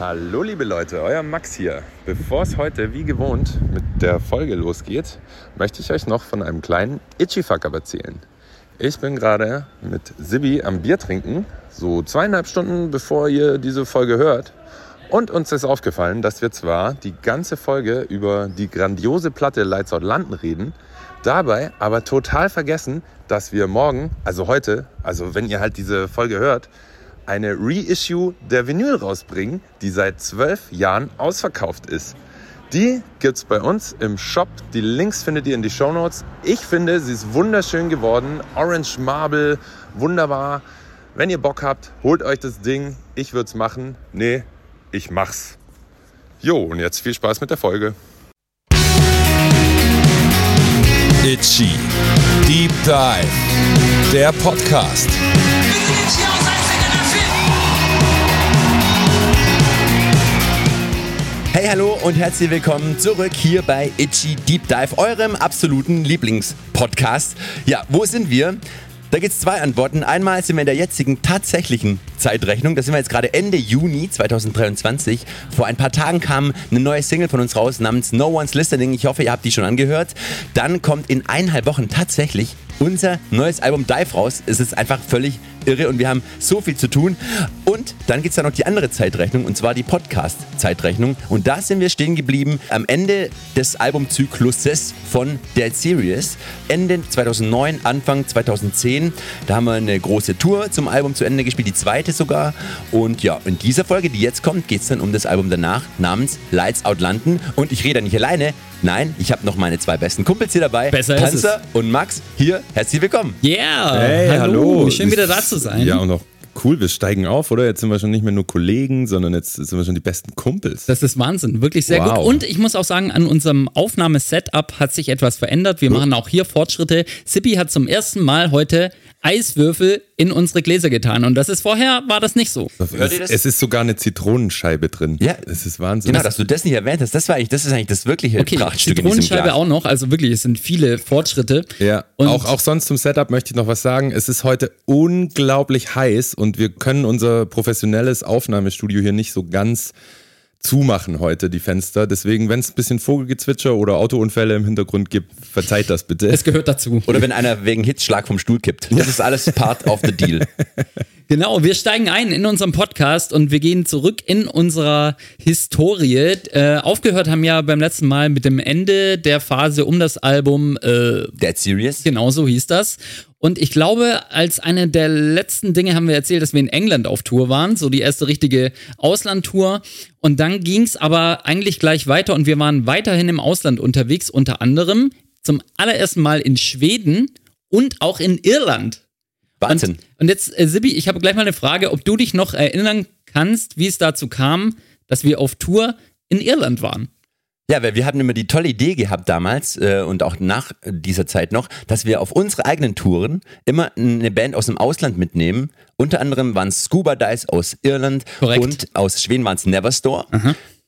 Hallo liebe Leute, euer Max hier. Bevor es heute wie gewohnt mit der Folge losgeht, möchte ich euch noch von einem kleinen Itchy-Fuck-Up erzählen. Ich bin gerade mit Sibi am Bier trinken, so zweieinhalb Stunden bevor ihr diese Folge hört. Und uns ist aufgefallen, dass wir zwar die ganze Folge über die grandiose Platte Lights Out London reden, dabei aber total vergessen, dass wir morgen, also heute, also wenn ihr halt diese Folge hört, eine Reissue der Vinyl rausbringen, die seit zwölf Jahren ausverkauft ist. Die gibt's bei uns im Shop. Die Links findet ihr in die Show Notes. Ich finde, sie ist wunderschön geworden. Orange Marble, wunderbar. Wenn ihr Bock habt, holt euch das Ding. Ich würde es machen. Nee, ich mach's. Jo, und jetzt viel Spaß mit der Folge. Itchy Deep Dive, der Podcast. Hey, hallo und herzlich willkommen zurück hier bei Itchy Deep Dive, eurem absoluten Lieblingspodcast. Ja, wo sind wir? Da gibt es zwei Antworten. Einmal sind wir in der jetzigen tatsächlichen Zeitrechnung. Da sind wir jetzt gerade Ende Juni 2023. Vor ein paar Tagen kam eine neue Single von uns raus namens No One's Listening. Ich hoffe, ihr habt die schon angehört. Dann kommt in eineinhalb Wochen tatsächlich unser neues Album Dive raus. Es ist einfach völlig irre und wir haben so viel zu tun. Und dann gibt es da noch die andere Zeitrechnung und zwar die Podcast-Zeitrechnung. Und da sind wir stehen geblieben am Ende des Albumzykluses von Dead Serious. Ende 2009, Anfang 2010. Da haben wir eine große Tour zum Album zu Ende gespielt, die zweite sogar. Und ja, in dieser Folge, die jetzt kommt, geht es dann um das Album danach namens Lights Out London. Und ich rede nicht alleine. Nein, ich habe noch meine zwei besten Kumpels hier dabei. Besser Panzer und Max. Hier, herzlich willkommen. Yeah! Hey, hallo. Schön wieder da zu sein. Ja, und noch cool, wir steigen auf, oder? Jetzt sind wir schon nicht mehr nur Kollegen, sondern jetzt sind wir schon die besten Kumpels. Das ist Wahnsinn, wirklich sehr Wow. gut. Und ich muss auch sagen, an unserem Aufnahmesetup hat sich etwas verändert. Wir machen auch hier Fortschritte. Sippi hat zum ersten Mal heute Eiswürfel in unsere Gläser getan. Und das ist vorher, war das nicht so. Hört es, ihr das? es ist sogar eine Zitronenscheibe drin. Ja. Es ist Wahnsinn. Genau, dass du das nicht erwähnt hast, das war eigentlich, das ist eigentlich das wirkliche Okay, Prachtstück Zitronenscheibe auch noch. Also wirklich, es sind viele Fortschritte. Ja, Und auch, auch sonst zum Setup möchte ich noch was sagen. Es ist heute unglaublich heiß und wir können unser professionelles Aufnahmestudio hier nicht so ganz zumachen heute, die Fenster. Deswegen, wenn es ein bisschen Vogelgezwitscher oder Autounfälle im Hintergrund gibt, verzeiht das bitte. es gehört dazu. Oder wenn einer wegen Hitzschlag vom Stuhl kippt. Das ist alles part of the deal. Genau, wir steigen ein in unserem Podcast und wir gehen zurück in unserer Historie. Äh, aufgehört haben ja beim letzten Mal mit dem Ende der Phase um das Album äh, Dead Serious? Genau so hieß das. Und ich glaube, als eine der letzten Dinge haben wir erzählt, dass wir in England auf Tour waren, so die erste richtige Auslandtour. Und dann ging es aber eigentlich gleich weiter und wir waren weiterhin im Ausland unterwegs, unter anderem zum allerersten Mal in Schweden und auch in Irland. Wahnsinn. Und, und jetzt, äh, Sibi, ich habe gleich mal eine Frage, ob du dich noch erinnern kannst, wie es dazu kam, dass wir auf Tour in Irland waren. Ja, weil wir hatten immer die tolle Idee gehabt damals äh, und auch nach dieser Zeit noch, dass wir auf unsere eigenen Touren immer eine Band aus dem Ausland mitnehmen. Unter anderem waren es Scuba Dice aus Irland Korrekt. und aus Schweden waren es Neverstore.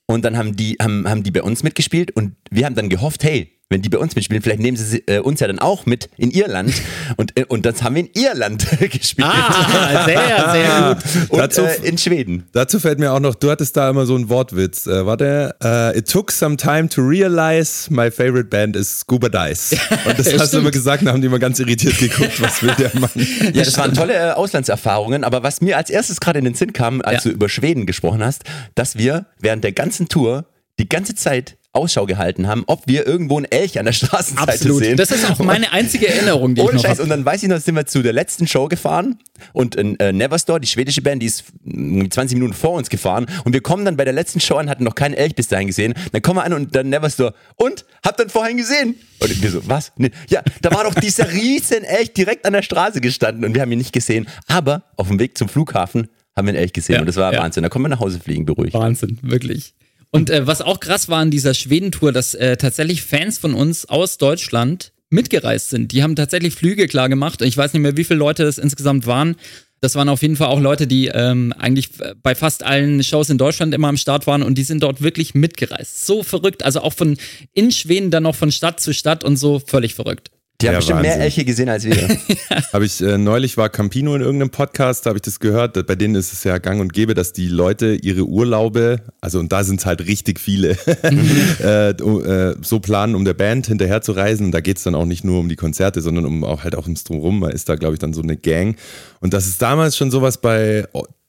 Und dann haben die, haben, haben die bei uns mitgespielt und wir haben dann gehofft, hey, wenn die bei uns mitspielen, vielleicht nehmen sie äh, uns ja dann auch mit in Irland. Und, äh, und das haben wir in Irland gespielt. Ah, sehr, sehr gut. und Dazu- äh, in Schweden. Dazu fällt mir auch noch, du hattest da immer so einen Wortwitz. Äh, war der? Äh, It took some time to realize my favorite band is Scuba Dice. Und das hast du immer gesagt, da haben die immer ganz irritiert geguckt, was will der Mann? Ja, das waren tolle äh, Auslandserfahrungen, aber was mir als erstes gerade in den Sinn kam, als Ja. du über Schweden gesprochen hast, dass wir während der ganzen Tour die ganze Zeit Ausschau gehalten haben, ob wir irgendwo einen Elch an der Straßenseite Absolut. sehen. Das ist auch meine einzige Erinnerung, die ich Ohne noch Scheiß. habe. Und dann weiß ich noch, sind wir zu der letzten Show gefahren und in äh, Neverstore, die schwedische Band, die ist mm, 20 Minuten vor uns gefahren und wir kommen dann bei der letzten Show an, hatten noch keinen Elch bis dahin gesehen. Dann kommen wir an und dann Neverstore und hab dann vorhin gesehen. Und wir so, was? Nee. Ja, da war doch dieser riesen Elch direkt an der Straße gestanden und wir haben ihn nicht gesehen. Aber auf dem Weg zum Flughafen haben wir einen Elch gesehen Ja, und das war ja. Wahnsinn. Da kommen wir nach Hause fliegen, beruhigt. Wahnsinn, wirklich. Und äh, was auch krass war an dieser Schwedentour, dass äh, tatsächlich Fans von uns aus Deutschland mitgereist sind. Die haben tatsächlich Flüge klar gemacht. Ich weiß nicht mehr, wie viele Leute das insgesamt waren. Das waren auf jeden Fall auch Leute, die ähm, eigentlich bei fast allen Shows in Deutschland immer am Start waren und die sind dort wirklich mitgereist. So verrückt. Also auch von in Schweden dann noch von Stadt zu Stadt und so völlig verrückt. Die haben Ja, bestimmt mehr Wahnsinn. Elche gesehen als wir. Habe ich äh, neulich war Campino in irgendeinem Podcast, da habe ich das gehört. Bei denen ist es ja gang und gäbe, dass die Leute ihre Urlaube, also und da sind es halt richtig viele, äh, äh, so planen, um der Band hinterher zu reisen. Und da geht es dann auch nicht nur um die Konzerte, sondern um auch halt auch ums Drumherum. Man ist da, glaube ich, dann so eine Gang. Und dass es damals schon sowas bei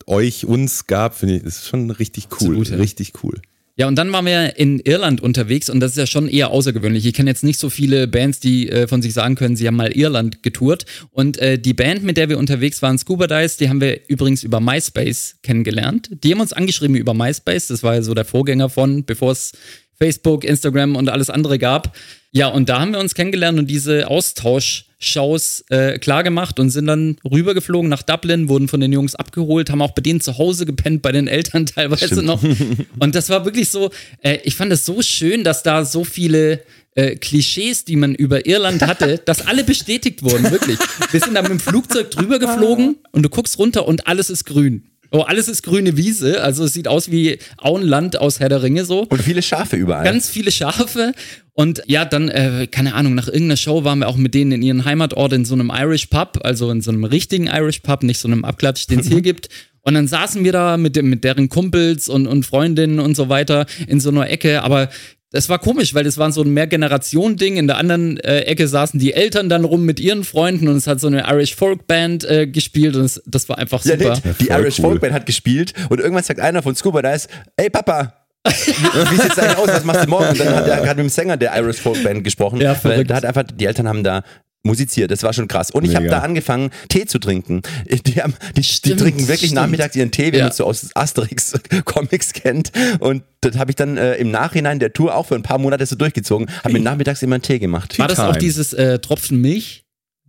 euch, uns gab, finde ich, ist schon richtig cool. Absolut, ja. Richtig cool. Ja, und dann waren wir in Irland unterwegs und das ist ja schon eher außergewöhnlich. Ich kenne jetzt nicht so viele Bands, die äh, von sich sagen können, sie haben mal Irland getourt. Und äh, die Band, mit der wir unterwegs waren, Scuba Dice, die haben wir übrigens über MySpace kennengelernt. Die haben uns angeschrieben über MySpace, das war ja so der Vorgänger von, bevor es Facebook, Instagram und alles andere gab. Ja, und da haben wir uns kennengelernt und diese Austauschshows äh, klar gemacht und sind dann rübergeflogen nach Dublin, wurden von den Jungs abgeholt, haben auch bei denen zu Hause gepennt, bei den Eltern teilweise noch. Und das war wirklich so, äh, ich fand es so schön, dass da so viele äh, Klischees, die man über Irland hatte, dass alle bestätigt wurden, wirklich. Wir sind da mit dem Flugzeug drüber geflogen und du guckst runter und alles ist grün. Oh, alles ist grüne Wiese, also es sieht aus wie Auenland aus Herr der Ringe so. Und viele Schafe überall. Ganz viele Schafe. Und ja, dann, äh, keine Ahnung, nach irgendeiner Show waren wir auch mit denen in ihren Heimatort in so einem Irish Pub, also in so einem richtigen Irish Pub, nicht so einem Abklatsch, den es hier gibt. Und dann saßen wir da mit, dem, mit deren Kumpels und, und Freundinnen und so weiter in so einer Ecke, aber das war komisch, weil das war so ein Mehrgeneration-Ding. In der anderen äh, Ecke saßen die Eltern dann rum mit ihren Freunden und es hat so eine Irish Folk Band äh, gespielt und es, das war einfach ja, super. nicht. Die voll Irish cool. Folkband hat gespielt und irgendwann sagt einer von Scuba Dice, ey Papa, wie wie sieht's eigentlich aus? Was machst du morgen? Und dann hat er gerade mit dem Sänger der Irish Folk Band gesprochen. Ja, weil da hat einfach, die Eltern haben da musiziert, das war schon krass. Und ich habe da angefangen, Tee zu trinken. Die, haben, die, die Stimmt, trinken wirklich stimmt. nachmittags ihren Tee, wie Ja. man es so aus Asterix-Comics kennt. Und das habe ich dann äh, im Nachhinein der Tour auch für ein paar Monate so durchgezogen. Habe mir nachmittags immer einen Tee gemacht. War das auch dieses äh, Tropfen Milch?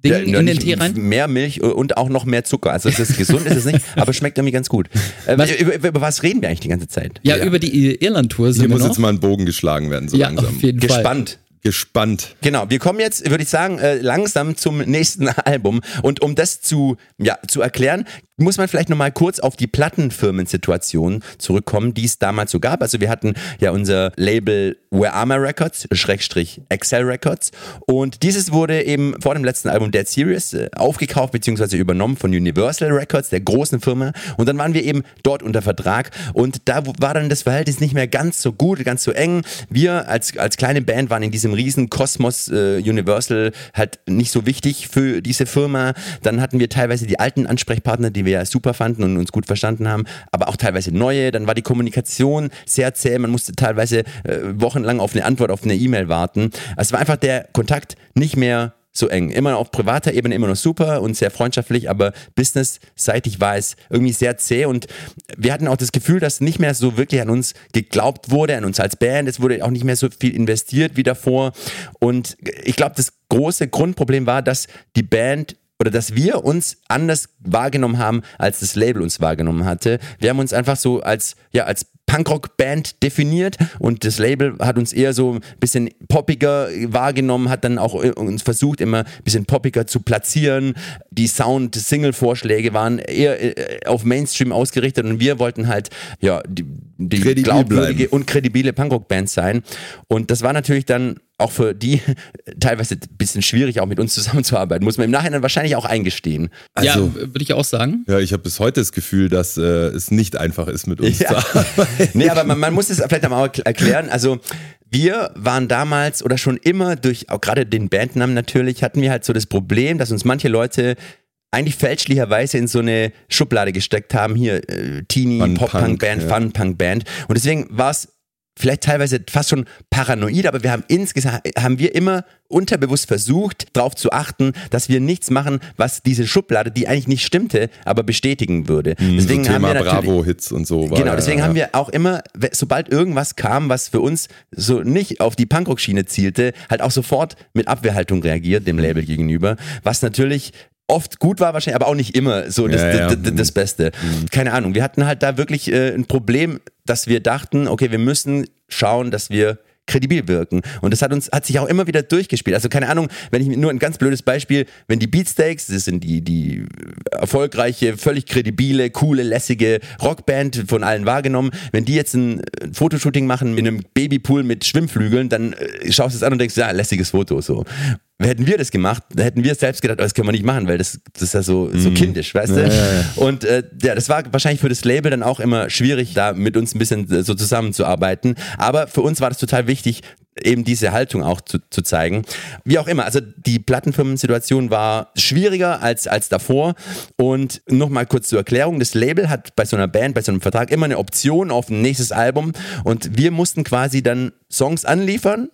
Ding Ja, in den nicht Tee rein? Mehr Milch und auch noch mehr Zucker. Also es ist gesund, ist es nicht, aber schmeckt irgendwie ganz gut. Äh, Was- über, über, über was reden wir eigentlich die ganze Zeit? Ja, über die Irland-Tour sind Hier wir muss noch. jetzt mal ein Bogen geschlagen werden, so ja, langsam. auf jeden Fall. Gespannt. Genau, wir kommen jetzt, würde ich sagen, äh, langsam zum nächsten Album. Und um das zu, ja, zu erklären, muss man vielleicht nochmal kurz auf die Plattenfirmensituation zurückkommen, die es damals so gab. Also wir hatten ja unser Label Where My Records, Schrägstrich Excel Records. Und dieses wurde eben vor dem letzten Album Dead Serious äh, aufgekauft bzw. übernommen von Universal Records, der großen Firma. Und dann waren wir eben dort unter Vertrag. Und da war dann das Verhältnis nicht mehr ganz so gut, ganz so eng. Wir als, als kleine Band waren in diesem riesen Kosmos äh, Universal halt nicht so wichtig für diese Firma. Dann hatten wir teilweise die alten Ansprechpartner, die wir ja super fanden und uns gut verstanden haben, aber auch teilweise neue. Dann war die Kommunikation sehr zäh. Man musste teilweise äh, wochenlang auf eine Antwort auf eine E-Mail warten. Es war einfach der Kontakt nicht mehr so eng. Immer auf privater Ebene immer noch super und sehr freundschaftlich, aber businessseitig war es irgendwie sehr zäh und wir hatten auch das Gefühl, dass nicht mehr so wirklich an uns geglaubt wurde, an uns als Band. Es wurde auch nicht mehr so viel investiert wie davor und ich glaube, das große Grundproblem war, dass die Band oder dass wir uns anders wahrgenommen haben, als das Label uns wahrgenommen hatte. Wir haben uns einfach so als, ja, als Punkrock-Band definiert und das Label hat uns eher so ein bisschen poppiger wahrgenommen, hat dann auch äh, uns versucht, immer ein bisschen poppiger zu platzieren. Die Sound-Single-Vorschläge waren eher äh, auf Mainstream ausgerichtet und wir wollten halt, ja, die, die glaubwürdige bleiben. und kredibile Punkrock-Band sein. Und das war natürlich dann auch für die teilweise ein bisschen schwierig, auch mit uns zusammenzuarbeiten. Muss man im Nachhinein wahrscheinlich auch eingestehen. ja, Also- würde ich auch sagen. Ja, ich habe bis heute das Gefühl, dass äh, es nicht einfach ist mit uns zu Ja. nee, aber man, man muss es vielleicht einmal erkl- erklären. Also wir waren damals oder schon immer durch, auch gerade den Bandnamen natürlich, hatten wir halt so das Problem, dass uns manche Leute eigentlich fälschlicherweise in so eine Schublade gesteckt haben, hier äh, Teenie, Fun Pop-Punk-Band, Punk, ja. Fun-Punk-Band. Und deswegen war es vielleicht teilweise fast schon paranoid, aber wir haben insgesamt, haben wir immer unterbewusst versucht, darauf zu achten, dass wir nichts machen, was diese Schublade, die eigentlich nicht stimmte, aber bestätigen würde. Deswegen Mhm, so Thema Bravo-Hits und so. War Genau, ja, deswegen ja. haben wir auch immer, sobald irgendwas kam, was für uns so nicht auf die Punkrock-Schiene zielte, halt auch sofort mit Abwehrhaltung reagiert, dem Label gegenüber, was natürlich oft gut war wahrscheinlich, aber auch nicht immer so das, Ja, ja. das, das, Beste. Keine Ahnung, wir hatten halt da wirklich äh, ein Problem, dass wir dachten, okay, wir müssen schauen, dass wir kredibil wirken. Und das hat uns, hat sich auch immer wieder durchgespielt. Also keine Ahnung, wenn ich nur ein ganz blödes Beispiel, wenn die Beatsteaks, das sind die, die erfolgreiche, völlig kredibile, coole, lässige Rockband von allen wahrgenommen, wenn die jetzt ein äh, Fotoshooting machen in einem Babypool mit Schwimmflügeln, dann äh, schaust du es an und denkst, ja, lässiges Foto, so. Hätten wir das gemacht, da hätten wir selbst gedacht, oh, das können wir nicht machen, weil das, das ist ja so, so Mhm. kindisch, weißt du? Und äh, ja, das war wahrscheinlich für das Label dann auch immer schwierig, da mit uns ein bisschen äh, so zusammenzuarbeiten. Aber für uns war das total wichtig, eben diese Haltung auch zu, zu zeigen. Wie auch immer, also die Plattenfirmensituation war schwieriger als, als davor. Und nochmal kurz zur Erklärung, das Label hat bei so einer Band, bei so einem Vertrag immer eine Option auf ein nächstes Album und wir mussten quasi dann Songs anliefern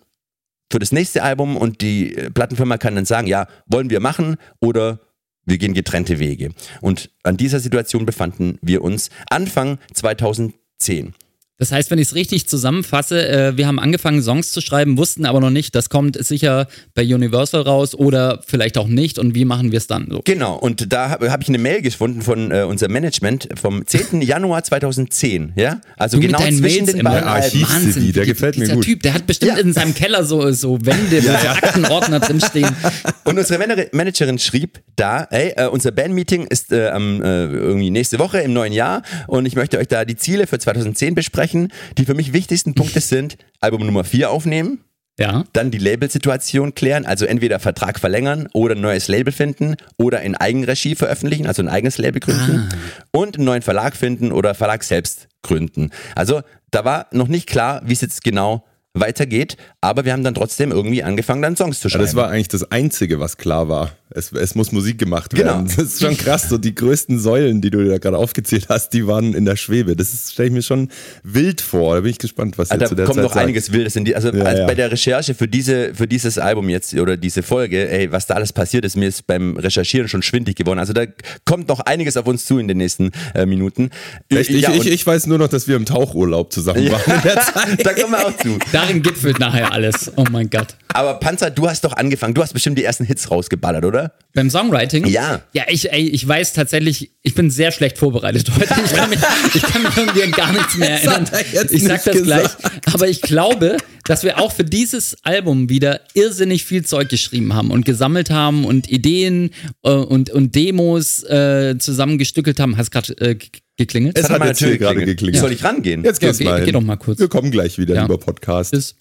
für das nächste Album und die äh, Plattenfirma kann dann sagen, ja, wollen wir machen oder wir gehen getrennte Wege. Und an dieser Situation befanden wir uns Anfang 2010. Das heißt, wenn ich es richtig zusammenfasse, äh, wir haben angefangen, Songs zu schreiben, wussten aber noch nicht, das kommt sicher bei Universal raus oder vielleicht auch nicht und wie machen wir es dann so? Genau, und da habe hab ich eine Mail gefunden von äh, unserem Management vom 10. Januar 2010. Ja? Also Du genau zwischen Mails den beiden Archiv-. Archiv-CD, der gefällt mir dieser gut. Typ, der hat bestimmt Ja. in seinem Keller so, so Wände, wo so Aktenordner drinstehen. Und unsere Manager- Managerin schrieb da, ey, äh, unser Bandmeeting ist äh, am, äh, irgendwie nächste Woche im neuen Jahr und ich möchte euch da die Ziele für 2010 besprechen. Die für mich wichtigsten Punkte sind Album Nummer 4 aufnehmen, Ja. dann die Labelsituation klären, also entweder Vertrag verlängern oder ein neues Label finden oder in Eigenregie veröffentlichen, also ein eigenes Label gründen und einen neuen Verlag finden oder Verlag selbst gründen. Also da war noch nicht klar, wie es jetzt genau weitergeht, aber wir haben dann trotzdem irgendwie angefangen, dann Songs zu schreiben. das war eigentlich das Einzige, was klar war. Es, es muss Musik gemacht werden. Genau. Das ist schon krass. So die größten Säulen, die du da gerade aufgezählt hast, die waren in der Schwebe. Das stelle ich mir schon wild vor. Da bin ich gespannt, was ihr Ah, da zu der kommt Zeit noch sagt. einiges Wildes in die, also Ja, als ja. bei der Recherche für diese, für dieses Album jetzt oder diese Folge, ey, was da alles passiert ist, mir ist beim Recherchieren schon schwindig geworden. Also da kommt noch einiges auf uns zu in den nächsten äh, Minuten. Echt? Ich, Ja, ich, und- ich weiß nur noch, dass wir im Tauchurlaub zusammen waren in der Zeit. da kommen wir auch zu. Darin gipfelt nachher alles. Oh mein Gott. Aber Panzer, du hast doch angefangen. Du hast bestimmt die ersten Hits rausgeballert, oder? Beim Songwriting? Ja. Ja, ich, ey, ich weiß tatsächlich, ich bin sehr schlecht vorbereitet heute. Ich kann mich, ich kann mich irgendwie an gar nichts mehr erinnern. hat er jetzt Ich sag nicht das gleich. gesagt. Aber ich glaube, dass wir auch für dieses Album wieder irrsinnig viel Zeug geschrieben haben und gesammelt haben und Ideen äh, und, und Demos äh, zusammengestückelt haben. Hast gerade äh, geklingelt? Es hat mal jetzt hier natürlich gerade geklingelt. Soll ich rangehen? Jetzt geht's Ja, geh- mal. geh hin. doch mal kurz. Wir kommen gleich wieder, Ja. lieber Podcast. Tschüss.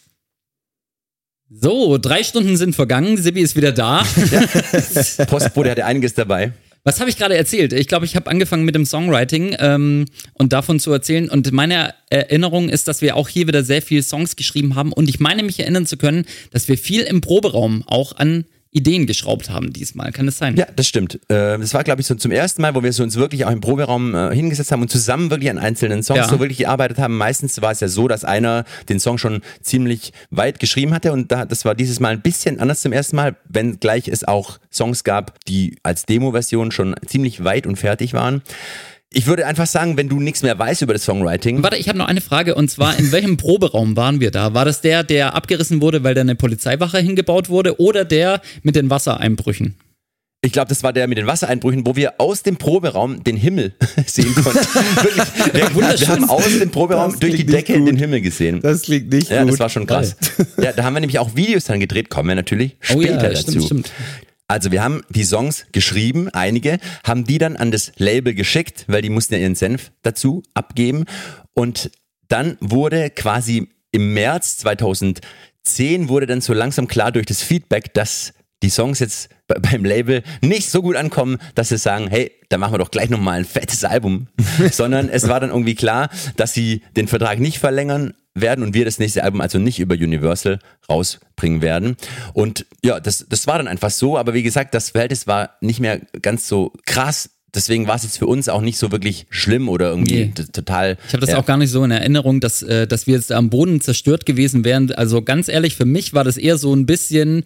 So, drei Stunden sind vergangen. Sibi ist wieder da. Postbote hatte einiges dabei. Was habe ich gerade erzählt? Ich glaube, ich habe angefangen mit dem Songwriting ähm, und davon zu erzählen. Und meine Erinnerung ist, dass wir auch hier wieder sehr viele Songs geschrieben haben. Und ich meine mich erinnern zu können, dass wir viel im Proberaum auch an Ideen geschraubt haben diesmal. Kann das sein? Ja, das stimmt. Äh, Das war, glaube ich, so zum ersten Mal, wo wir so uns wirklich auch im Proberaum äh, hingesetzt haben und zusammen wirklich an einzelnen Songs Ja. so wirklich gearbeitet haben. Meistens war es ja so, dass einer den Song schon ziemlich weit geschrieben hatte und da, das war dieses Mal ein bisschen anders zum ersten Mal, wenngleich es auch Songs gab, die als Demo-Version schon ziemlich weit und fertig waren. Ich würde einfach sagen, wenn du nichts mehr weißt über das Songwriting, Warte, ich habe noch eine Frage und zwar, in welchem Proberaum waren wir da? War das der, der abgerissen wurde, weil da eine Polizeiwache hingebaut wurde oder der mit den Wassereinbrüchen? Ich glaube, das war der mit den Wassereinbrüchen, wo wir aus dem Proberaum den Himmel sehen konnten. Wirklich, wir, Wunderschön. wir haben aus dem Proberaum Das durch die Decke gut. den Himmel gesehen. Das klingt nicht ja, gut. das war schon krass. Ja, da haben wir nämlich auch Videos dann gedreht, kommen wir natürlich Oh später ja, dazu. stimmt, stimmt. Also wir haben die Songs geschrieben, einige, haben die dann an das Label geschickt, weil die mussten ja ihren Senf dazu abgeben. Und dann wurde quasi im März 2010 wurde dann so langsam klar durch das Feedback, dass die Songs jetzt be- beim Label nicht so gut ankommen, dass sie sagen, hey, da machen wir doch gleich nochmal ein fettes Album. Sondern es war dann irgendwie klar, dass sie den Vertrag nicht verlängern werden und wir das nächste Album also nicht über Universal rausbringen werden. Und ja, das, das war dann einfach so. Aber wie gesagt, das Verhältnis war nicht mehr ganz so krass. Deswegen war es jetzt für uns auch nicht so wirklich schlimm oder irgendwie Nee. total. Ich habe das ja. auch gar nicht so in Erinnerung, dass, äh, dass wir jetzt am Boden zerstört gewesen wären. Also ganz ehrlich, für mich war das eher so ein bisschen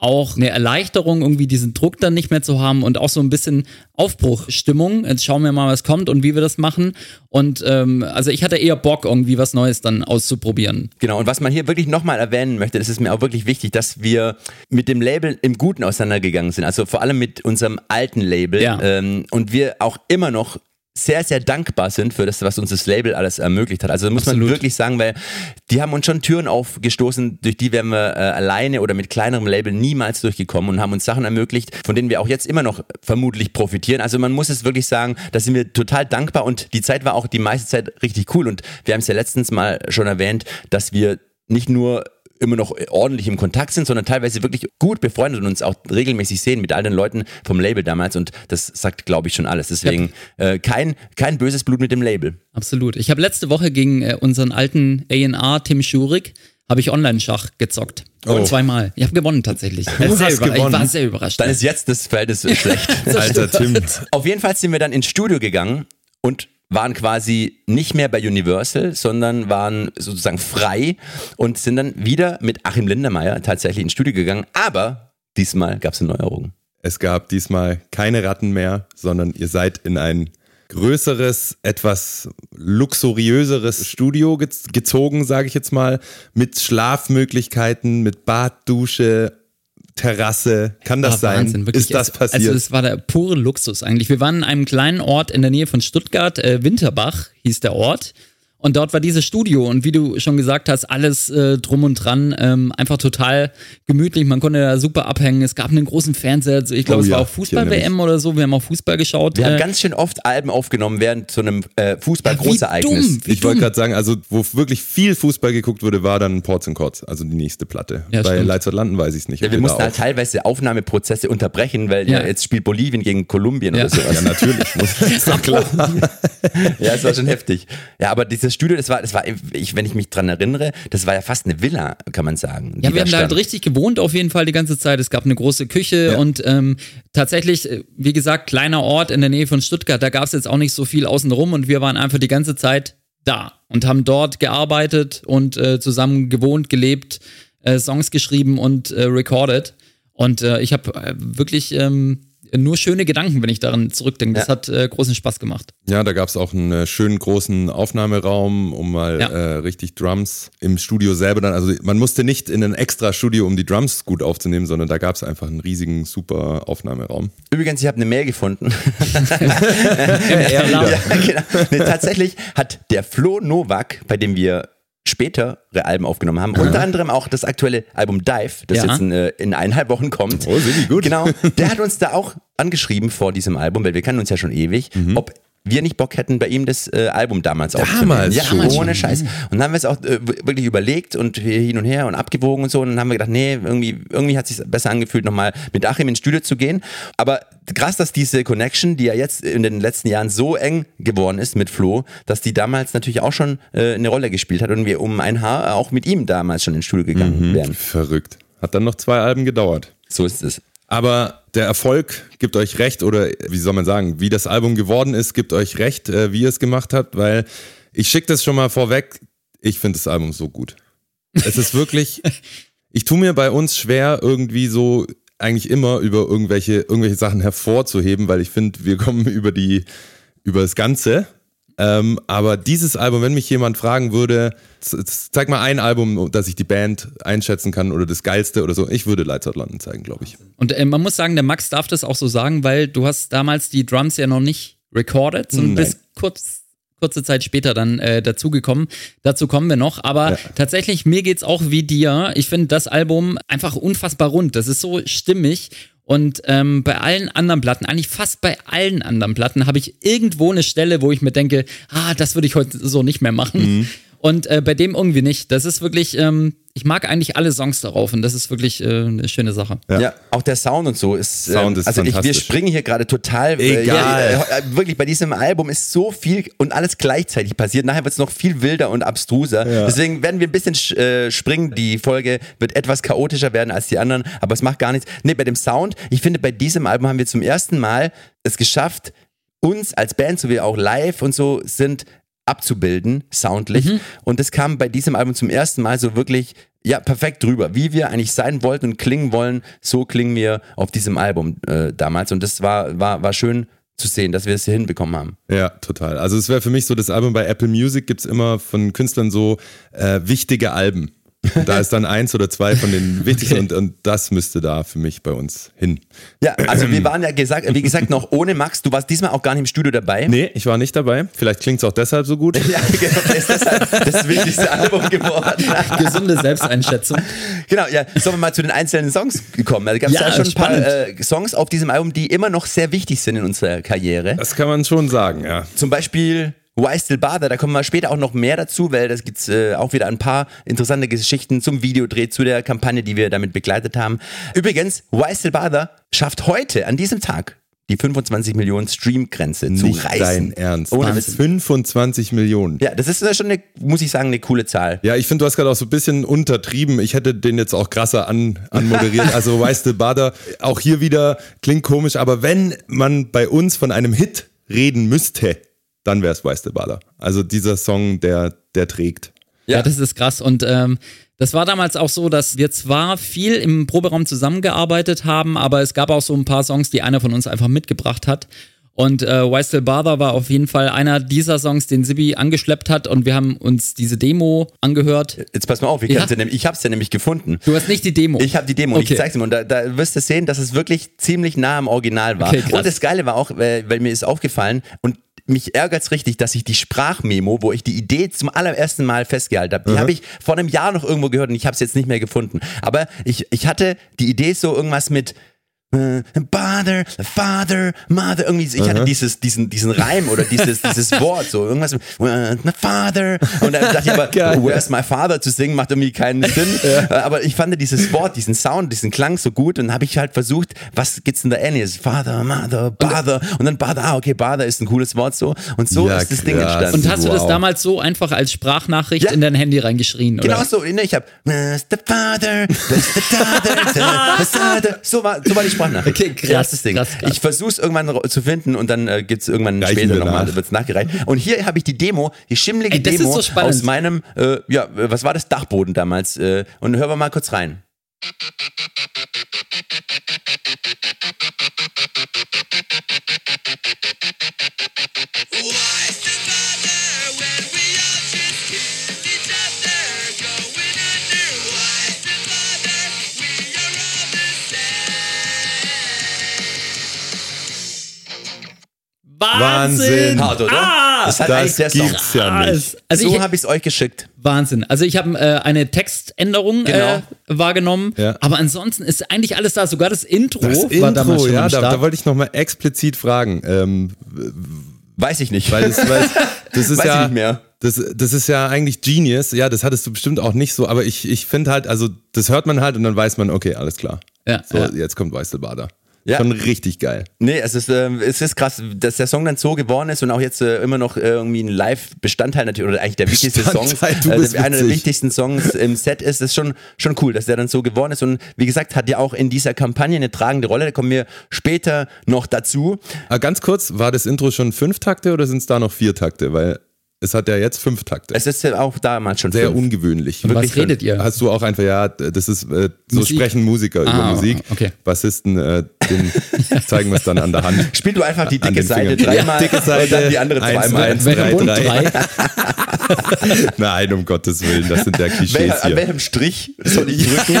auch eine Erleichterung, irgendwie diesen Druck dann nicht mehr zu haben und auch so ein bisschen Aufbruchstimmung. Jetzt schauen wir mal, was kommt und wie wir das machen. Und ähm, also ich hatte eher Bock, irgendwie was Neues dann auszuprobieren. Genau, und was man hier wirklich nochmal erwähnen möchte, das ist mir auch wirklich wichtig, dass wir mit dem Label im Guten auseinandergegangen sind. Also vor allem mit unserem alten Label. Ja. Ähm, und wir auch immer noch sehr, sehr dankbar sind für das, was uns das Label alles ermöglicht hat. Also muss Absolut. man wirklich sagen, weil die haben uns schon Türen aufgestoßen, durch die wären wir äh, alleine oder mit kleinerem Label niemals durchgekommen und haben uns Sachen ermöglicht, von denen wir auch jetzt immer noch vermutlich profitieren. Also man muss es wirklich sagen, da sind wir total dankbar und die Zeit war auch die meiste Zeit richtig cool und wir haben es ja letztens mal schon erwähnt, dass wir nicht nur immer noch ordentlich im Kontakt sind, sondern teilweise wirklich gut befreundet und uns auch regelmäßig sehen mit all den Leuten vom Label damals und das sagt, glaube ich, schon alles. Deswegen äh, kein, kein böses Blut mit dem Label. Absolut. Ich habe letzte Woche gegen äh, unseren alten A&R Tim Schurig habe ich Online-Schach gezockt. Oh. Zweimal. Ich habe gewonnen tatsächlich. Du Sehr hast über- Ich gewonnen. war sehr überrascht. Dann ist jetzt das Verhältnis schlecht. Alter Tim. Auf jeden Fall sind wir dann ins Studio gegangen und waren quasi nicht mehr bei Universal, sondern waren sozusagen frei und sind dann wieder mit Achim Lindermeier tatsächlich ins Studio gegangen. Aber diesmal gab es eine Neuerung. Es gab diesmal keine Ratten mehr, sondern ihr seid in ein größeres, etwas luxuriöseres Studio gez gezogen, sage ich jetzt mal, mit Schlafmöglichkeiten, mit Bad, Dusche, Terrasse. Kann das Ah, sein? Wahnsinn, wirklich. Ist das Es- passiert? Also es war der pure Luxus eigentlich. Wir waren in einem kleinen Ort in der Nähe von Stuttgart, äh, Winterbach hieß der Ort. Und dort war dieses Studio und wie du schon gesagt hast, alles äh, drum und dran, ähm, einfach total gemütlich. Man konnte da super abhängen. Es gab einen großen Fernseher. Also ich glaube, Oh es ja, war auch Fußball-WM oder so. Wir haben auch Fußball geschaut. Wir haben Äh, ganz schön oft Alben aufgenommen während so einem äh, Fußball-Großereignis. wie ich wollte gerade sagen, also wo wirklich viel Fußball geguckt wurde, war dann Ports and Courts, also die nächste Platte. Ja, Bei Out London weiß ich es nicht. Ja, wir mussten da halt teilweise Aufnahmeprozesse unterbrechen, weil ja. Ja. jetzt spielt Bolivien gegen Kolumbien Ja. oder sowas. Ja, natürlich. Muss, ist doch klar. Ja, es war schon heftig. Ja, aber dieses Studio, das war, das war, ich, wenn ich mich dran erinnere, das war ja fast eine Villa, kann man sagen. Ja, wir haben da halt richtig gewohnt auf jeden Fall die ganze Zeit. Es gab eine große Küche Ja. und ähm, tatsächlich, äh, wie gesagt, kleiner Ort in der Nähe von Stuttgart. Da gab es jetzt auch nicht so viel außenrum und wir waren einfach die ganze Zeit da und haben dort gearbeitet und äh, zusammen gewohnt, gelebt, äh, Songs geschrieben und äh, recorded. Und äh, ich habe äh, wirklich ähm, nur schöne Gedanken, wenn ich daran zurückdenke. Das Ja. hat äh, großen Spaß gemacht. Ja, da gab es auch einen äh, schönen großen Aufnahmeraum, um mal Ja. äh, richtig Drums im Studio selber dann. Also man musste nicht in ein extra Studio, um die Drums gut aufzunehmen, sondern da gab es einfach einen riesigen, super Aufnahmeraum. Übrigens, ich habe eine Mail gefunden. Ja. genau. Nee, tatsächlich hat der Flo Novak, bei dem wir spätere Alben aufgenommen haben, unter anderem auch das aktuelle Album Dive, das Ja. jetzt in, äh, in eineinhalb Wochen kommt. Oh, sind die gut. Genau, der hat uns da auch angeschrieben vor diesem Album, weil wir kennen uns ja schon ewig, ob wir nicht Bock hätten, bei ihm das äh, Album damals aufzunehmen. Damals Ja, schon. ohne Scheiß. Und dann haben wir es auch äh, wirklich überlegt und hin und her und abgewogen und so. Und dann haben wir gedacht, nee, irgendwie, irgendwie hat es sich besser angefühlt, nochmal mit Achim ins Studio zu gehen. Aber krass, dass diese Connection, die ja jetzt in den letzten Jahren so eng geworden ist mit Flo, dass die damals natürlich auch schon äh, eine Rolle gespielt hat und wir um ein Haar auch mit ihm damals schon ins Studio gegangen wären. Verrückt. Hat dann noch zwei Alben gedauert. So ist es. Aber der Erfolg gibt euch recht, oder wie soll man sagen, wie das Album geworden ist, gibt euch recht, äh, wie ihr es gemacht habt, weil ich schicke das schon mal vorweg, ich finde das Album so gut. Es ist wirklich, ich tue mir bei uns schwer, irgendwie so eigentlich immer über irgendwelche, irgendwelche Sachen hervorzuheben, weil ich finde, wir kommen über die, über das Ganze. Ähm, aber dieses Album, wenn mich jemand fragen würde, zeig mal ein Album, dass ich die Band einschätzen kann oder das geilste oder so, ich würde Lights Out London zeigen, glaube ich. Und äh, man muss sagen, der Max darf das auch so sagen, weil du hast damals die Drums ja noch nicht recorded, sondern bis kurz, kurze Zeit später dann äh, dazugekommen. Dazu kommen wir noch. Aber Ja. tatsächlich, mir geht's auch wie dir. Ich finde das Album einfach unfassbar rund. Das ist so stimmig. Und ähm, bei allen anderen Platten, eigentlich fast bei allen anderen Platten, habe ich irgendwo eine Stelle, wo ich mir denke, ah, das würde ich heute so nicht mehr machen. Und äh, bei dem irgendwie nicht. Das ist wirklich, ähm, ich mag eigentlich alle Songs darauf und das ist wirklich äh, eine schöne Sache. Ja. auch der Sound und so ist. Sound ähm, ist also ich, wir springen hier gerade total. äh, Egal. Ja, äh, wirklich, bei diesem Album ist so viel und alles gleichzeitig passiert. Nachher wird es noch viel wilder und abstruser. Deswegen werden wir ein bisschen sch- äh, springen. Die Folge wird etwas chaotischer werden als die anderen, aber es macht gar nichts. Nee, bei dem Sound, ich finde, bei diesem Album haben wir zum ersten Mal es geschafft, uns als Band, so wie auch live und so, sind abzubilden, soundlich. Mhm. Und das kam bei diesem Album zum ersten Mal so wirklich, ja, perfekt drüber. Wie wir eigentlich sein wollten und klingen wollen, so klingen wir auf diesem Album äh, damals. Und das war, war, war schön zu sehen, dass wir es hier hinbekommen haben. Ja, total. Also es wäre für mich so, das Album bei Apple Music gibt's immer von Künstlern so äh, wichtige Alben. Und da ist dann eins oder zwei von den wichtigsten und, und das müsste da für mich bei uns hin. Ja, also wir waren ja gesagt, wie gesagt noch ohne Max. Du warst diesmal auch gar nicht im Studio dabei. Nee, ich war nicht dabei. Vielleicht klingt's auch deshalb so gut. Ja, genau, das ist deshalb das wichtigste Album geworden. Gesunde Selbsteinschätzung. Genau, ja, sollen wir mal zu den einzelnen Songs kommen? Da gab es ja, Ja, schon ein paar spannend. äh, Songs auf diesem Album, die immer noch sehr wichtig sind in unserer Karriere. Das kann man schon sagen, ja. Zum Beispiel Why Still Bother, da kommen wir später auch noch mehr dazu, weil das gibt's äh, auch wieder ein paar interessante Geschichten zum Videodreh, zu der Kampagne, die wir damit begleitet haben. Übrigens, Why Still Bother schafft heute, an diesem Tag, die 25 Millionen Stream-Grenze zu Nicht reißen. dein Ernst. Ohne Was? Witz. 25 Millionen. Ja, das ist schon eine, muss ich sagen, eine coole Zahl. Ja, ich finde, du hast gerade auch so ein bisschen untertrieben. Ich hätte den jetzt auch krasser an, anmoderiert. Also Weißt du, Bader, auch hier wieder klingt komisch, aber wenn man bei uns von einem Hit reden müsste, dann wäre es Bader. Also dieser Song, der, der trägt. Ja, Ja. das ist krass. Und ähm, das war damals auch so, dass wir zwar viel im Proberaum zusammengearbeitet haben, aber es gab auch so ein paar Songs, die einer von uns einfach mitgebracht hat. Und äh, Why Still Bother war auf jeden Fall einer dieser Songs, den Sibi angeschleppt hat. Und wir haben uns diese Demo angehört. Jetzt pass mal auf, ich, Ja. hab's ja nämlich- ich hab's ja nämlich gefunden. Du hast nicht die Demo. Ich habe die Demo und Okay. ich zeig's dir. Und da, da wirst du sehen, dass es wirklich ziemlich nah am Original war. Okay, und das Geile war auch, weil, weil mir ist aufgefallen und mich ärgert's richtig, dass ich die Sprachmemo, wo ich die Idee zum allerersten Mal festgehalten habe, die habe ich vor einem Jahr noch irgendwo gehört und ich habe es jetzt nicht mehr gefunden. Aber ich, ich hatte die Idee so irgendwas mit Father, Father, Mother, irgendwie, so- ich hatte dieses, diesen, diesen Reim oder dieses, dieses Wort, so irgendwas äh, Father. Und dann dachte ich aber, Where's my father zu singen, macht irgendwie keinen Sinn. Äh, Aber ich fand dieses Wort, diesen Sound, diesen Klang so gut und dann habe ich halt versucht, was gibt's denn da ähnliches? Father, Mother, Bother und dann Bother, ah, okay, Bother ist ein cooles Wort so. Und so Ja, ist das Ding krass. entstanden. und hast du das Wow. damals so einfach als Sprachnachricht Ja. in dein Handy reingeschrien? Genau oder? so, ne, ich hab Where's the father, where's the father, the father. So war, so war die Sprachnachricht. Okay, krass, Erstes Ding. krass, krass. Ich versuch's irgendwann ro- zu finden und dann äh, gibt's irgendwann Reichen später nochmal, nach. wird's nachgereicht. Und hier habe ich die Demo, die schimmlige Ey, Demo so aus meinem, äh, ja, äh, was war das, Dachboden damals. Äh, und hören wir mal kurz rein. Wahnsinn! Wahnsinn. Hart, oder? Ah, das das gibt's ja nicht. Also so ich, habe ich's euch geschickt. Wahnsinn. Also ich habe äh, eine Textänderung Genau. äh, wahrgenommen, Ja. aber ansonsten ist eigentlich alles da. Sogar das Intro Das war damals Intro, schon ja, da, da wollte ich nochmal explizit fragen. Ähm, Weiß ich nicht. weil das, weil das ist Weiß ich ja. nicht mehr. Das, das ist ja eigentlich Genius. Ja, das hattest du bestimmt auch nicht so, aber ich, ich finde halt, also das hört man halt und dann weiß man, okay, alles klar. Ja, so, ja. jetzt kommt Weißelbader. Ja. Schon richtig geil. Nee, es ist, ähm, es ist krass, dass der Song dann so geworden ist und auch jetzt äh, immer noch äh, irgendwie ein Live-Bestandteil natürlich, oder eigentlich der wichtigste Song, bist einer der wichtigsten Songs im Set ist, ist schon, schon cool, dass der dann so geworden ist und wie gesagt, hat ja auch in dieser Kampagne eine tragende Rolle, da kommen wir später noch dazu. Aber ganz kurz, war das Intro schon fünf Takte oder sind es da noch vier Takte? Weil es hat ja jetzt fünf Takte. Es ist ja auch damals schon Sehr fünf. ungewöhnlich. Was wirklich redet ihr? Hast du auch einfach, ja, das ist, äh, so Musik? sprechen Musiker über Ah, Musik. okay. Bassisten, äh, den zeigen wir es dann an der Hand. Spiel du einfach die An dicke Seite dreimal Ja, dicke Seite, und dann die andere zweimal. eins, drei, drei. Drei? Nein, um Gottes Willen, das sind ja Klischees Wel an hier. welchem Strich soll ich drücken?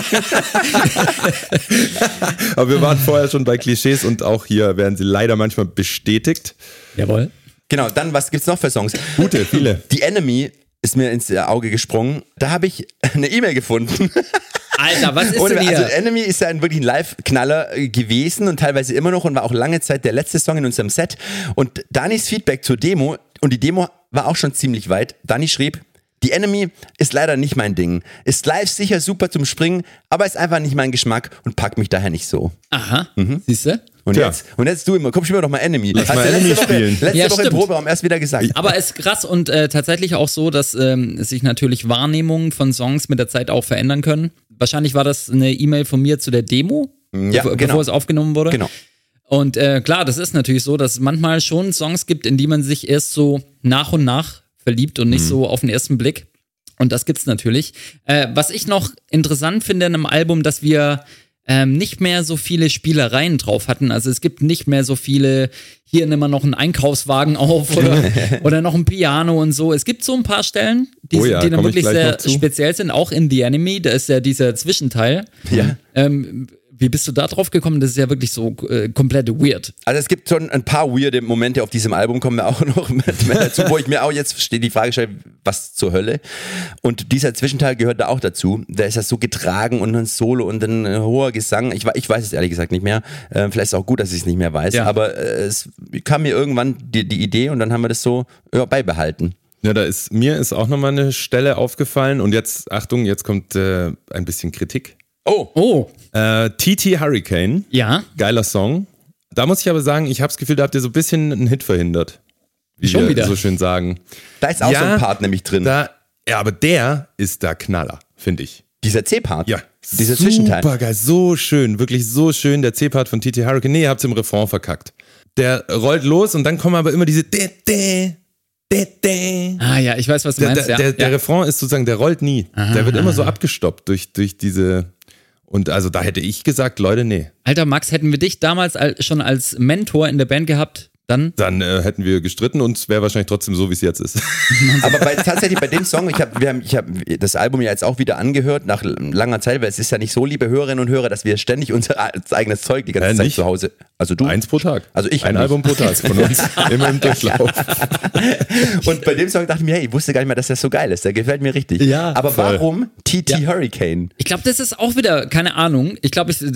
Aber wir waren vorher schon bei Klischees und auch hier werden sie leider manchmal bestätigt. Jawohl. genau, dann was gibt's noch für Songs? Gute, viele. Die Enemy ist mir ins Auge gesprungen. Da habe ich eine E-Mail gefunden. Alter, was ist Ohne, denn hier? also Enemy ist ja ein wirklich ein Live-Knaller äh, gewesen und teilweise immer noch und war auch lange Zeit der letzte Song in unserem Set. Und Danis Feedback zur Demo, und die Demo war auch schon ziemlich weit. Dani schrieb, die Enemy ist leider nicht mein Ding. Ist live sicher super zum Springen, aber ist einfach nicht mein Geschmack und packt mich daher nicht so. Aha, Mhm. siehst du? Und Tja. jetzt, und jetzt du immer, komm, spiel mir doch mal Enemy. Hast mal du letzte Enemy Woche, spielen. Letzte Ja, Woche im. Proberaum erst wieder gesagt. Aber es ist krass und äh, tatsächlich auch so, dass ähm, sich natürlich Wahrnehmungen von Songs mit der Zeit auch verändern können. Wahrscheinlich war das eine E-Mail von mir zu der Demo, Ja, bevor, genau. bevor es aufgenommen wurde. Genau. Und äh, klar, das ist natürlich so, dass es manchmal schon Songs gibt, in die man sich erst so nach und nach verliebt und Mhm. nicht so auf den ersten Blick. Und das gibt's natürlich. Äh, was ich noch interessant finde in einem Album, dass wir ähm, nicht mehr so viele Spielereien drauf hatten. Also es gibt nicht mehr so viele, hier nimm mal noch einen Einkaufswagen auf oder, oder noch ein Piano und so. Es gibt so ein paar Stellen, die, Oh ja, die dann wirklich sehr speziell sind, auch in The Enemy, da ist ja dieser Zwischenteil. Ja. Ähm, wie bist du da drauf gekommen? Das ist ja wirklich so äh, komplett weird. Also es gibt schon ein paar weirde Momente auf diesem Album, kommen wir auch noch mit, mit dazu, wo ich mir auch jetzt steht die Frage stelle, was zur Hölle? Und dieser Zwischenteil gehört da auch dazu. Da ist das so getragen und ein Solo und ein äh, hoher Gesang. Ich, ich weiß es ehrlich gesagt nicht mehr. Äh, vielleicht ist es auch gut, dass ich es nicht mehr weiß. Ja. Aber äh, es kam mir irgendwann die, die Idee und dann haben wir das so ja, beibehalten. Ja, da ist mir ist auch nochmal eine Stelle aufgefallen und jetzt, Achtung, jetzt kommt äh, ein bisschen Kritik. Oh, Oh, Äh, TT Hurricane, ja. geiler Song. Da muss ich aber sagen, ich habe das Gefühl, da habt ihr so ein bisschen einen Hit verhindert. Wie Schon wir wieder. so schön sagen. da ist auch Ja, so ein Part nämlich drin. Da, ja, aber der ist der Knaller, finde ich. Dieser C-Part. Ja, Dieser Zwischenteil. Super geil, so schön, wirklich so schön. Der C-Part von TT Hurricane. Nee, ihr habt's im Refrain verkackt. Der rollt los und dann kommen aber immer diese de, de, de, de. Ah ja, ich weiß, was du Der, meinst. der, ja. der, der ja. Refrain ist sozusagen, der rollt nie. Der wird immer so abgestoppt durch, durch diese. Und also da hätte ich gesagt, Leute, nee. Alter Max, hätten wir dich damals al- schon als Mentor in der Band gehabt, dann Dann äh, hätten wir gestritten und es wäre wahrscheinlich trotzdem so, wie es jetzt ist. Aber bei, tatsächlich bei dem Song, ich habe ich hab das Album ja jetzt auch wieder angehört nach langer Zeit, weil es ist ja nicht so, liebe Hörerinnen und Hörer, dass wir ständig unser eigenes Zeug die ganze Äh, Zeit nicht. zu Hause. Also du. Eins pro Tag. Also ich Ein nicht. Album pro Tag von uns. Immer im Durchlauf. Und bei dem Song dachte ich mir, hey, ich wusste gar nicht mehr, dass der so geil ist. Der gefällt mir richtig. Ja, Aber voll. warum TT Hurricane? Ich glaube, das ist auch wieder, keine Ahnung. Ich glaube, ich, äh,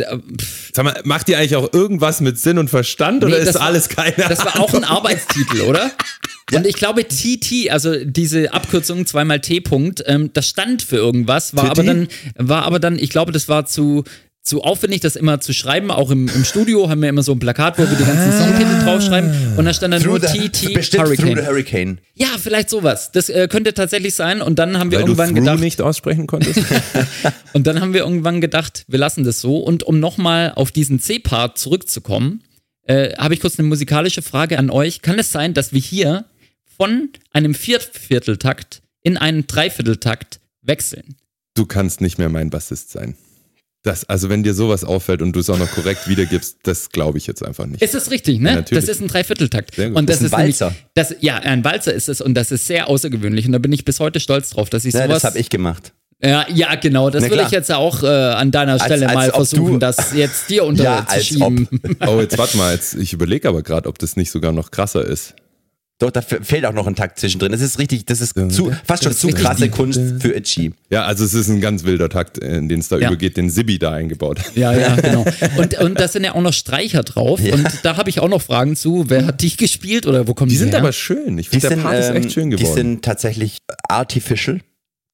Sag mal, macht ihr eigentlich auch irgendwas mit Sinn und Verstand Nee, oder das ist alles keine das war auch ein? Arbeitstitel, oder? Und ich glaube, TT, also diese Abkürzung zweimal T-Punkt, ähm, das stand für irgendwas, war TT? aber dann, war aber dann, ich glaube, das war zu, zu aufwendig, das immer zu schreiben. Auch im, im Studio haben wir immer so ein Plakat, wo wir die ganzen Songtitel draufschreiben. Und da stand dann nur TT bestimmt Through the Hurricane. Hurricane. Ja, vielleicht sowas. Das äh, könnte tatsächlich sein. Und dann haben wir Weil du irgendwann Through gedacht, nicht aussprechen konntest? Und dann haben wir irgendwann gedacht, wir lassen das so. Und um nochmal auf diesen C-Part zurückzukommen, äh, habe ich kurz eine musikalische Frage an euch. Kann es sein, dass wir hier von einem Viertvierteltakt in einen Dreivierteltakt wechseln? du kannst nicht mehr mein Bassist sein. Das, also wenn dir sowas auffällt und du es auch noch korrekt wiedergibst, das glaube ich jetzt einfach nicht. Ist das richtig, ne? Ja, natürlich. das ist ein Dreivierteltakt. Und das Das ist ein nämlich- Walzer. Das, ja, ein Walzer ist es und das ist sehr außergewöhnlich. Und da bin ich bis heute stolz drauf, dass ich Ja, sowas. das habe ich gemacht. Ja, ja, genau. Das würde ich jetzt auch äh, an deiner Stelle als mal ob du- versuchen, das jetzt dir Ja, als unterzuschieben. Oh, jetzt warte mal, jetzt, ich überlege aber gerade, ob das nicht sogar noch krasser ist. Doch, da fe- fehlt auch noch ein Takt zwischendrin. Das ist richtig, das ist zu, fast schon ist zu krasse. Kunst für Itchy. Ja, also es ist ein ganz wilder Takt, in den es da Ja. übergeht, den Sibi da eingebaut hat. Ja, ja, genau. Und, und da sind ja auch noch Streicher drauf. Ja. Und da habe ich auch noch Fragen zu. Wer hat dich gespielt oder wo kommen die, Die sind her? aber schön. Ich Die finde, der sind, Part ist ähm, echt schön die geworden. sind tatsächlich artificial.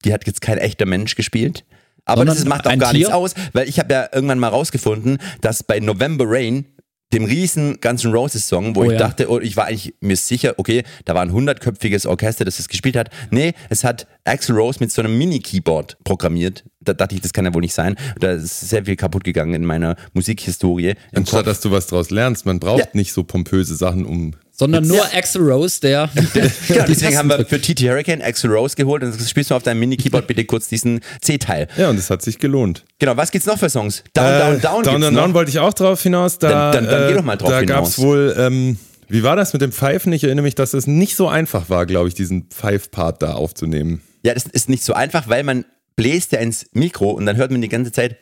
Die hat jetzt kein echter Mensch gespielt. Aber Sondern das macht auch gar Tier? nichts aus, weil ich habe ja irgendwann mal rausgefunden, dass bei November Rain, dem riesen Guns N' Roses Song, wo Oh ich ja. dachte, oh, ich war eigentlich mir sicher, okay, da war ein hundertköpfiges Orchester, das das gespielt hat. Nee, es hat Axel Rose mit so einem Mini-Keyboard programmiert. Da dachte ich, das kann ja wohl nicht sein. Da ist sehr viel kaputt gegangen in meiner Musikhistorie. Anstatt dass du was draus lernst, man braucht Ja. nicht so pompöse Sachen, um. Sondern nur Ja. Axel Rose, der. Genau, deswegen haben wir für TT Hurricane Axel Rose geholt und jetzt spielst du auf deinem Mini-Keyboard bitte kurz diesen C-Teil. Ja, und es hat sich gelohnt. Genau, was gibt's noch für Songs? Down, Äh, Down, Down. Down, Down. Down wollte ich auch drauf hinaus. Da, Dann- dann- dann geh äh, doch mal drauf Da hinaus. gab es wohl, ähm, wie war das mit dem Pfeifen? Ich erinnere mich, dass es nicht so einfach war, glaube ich, diesen Pfeif-Part da aufzunehmen. Ja, das ist nicht so einfach, weil man bläst ja ins Mikro und dann hört man die ganze Zeit.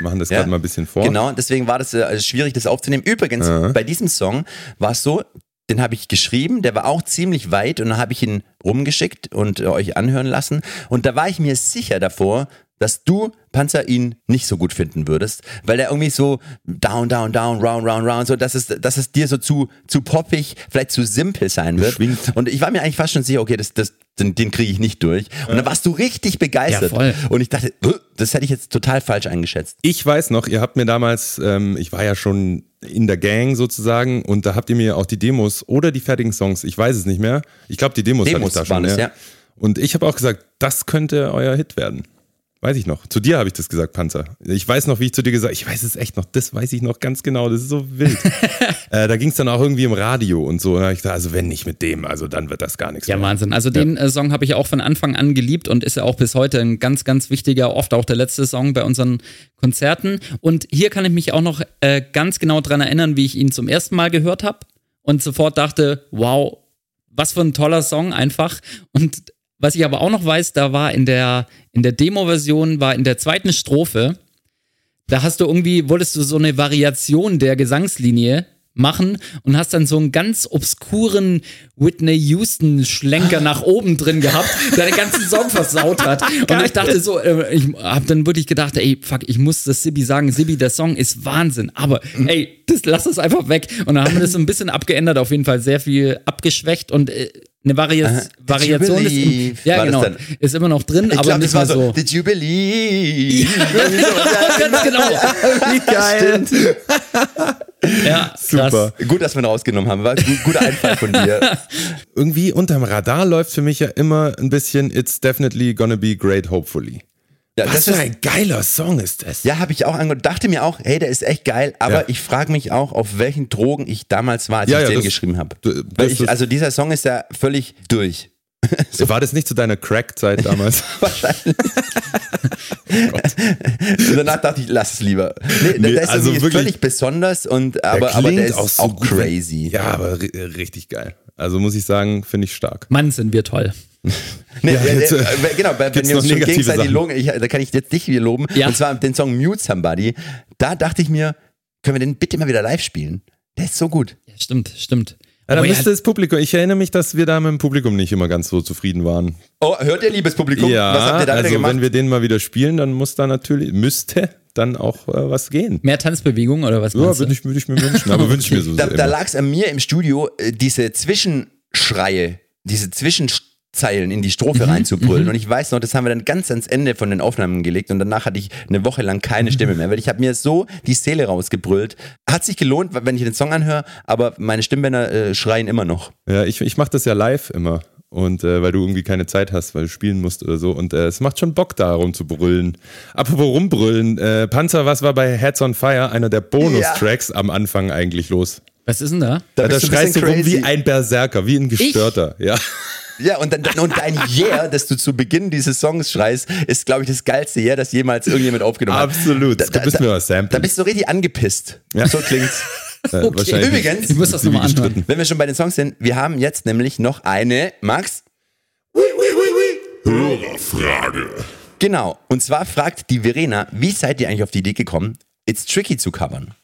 Wir machen das Ja, gerade mal ein bisschen vor. Genau, deswegen war das äh, schwierig, das aufzunehmen. Übrigens, bei diesem Song war es so, den habe ich geschrieben, der war auch ziemlich weit und dann habe ich ihn rumgeschickt und äh, euch anhören lassen. Und da war ich mir sicher davor, dass du, Panzer, ihn nicht so gut finden würdest, weil er irgendwie so down, down, down, round, round, round, so, dass es, dass es dir so zu, zu poppig, vielleicht zu simpel sein wird. Beschwingt. Und ich war mir eigentlich fast schon sicher, okay, das, das, den, den kriege ich nicht durch. Und dann warst du richtig begeistert. Ja, voll. Und ich dachte, das hätte ich jetzt total falsch eingeschätzt. Ich weiß noch, ihr habt mir damals, ähm, ich war ja schon in der Gang sozusagen und da habt ihr mir auch die Demos oder die fertigen Songs, ich weiß es nicht mehr. Ich glaube, die Demos, Demos hatte ich da schon. es, ja. Und ich habe auch gesagt, das könnte euer Hit werden. Weiß ich noch. Zu dir habe ich das gesagt, Panzer. Ich weiß noch, wie ich zu dir gesagt ich weiß es echt noch, das weiß ich noch ganz genau, das ist so wild. äh, da ging es dann auch irgendwie im Radio und so. Und ich gesagt, also wenn nicht mit dem, also dann wird das gar nichts Ja, mehr. Wahnsinn. Also den äh, Song habe ich auch von Anfang an geliebt und ist ja auch bis heute ein ganz, ganz wichtiger, oft auch der letzte Song bei unseren Konzerten. Und hier kann ich mich auch noch äh, ganz genau dran erinnern, wie ich ihn zum ersten Mal gehört habe und sofort dachte, wow, was für ein toller Song einfach. Und was ich aber auch noch weiß, da war in der, in der Demo-Version, war in der zweiten Strophe Da hast du irgendwie, wolltest du so eine Variation der Gesangslinie machen und hast dann so einen ganz obskuren Whitney Houston Schlenker nach oben drin gehabt, der den ganzen Song versaut hat. Und ich dachte so, äh, ich hab dann wirklich gedacht, ey, fuck, ich muss das Sibi sagen, Sibi, der Song ist Wahnsinn, aber ey, das lass es einfach weg. Und dann haben wir das so ein bisschen abgeändert, auf jeden Fall sehr viel abgeschwächt und äh, eine Vari Aha. Variation ist, im, ja genau, ist immer noch drin, Ich aber glaube, nicht das war mehr so. Did you believe? Ganz genau. Wie geil. Ja, krass. Super. Gut, dass wir ihn rausgenommen haben. War guter Einfall von dir. Irgendwie unterm Radar läuft für mich ja immer ein bisschen It's definitely gonna be great, hopefully. Ja, Was das für ist, ein geiler Song ist das. ja habe ich auch angehört. Dachte mir auch, hey, der ist echt geil. Aber Ja. ich frage mich auch, auf welchen Drogen ich damals war, als Ja, ich ja, den das- geschrieben habe. also dieser Song ist ja völlig durch. War das nicht zu deiner Crack-Zeit damals? Wahrscheinlich. und danach dachte ich, lass es lieber. Nee, Nee, der ist also wirklich- völlig besonders und aber, Der aber der ist auch, gut. crazy. Ja, aber ri- richtig geil. Also muss ich sagen, finde ich stark. Mann, sind wir toll. Nee, Ja, äh, jetzt, äh, äh, genau, bei, wenn wir uns schon gegenseitig loben, ich, da kann ich jetzt dich wieder loben. Ja. Und zwar den Song Mute Somebody. Da dachte ich mir, können wir den bitte mal wieder live spielen? Der ist so gut. Ja, stimmt, stimmt. Ja, da müsste das Publikum, ich erinnere mich, dass wir da mit dem Publikum nicht immer ganz so zufrieden waren. Oh, hört ihr, liebes Publikum? Ja, Was habt ihr da also gemacht? wenn wir den mal wieder spielen, dann muss da natürlich, müsste dann auch äh, was gehen. mehr Tanzbewegung oder was Ja, würde ich, würde ich mir wünschen, aber wünsche ich mir so da sehr. da lag es an mir im Studio, äh, diese Zwischenschreie, diese Zwischenzeilen in die Strophe Mhm, reinzubrüllen. Und ich weiß noch, das haben wir dann ganz ans Ende von den Aufnahmen gelegt und danach hatte ich eine Woche lang keine Stimme mehr, weil ich habe mir so die Seele rausgebrüllt. Hat sich gelohnt, wenn ich den Song anhöre, aber meine Stimmbänder äh, schreien immer noch. Ja, ich, ich mache das ja live immer. Und äh, weil du irgendwie keine Zeit hast, weil du spielen musst oder so. Und äh, es macht schon Bock, da rumzubrüllen. Apropos rumbrüllen, äh, Panzer, was war bei Heads on Fire einer der Bonustracks am Anfang eigentlich los? Was ist denn da? Da Ja, da schreist du rum wie ein Berserker, wie ein Gestörter. Ja. Ja, und, dann, und dein Yeah, das du zu Beginn dieses Songs schreist, ist, glaube ich, das geilste Yeah, das jemals irgendjemand aufgenommen hat. Absolut. Da, da, bist da, mir was samplen. da bist du richtig angepisst. Ja. So klingt's. Äh, Okay. Übrigens, Ich muss das nochmal anhören. Wenn wir schon bei den Songs sind, wir haben jetzt nämlich noch eine, Max? Hörerfrage. Genau. Und zwar fragt die Verena, wie seid ihr eigentlich auf die Idee gekommen, It's Tricky zu covern?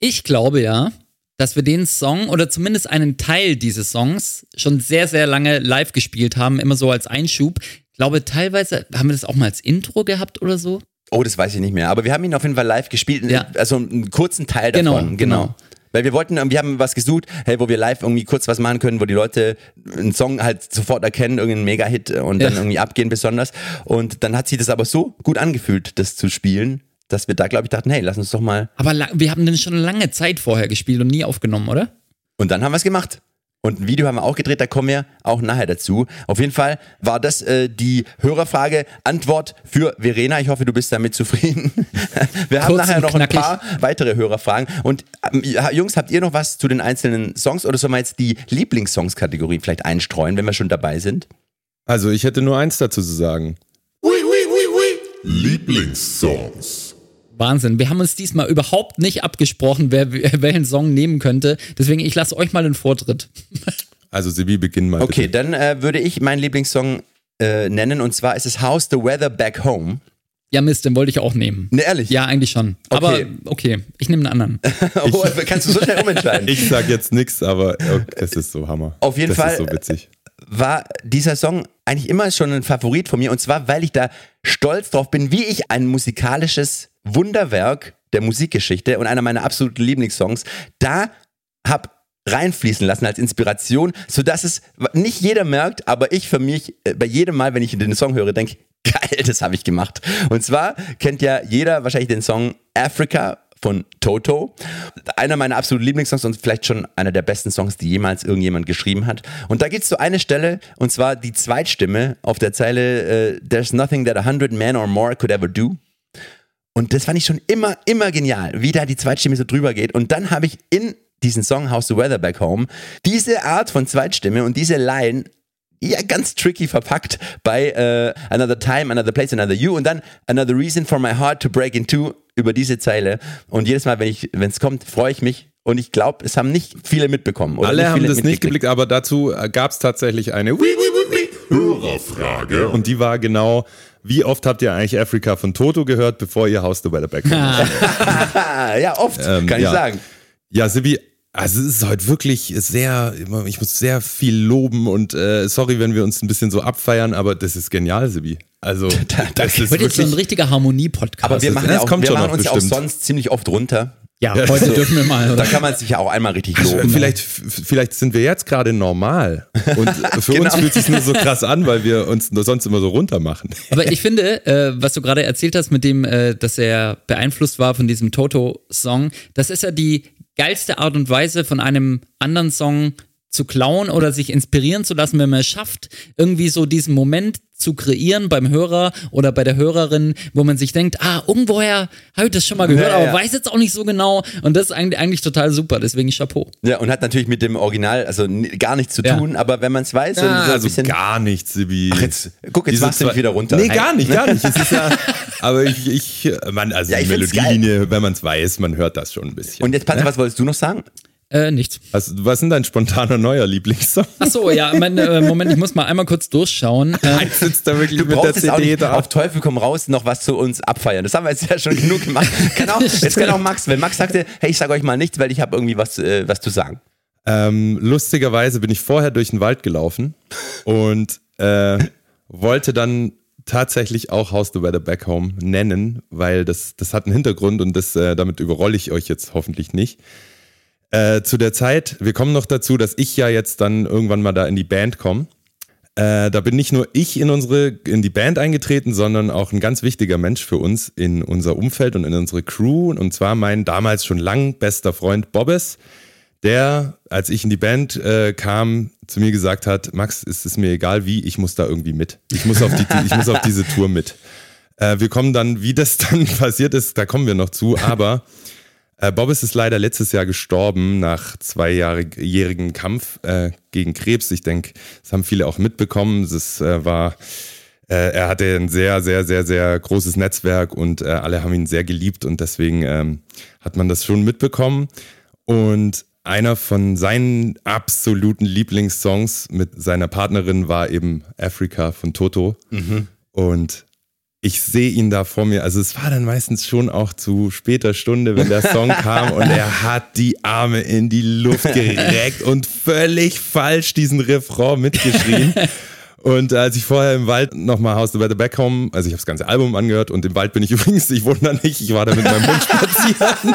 Ich glaube ja, dass wir den Song oder zumindest einen Teil dieses Songs schon sehr, sehr lange live gespielt haben, immer so als Einschub. Ich glaube, teilweise haben wir das auch mal als Intro gehabt oder so. Oh, das weiß ich nicht mehr. Aber wir haben ihn auf jeden Fall live gespielt. Ja. Also einen kurzen Teil Genau, davon. Genau. genau. Weil wir wollten, wir haben was gesucht, hey, wo wir live irgendwie kurz was machen können, wo die Leute einen Song halt sofort erkennen, irgendeinen Mega-Hit und dann Ja. irgendwie abgehen besonders. Und dann hat sich das aber so gut angefühlt, das zu spielen, dass wir da, glaube ich, dachten, hey, lass uns doch mal. Aber wir haben den schon lange Zeit vorher gespielt und nie aufgenommen, oder? Und dann haben wir es gemacht. Und ein Video haben wir auch gedreht, da kommen wir auch nachher dazu. Auf jeden Fall war das äh, die Hörerfrage. Antwort für Verena. Ich hoffe, du bist damit zufrieden. Wir haben Kurz nachher noch ein knackig. paar weitere Hörerfragen. Und ja, Jungs, habt ihr noch was zu den einzelnen Songs oder sollen wir jetzt die Lieblingssongs-Kategorie vielleicht einstreuen, wenn wir schon dabei sind? Also ich hätte nur eins dazu zu sagen. Lieblingssongs. Wahnsinn. Wir haben uns diesmal überhaupt nicht abgesprochen, wer, wer welchen Song nehmen könnte. Deswegen, ich lasse euch mal den Vortritt. Also Sibi, beginn mal. Okay, Bitte. dann äh, würde ich meinen Lieblingssong äh, nennen und zwar ist es How's the Weather Back Home. Ja, Mist, den wollte ich auch nehmen. Ne, ehrlich? Ja, eigentlich schon. Aber Okay. okay, ich nehme einen anderen. Oh, kannst du so schnell umentscheiden? Ich sag jetzt nichts, aber oh, das ist so Hammer. Auf jeden das Fall, ist so witzig. war dieser Song eigentlich immer schon ein Favorit von mir. Und zwar, weil ich da stolz drauf bin, wie ich ein musikalisches Wunderwerk der Musikgeschichte und einer meiner absoluten Lieblingssongs da hab reinfließen lassen als Inspiration, sodass es nicht jeder merkt, aber ich für mich äh, bei jedem Mal, wenn ich den Song höre, denke, geil, das habe ich gemacht. Und zwar kennt ja jeder wahrscheinlich den Song Africa von Toto. Einer meiner absoluten Lieblingssongs und vielleicht schon einer der besten Songs, die jemals irgendjemand geschrieben hat. Und da gibt es so eine Stelle, und zwar die Zweitstimme auf der Zeile äh, There's nothing that a hundred men or more could ever do. Und das fand ich schon immer, immer genial, wie da die Zweitstimme so drüber geht. Und dann habe ich in diesen Song How's the Weather Back Home diese Art von Zweitstimme und diese Line ja ganz tricky verpackt bei äh, Another Time, Another Place, Another You und dann Another Reason for My Heart to Break Into über diese Zeile. Und jedes Mal, wenn ich, wenn es kommt, freue ich mich. Und ich glaube, es haben nicht viele mitbekommen. Oder Alle haben viele das nicht geblickt, aber dazu gab es tatsächlich eine Hörerfrage. Und die war genau, wie oft habt ihr eigentlich Africa von Toto gehört, bevor ihr House to Better Back ja, oft, Ähm, kann ja. ich sagen. Ja, Sibi, also es ist heute wirklich sehr, ich muss sehr viel loben und äh, sorry, wenn wir uns ein bisschen so abfeiern, aber das ist genial, Sibi. Also das ist jetzt so ein wirklich, richtiger Harmonie-Podcast. Aber wir machen, das ja auch, kommt wir schon machen uns ja auch bestimmt. sonst ziemlich oft runter. ja, heute dürfen wir mal. Da Oder? kann man sich ja auch einmal richtig Also, loben. vielleicht, vielleicht sind wir jetzt gerade normal und für Genau. uns fühlt es sich nur so krass an, weil wir uns sonst immer so runter machen. Aber ich finde, äh, was du gerade erzählt hast mit dem, äh, dass er beeinflusst war von diesem Toto-Song, das ist ja die geilste Art und Weise von einem anderen Song zu klauen oder sich inspirieren zu lassen, wenn man es schafft, irgendwie so diesen Moment zu kreieren beim Hörer oder bei der Hörerin, wo man sich denkt, ah, irgendwoher habe ich das schon mal gehört, Ja, aber ja. weiß jetzt auch nicht so genau. Und das ist eigentlich, eigentlich total super, deswegen Chapeau. Ja, und hat natürlich mit dem Original also gar nichts zu Ja. tun, aber wenn man es weiß, und so ein also bisschen. gar nichts, Sibi. Ach, jetzt- guck, jetzt machst du mich wieder runter. Nee, gar nicht, gar nicht. Ja, aber ich, ich, man, also Ja, die Melodielinie, wenn man es weiß, man hört das schon ein bisschen. Und jetzt, Panzer, was wolltest du noch sagen? Äh, nichts. also, was ist denn dein spontaner neuer Lieblingssong? Ach so, ja, mein, äh, Moment, ich muss mal einmal kurz durchschauen. Äh, Jetzt sitzt da wirklich Du mit der brauchst jetzt auch CD nicht da. auf Teufel komm raus noch was zu uns abfeiern. Das haben wir jetzt ja schon genug gemacht. Kann auch, jetzt kann auch Max, wenn Max sagte, hey, ich sage euch mal nichts, weil ich habe irgendwie was, äh, was zu sagen. Ähm, lustigerweise bin ich vorher durch den Wald gelaufen und äh, wollte dann tatsächlich auch House the Weather Back Home nennen, weil das, das hat einen Hintergrund und das, äh, damit überrolle ich euch jetzt hoffentlich nicht. Äh, zu der Zeit, wir kommen noch dazu, dass ich ja jetzt dann irgendwann mal da in die Band komme. Äh, da bin nicht nur ich in unsere, in die Band eingetreten, sondern auch ein ganz wichtiger Mensch für uns in unser Umfeld und in unsere Crew. Und zwar mein damals schon lang bester Freund Bobbes, der, als ich in die Band äh, kam, zu mir gesagt hat, Max, es ist mir egal wie, ich muss da irgendwie mit. Ich muss auf, die, ich muss auf diese Tour mit. Äh, wir kommen dann, wie das dann passiert ist, da kommen wir noch zu, aber äh, Bobbes ist leider letztes Jahr gestorben nach zweijährigem Kampf äh, gegen Krebs. Ich denke, das haben viele auch mitbekommen. Das äh, war, äh, er hatte ein sehr, sehr, sehr, sehr großes Netzwerk und äh, alle haben ihn sehr geliebt und deswegen ähm, hat man das schon mitbekommen. Und einer von seinen absoluten Lieblingssongs mit seiner Partnerin war eben Africa von Toto. Und ich sehe ihn da vor mir. Also es war dann meistens schon auch zu später Stunde, wenn der Song kam und er hat die Arme in die Luft gereckt und völlig falsch diesen Refrain mitgeschrien. Und als ich vorher im Wald nochmal House the Better Back Home, also ich habe das ganze Album angehört und im Wald bin ich übrigens, ich wohne da nicht, ich war da mit meinem Hund spazieren.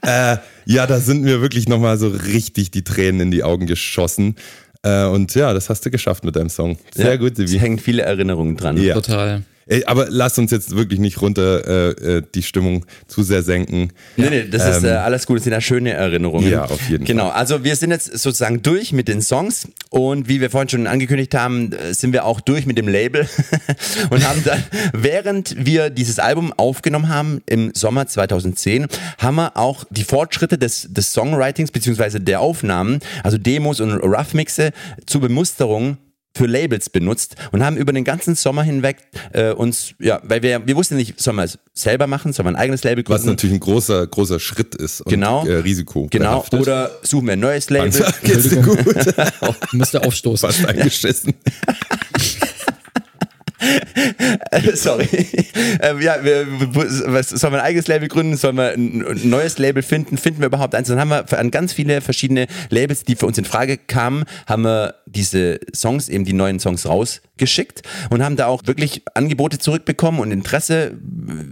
äh, ja, da sind mir wirklich nochmal so richtig die Tränen in die Augen geschossen. Äh, und ja, das hast du geschafft mit deinem Song. Sehr Ja, gut, Es Sibi. hängen viele Erinnerungen dran. Ja. Total. Aber lass uns jetzt wirklich nicht runter äh, äh, die Stimmung zu sehr senken. Nee, nee, das ist äh, alles gut, das sind ja schöne Erinnerungen. Ähm, Ja, auf jeden genau, Fall. also wir sind jetzt sozusagen durch mit den Songs und wie wir vorhin schon angekündigt haben, äh, sind wir auch durch mit dem Label und haben dann, während wir dieses Album aufgenommen haben im Sommer 2010, haben wir auch die Fortschritte des, des Songwritings beziehungsweise der Aufnahmen, also Demos und Rough-Mixe zur Bemusterung für Labels benutzt und haben über den ganzen Sommer hinweg äh, uns, ja, weil wir, wir wussten nicht, sollen wir es selber machen, sollen wir ein eigenes Label Was gründen? natürlich ein großer, großer Schritt ist und Genau. äh, Risiko. Genau, behaftet. oder suchen wir ein neues Label. Panzer, geht's dir gut? Musste aufstoßen. Fast eingeschissen. Sorry. ähm, ja, wir, was, sollen wir ein eigenes Label gründen? Sollen wir ein, ein neues Label finden? Finden wir überhaupt eins? Dann haben wir an ganz viele verschiedene Labels, die für uns in Frage kamen, haben wir diese Songs, eben die neuen Songs rausgeschickt und haben da auch wirklich Angebote zurückbekommen und Interesse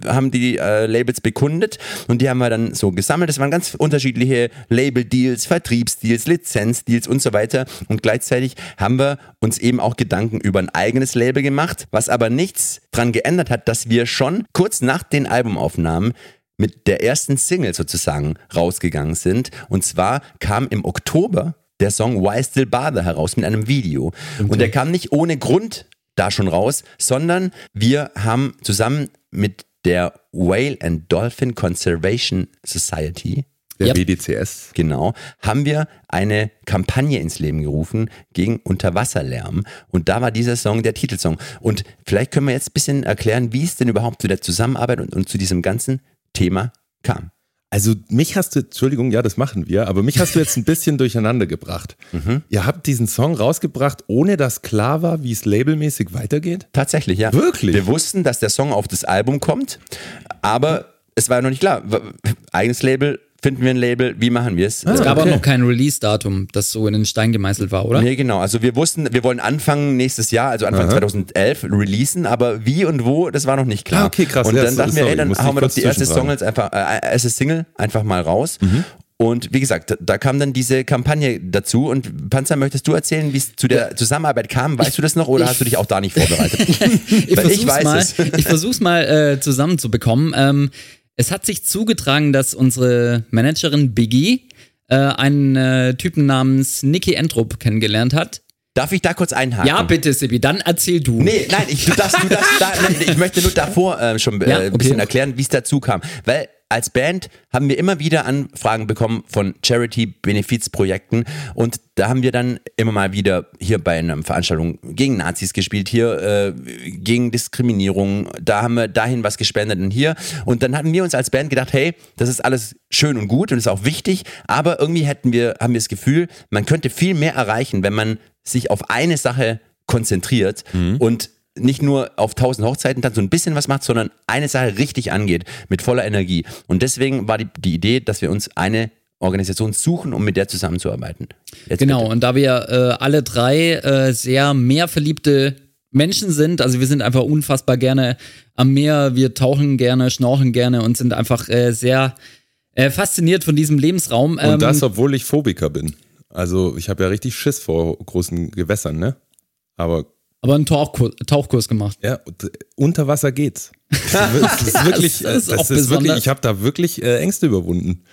äh, haben die äh, Labels bekundet und die haben wir dann so gesammelt. Das waren ganz unterschiedliche Label-Deals, Vertriebsdeals, Lizenzdeals und so weiter und gleichzeitig haben wir uns eben auch Gedanken über ein eigenes Label gemacht, was aber nichts dran geändert hat, dass wir schon kurz nach den Albumaufnahmen mit der ersten Single sozusagen rausgegangen sind. Und zwar kam im Oktober der Song Why Still Bother heraus mit einem Video. Und der kam nicht ohne Grund da schon raus, sondern wir haben zusammen mit der Whale and Dolphin Conservation Society Der Yep. WDCS. Genau, haben wir eine Kampagne ins Leben gerufen gegen Unterwasserlärm. Und da war dieser Song der Titelsong. Und vielleicht können wir jetzt ein bisschen erklären, wie es denn überhaupt zu der Zusammenarbeit und, und zu diesem ganzen Thema kam. Also mich hast du, Entschuldigung, ja, das machen wir, aber mich hast du jetzt ein bisschen durcheinander gebracht. Mhm. Ihr habt diesen Song rausgebracht, ohne dass klar war, wie es labelmäßig weitergeht? Tatsächlich, ja. Wirklich? Wir wussten, dass der Song auf das Album kommt, aber es war ja noch nicht klar. Eigenes Label, finden wir ein Label, wie machen wir es? Es gab okay. auch noch kein Release-Datum, das so in den Stein gemeißelt war, oder? Nee, genau. Also wir wussten, wir wollen Anfang nächstes Jahr, also Anfang 2011, releasen, aber wie und wo, das war noch nicht klar. Ah, okay, krass. Und Ja, dann dachten wir, ey, dann hauen wir doch die erste Song jetzt einfach, äh, erste Single einfach mal raus. Mhm. Und wie gesagt, da kam dann diese Kampagne dazu. Und Panzer, möchtest du erzählen, wie es zu der Zusammenarbeit kam? Weißt du das noch oder ich- hast du dich auch da nicht vorbereitet? ich versuch's ich mal, es. ich versuch's mal äh, zusammenzubekommen. Ähm, es hat sich zugetragen, dass unsere Managerin Biggie äh, einen äh, Typen namens Nicky Entrup kennengelernt hat. Darf ich da kurz einhaken? Ja, bitte, Sibi, dann erzähl du. Nee, nein, ich, du darfst, du darfst da, nein, ich möchte nur davor äh, schon äh, Ja, ein okay. bisschen erklären, wie es dazu kam. Weil als Band haben wir immer wieder Anfragen bekommen von Charity-Benefizprojekten. Und da haben wir dann immer mal wieder hier bei einer Veranstaltung gegen Nazis gespielt, hier äh, gegen Diskriminierung, da haben wir dahin was gespendet und hier. Und dann hatten wir uns als Band gedacht, hey, das ist alles schön und gut und ist auch wichtig, aber irgendwie hätten wir, haben wir das Gefühl, man könnte viel mehr erreichen, wenn man sich auf eine Sache konzentriert und nicht nur auf tausend Hochzeiten dann so ein bisschen was macht, sondern eine Sache richtig angeht, mit voller Energie. Und deswegen war die, die Idee, dass wir uns eine Organisation suchen, um mit der zusammenzuarbeiten. Jetzt Genau, bitte. und da wir äh, alle drei äh, sehr meerverliebte Menschen sind, also wir sind einfach unfassbar gerne am Meer, wir tauchen gerne, schnorcheln gerne und sind einfach äh, sehr äh, fasziniert von diesem Lebensraum. Und Ähm, das, obwohl ich Phobiker bin. Also ich habe ja richtig Schiss vor großen Gewässern, ne? Aber aber einen Tauchkurs, Tauchkurs gemacht. ja, äh, unter Wasser geht's. Das ist, das ist wirklich, Das ist äh, auch das ist wirklich ich habe da wirklich äh, Ängste überwunden.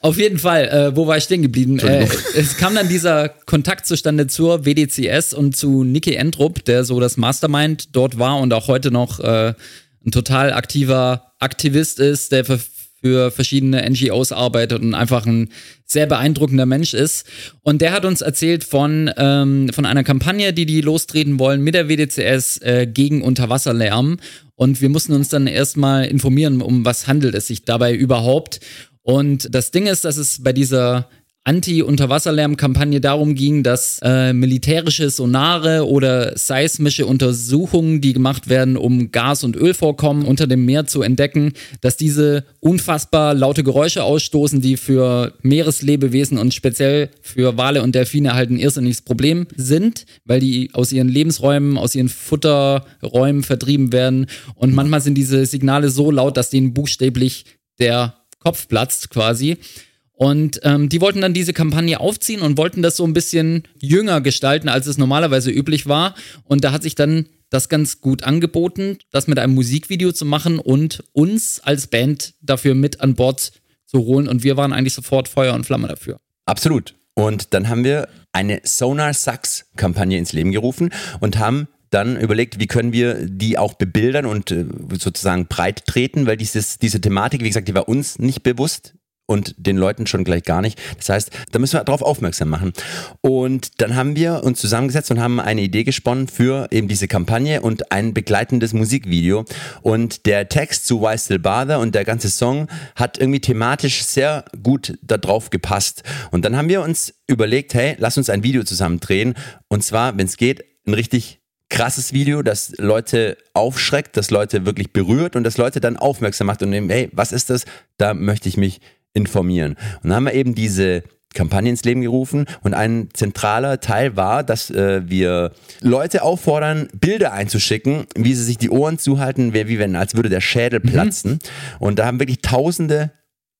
Auf jeden Fall, äh, wo war ich stehen geblieben? Äh, es kam dann dieser Kontakt zustande zur WDCS und zu Nicky Entrup, der so das Mastermind dort war und auch heute noch äh, ein total aktiver Aktivist ist, der für, für verschiedene NGOs arbeitet und einfach ein sehr beeindruckender Mensch ist. Und der hat uns erzählt von, ähm, von einer Kampagne, die die lostreten wollen mit der WDCS äh, gegen Unterwasserlärm. Und wir mussten uns dann erstmal informieren, um was handelt es sich dabei überhaupt. Und das Ding ist, dass es bei dieser Anti-Unterwasserlärm-Kampagne darum ging, dass äh, militärische Sonare oder seismische Untersuchungen, die gemacht werden, um Gas- und Ölvorkommen unter dem Meer zu entdecken, dass diese unfassbar laute Geräusche ausstoßen, die für Meereslebewesen und speziell für Wale und Delfine halt ein irrsinniges Problem sind, weil die aus ihren Lebensräumen, aus ihren Futterräumen vertrieben werden. Und manchmal sind diese Signale so laut, dass denen buchstäblich der Kopf platzt quasi. Und ähm, die wollten dann diese Kampagne aufziehen und wollten das so ein bisschen jünger gestalten, als es normalerweise üblich war. Und da hat sich dann das ganz gut angeboten, das mit einem Musikvideo zu machen und uns als Band dafür mit an Bord zu holen. Und wir waren eigentlich sofort Feuer und Flamme dafür. Absolut. Und dann haben wir eine Sonar Sucks Kampagne ins Leben gerufen und haben dann überlegt, wie können wir die auch bebildern und äh, sozusagen breit treten, weil dieses, diese Thematik, wie gesagt, die war uns nicht bewusst und den Leuten schon gleich gar nicht. Das heißt, da müssen wir darauf aufmerksam machen. Und dann haben wir uns zusammengesetzt und haben eine Idee gesponnen für eben diese Kampagne und ein begleitendes Musikvideo. Und der Text zu Why Still Bother und der ganze Song hat irgendwie thematisch sehr gut da drauf gepasst. Und dann haben wir uns überlegt, hey, lass uns ein Video zusammen drehen. Und zwar, wenn es geht, ein richtig krasses Video, das Leute aufschreckt, das Leute wirklich berührt und das Leute dann aufmerksam macht und eben, hey, was ist das? Da möchte ich mich informieren. Und dann haben wir eben diese Kampagne ins Leben gerufen und ein zentraler Teil war, dass äh, wir Leute auffordern, Bilder einzuschicken, wie sie sich die Ohren zuhalten, wie wie wenn, als würde der Schädel platzen. Und da haben wirklich tausende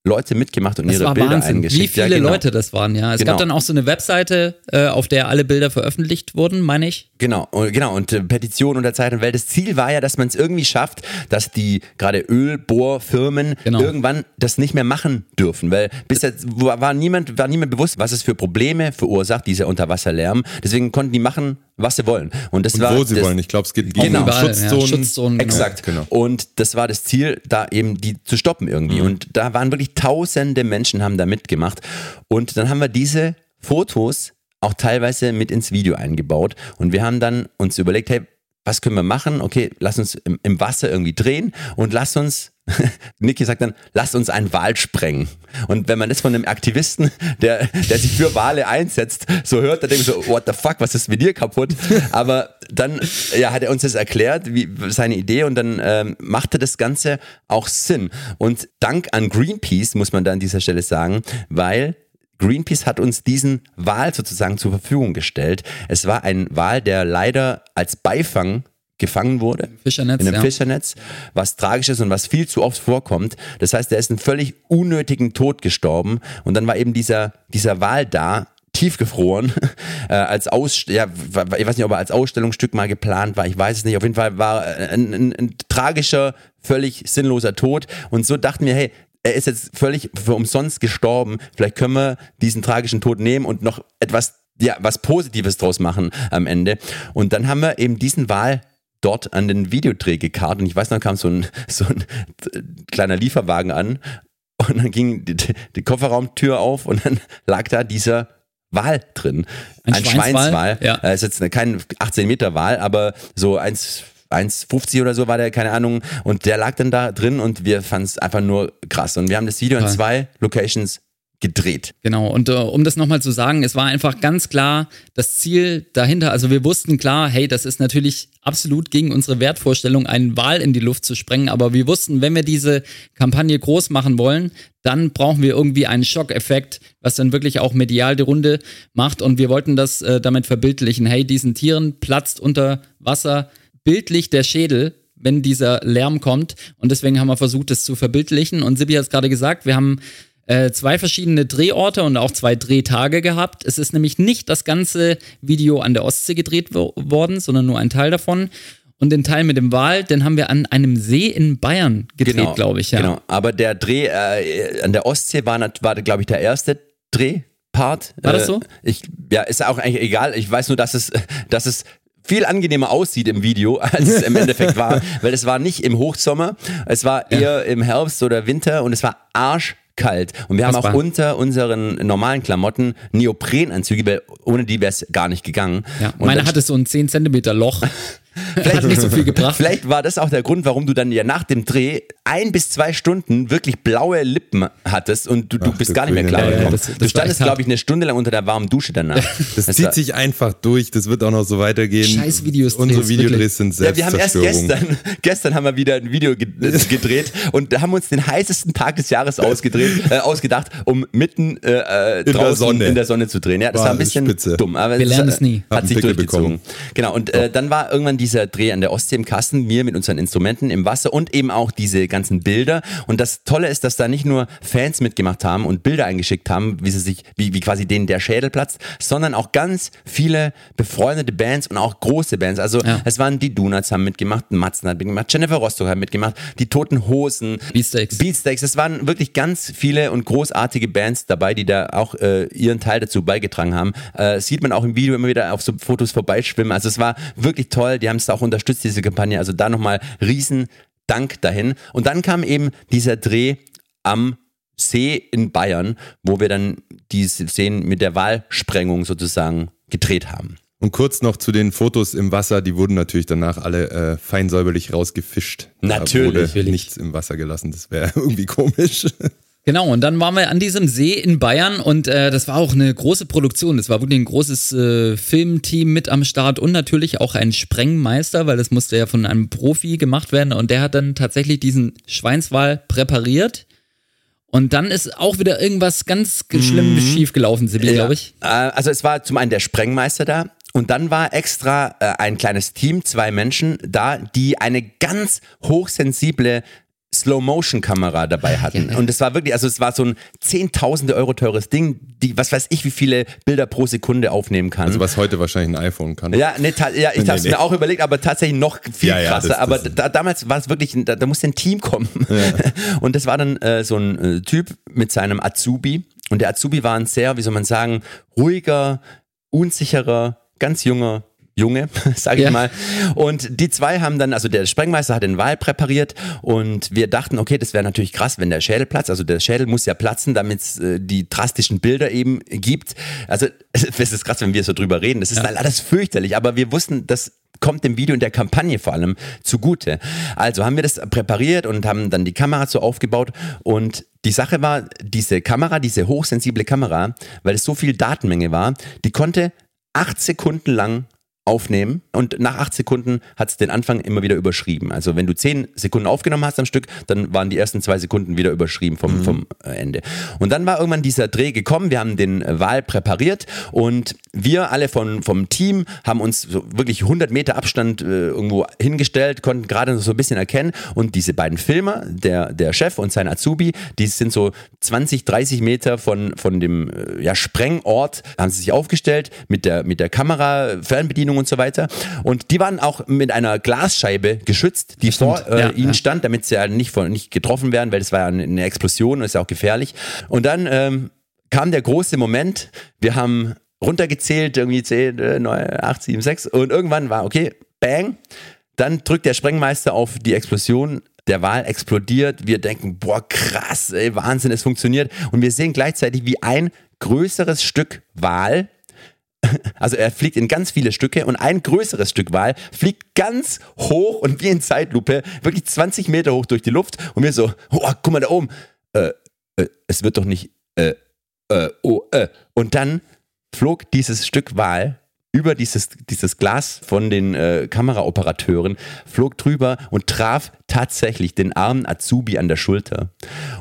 Leute mitgemacht und Das ihre war Bilder Wahnsinn, eingeschickt. wie viele Ja, genau. Leute das waren, ja. Es Genau. gab dann auch so eine Webseite, äh, auf der alle Bilder veröffentlicht wurden, meine ich. Genau, und- genau, und äh, Petition Unterzeichnung, weil das Ziel war ja, dass man es irgendwie schafft, dass die gerade Ölbohrfirmen Genau. irgendwann das nicht mehr machen dürfen, weil bis jetzt war niemand, war niemand bewusst, was es für Probleme verursacht, dieser Unterwasserlärm. Deswegen konnten die machen, was sie wollen. Und das Und war wo sie das, wollen. Ich glaube, es geht Genau. gegen ja. Schutzzonen. Schutzzonen, genau. Exakt. Genau. Und das war das Ziel, da eben die zu stoppen irgendwie. Mhm. Und da waren wirklich tausende Menschen haben da mitgemacht. Und dann haben wir diese Fotos auch teilweise mit ins Video eingebaut. Und wir haben dann uns überlegt, hey, was können wir machen? Okay, lass uns im, im Wasser irgendwie drehen und lass uns Niki sagt dann, lasst uns einen Wal sprengen. Und wenn man das von einem Aktivisten, der, der sich für Wale einsetzt, so hört, dann denkt man so, what the fuck, was ist mit dir kaputt? Aber dann ja, hat er uns das erklärt, wie seine Idee, und dann ähm, machte das Ganze auch Sinn. Und Dank an Greenpeace, muss man da an dieser Stelle sagen, weil Greenpeace hat uns diesen Wal sozusagen zur Verfügung gestellt. Es war ein Wal, der leider als Beifang gefangen wurde. Fischernetz, In einem ja. Fischernetz, was tragisch ist und was viel zu oft vorkommt. Das heißt, er ist einen völlig unnötigen Tod gestorben und dann war eben dieser, dieser Wal da, tiefgefroren, äh, als Aus, ja, ich weiß nicht, ob er als Ausstellungsstück mal geplant war, ich weiß es nicht. Auf jeden Fall war ein, ein, ein tragischer, völlig sinnloser Tod. Und so dachten wir, hey, er ist jetzt völlig für umsonst gestorben. Vielleicht können wir diesen tragischen Tod nehmen und noch etwas, ja, was Positives draus machen am Ende. Und dann haben wir eben diesen Wal dort an den Videodreh gekarrt und ich weiß noch, kam so ein, so ein kleiner Lieferwagen an und dann ging die, die Kofferraumtür auf und dann lag da dieser Wal drin. Ein Schweinswal, ja. Äh, ist jetzt kein 18 Meter Wal, aber so 1 1,50 oder so war der, keine Ahnung. Und der lag dann da drin und wir fanden es einfach nur krass. Und wir haben das Video in zwei Locations gedreht. Genau, und äh, um das nochmal zu sagen, es war einfach ganz klar das Ziel dahinter. Also wir wussten klar, hey, das ist natürlich absolut gegen unsere Wertvorstellung, einen Wal in die Luft zu sprengen. Aber wir wussten, wenn wir diese Kampagne groß machen wollen, dann brauchen wir irgendwie einen Schockeffekt, was dann wirklich auch medial die Runde macht. Und wir wollten das äh, damit verbildlichen. Hey, diesen Tieren platzt unter Wasser bildlich der Schädel wenn dieser Lärm kommt. Und deswegen haben wir versucht, das zu verbildlichen. Und Sibi hat es gerade gesagt, wir haben äh, zwei verschiedene Drehorte und auch zwei Drehtage gehabt. Es ist nämlich nicht das ganze Video an der Ostsee gedreht wo worden, sondern nur ein Teil davon. Und den Teil mit dem Wal, den haben wir an einem See in Bayern gedreht, glaube ich. Ja. Genau, aber der Dreh äh, an der Ostsee war, war glaube ich, der erste Drehpart. War das Äh, so? Ich, ja, ist auch eigentlich egal. Ich weiß nur, dass es, dass es viel angenehmer aussieht im Video, als es im Endeffekt war, weil es war nicht im Hochsommer, es war eher im Herbst oder Winter und es war arschkalt. Und wir haben auch unter unseren normalen Klamotten Neoprenanzüge, weil ohne die wäre es gar nicht gegangen. Ja, meine hatte so ein 10 Zentimeter Loch. Hat nicht so viel gebracht. Vielleicht war das auch der Grund, warum du dann ja nach dem Dreh ein bis zwei Stunden wirklich blaue Lippen hattest und du, du Ach, bist du gar nicht mehr klar gekommen. Ja, das- das du standest, glaube ich, eine Stunde lang unter der warmen Dusche danach. Das war- zieht sich einfach durch. Das wird auch noch so weitergehen. Scheiß Videos Unsere Videodrehs sind ja, wir haben erst Selbstzerstörung. gestern, gestern haben wir wieder ein Video äh, gedreht und da haben wir uns den heißesten Tag des Jahres ausgedreht, äh, ausgedacht, um mitten äh, äh, der draußen Sonne. in der Sonne zu drehen. Ja, das War war ein bisschen spitze. dumm. Aber Wir es, lernen äh, es nie. Hab Hat sich durchgezogen. bekommen. Genau, und äh, dann war irgendwann dieser Dreh an der Ostsee im Kasten, wir mit unseren Instrumenten im Wasser und eben auch diese ganzen Bilder. Und das Tolle ist, dass da nicht nur Fans mitgemacht haben und Bilder eingeschickt haben, wie sie sich, wie, wie quasi denen der Schädel platzt, sondern auch ganz viele befreundete Bands und auch große Bands. Also Ja. es waren die Donuts haben mitgemacht, Matzen hat mitgemacht, Jennifer Rostock hat mitgemacht, die Toten Hosen, Beatsteaks. Beatsteaks. Es waren wirklich ganz viele und großartige Bands dabei, die da auch äh, ihren Teil dazu beigetragen haben. Äh, sieht man auch im Video immer wieder auf so Fotos vorbeischwimmen. Also es war wirklich toll. Die haben es auch unterstützt, diese Kampagne. Also da nochmal riesen Dank dahin. Und dann kam eben dieser Dreh am See in Bayern, wo wir dann diese Szenen mit der Wahlsprengung sozusagen gedreht haben. Und kurz noch zu den Fotos im Wasser, die wurden natürlich danach alle äh, fein säuberlich rausgefischt. Natürlich. Da wurde nichts im Wasser gelassen, das wäre irgendwie komisch. Genau, und dann waren wir an diesem See in Bayern und äh, das war auch eine große Produktion. Das war wirklich ein großes äh, Filmteam mit am Start und natürlich auch ein Sprengmeister, weil das musste ja von einem Profi gemacht werden und der hat dann tatsächlich diesen Schweinswal präpariert. Und dann ist auch wieder irgendwas ganz schlimm schief gelaufen, Sibyl, glaube ich. Äh, Also es war zum einen der Sprengmeister da und dann war extra äh, ein kleines Team, zwei Menschen da, die eine ganz hochsensible Slow-Motion-Kamera dabei hatten. Und es war wirklich, also es war so ein zehntausende Euro teures Ding, die, was weiß ich, wie viele Bilder pro Sekunde aufnehmen kann. Also was heute wahrscheinlich ein iPhone kann. Ja, ta- ja ich Nee, habe es nee. mir auch überlegt, aber tatsächlich noch viel Ja, ja, krasser. das- aber das- da, damals war es wirklich, da, da musste ein Team kommen. Und das war dann äh, so ein äh, Typ mit seinem Azubi. Und der Azubi war ein sehr, wie soll man sagen, ruhiger, unsicherer, ganz junger Junge, sage ich Ja. mal. Und die zwei haben dann, also der Sprengmeister hat den Wal präpariert und wir dachten, okay, das wäre natürlich krass, wenn der Schädel platzt. Also der Schädel muss ja platzen, damit es äh, die drastischen Bilder eben gibt. Also es ist krass, wenn wir so drüber reden. Das ist alles fürchterlich, aber wir wussten, das kommt dem Video und der Kampagne vor allem zugute. Also haben wir das präpariert und haben dann die Kamera so aufgebaut und die Sache war, diese Kamera, diese hochsensible Kamera, weil es so viel Datenmenge war, die konnte acht Sekunden lang aufnehmen und nach acht Sekunden hat es den Anfang immer wieder überschrieben. Also wenn du zehn Sekunden aufgenommen hast am Stück, dann waren die ersten zwei Sekunden wieder überschrieben vom, Mhm. vom äh, Ende. Und dann war irgendwann dieser Dreh gekommen, wir haben den äh, Wahl präpariert und wir alle von, vom Team haben uns so wirklich 100 Meter Abstand äh, irgendwo hingestellt, konnten gerade so ein bisschen erkennen und diese beiden Filmer, der, der Chef und sein Azubi, die sind so 20, 30 Meter von, von dem äh, ja, Sprengort, haben sie sich aufgestellt mit der, mit der Kamera, Fernbedienung und so weiter. Und die waren auch mit einer Glasscheibe geschützt, die vor äh, Ja, ihnen ja. stand, damit sie ja nicht, von, nicht getroffen werden, weil das war ja eine- Explosion und ist ja auch gefährlich. Und dann ähm, kam der große Moment, wir haben runtergezählt, irgendwie 10, äh, 9, 8, 7, 6 und irgendwann war, okay, bang, dann drückt der Sprengmeister auf die Explosion. Der Wal explodiert. Wir denken, boah, krass, ey, Wahnsinn, es funktioniert. Und wir sehen gleichzeitig, wie ein größeres Stück Wal also er fliegt in ganz viele Stücke und ein größeres Stück Wal fliegt ganz hoch und wie in Zeitlupe, wirklich 20 Meter hoch durch die Luft und wir so, oh, guck mal da oben, äh, äh, es wird doch nicht, äh, äh, oh, äh. Und dann flog dieses Stück Wal über dieses, dieses Glas von den äh, Kameraoperateuren, flog drüber und traf tatsächlich den armen Azubi an der Schulter.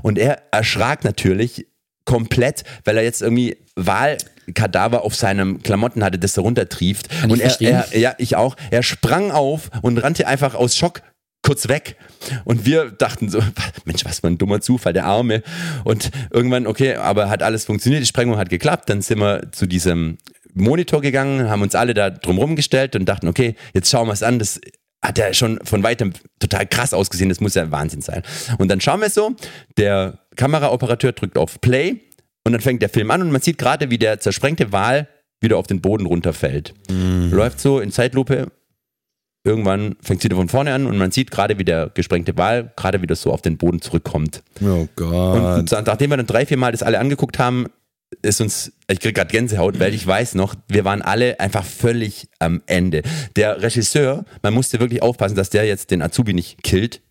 Und er erschrak natürlich komplett, weil er jetzt irgendwie Wahlkadaver auf seinem Klamotten hatte, das da runtertrieft. ich und er, er, ja, ich auch, er sprang auf und rannte einfach aus Schock kurz weg. Und wir dachten so, Mensch, was für ein dummer Zufall, der Arme. Und irgendwann, okay, aber hat alles funktioniert, die Sprengung hat geklappt. Dann sind wir zu diesem Monitor gegangen, haben uns alle da drumherum gestellt und dachten, okay, jetzt schauen wir es an, das hat ja schon von weitem total krass ausgesehen, das muss ja Wahnsinn sein. Und dann schauen wir es so, der Kameraoperateur drückt auf Play und dann fängt der Film an und man sieht gerade, wie der zersprengte Wal wieder auf den Boden runterfällt. Läuft so in Zeitlupe. Irgendwann fängt es wieder von vorne an und man sieht gerade, wie der gesprengte Wal gerade wieder so auf den Boden zurückkommt. Oh Und, Gott. und nachdem wir dann drei, vier Mal das alle angeguckt haben, ist uns, ich krieg gerade Gänsehaut, weil ich weiß noch, wir waren alle einfach völlig am Ende. Der Regisseur, man musste wirklich aufpassen, dass der jetzt den Azubi nicht killt.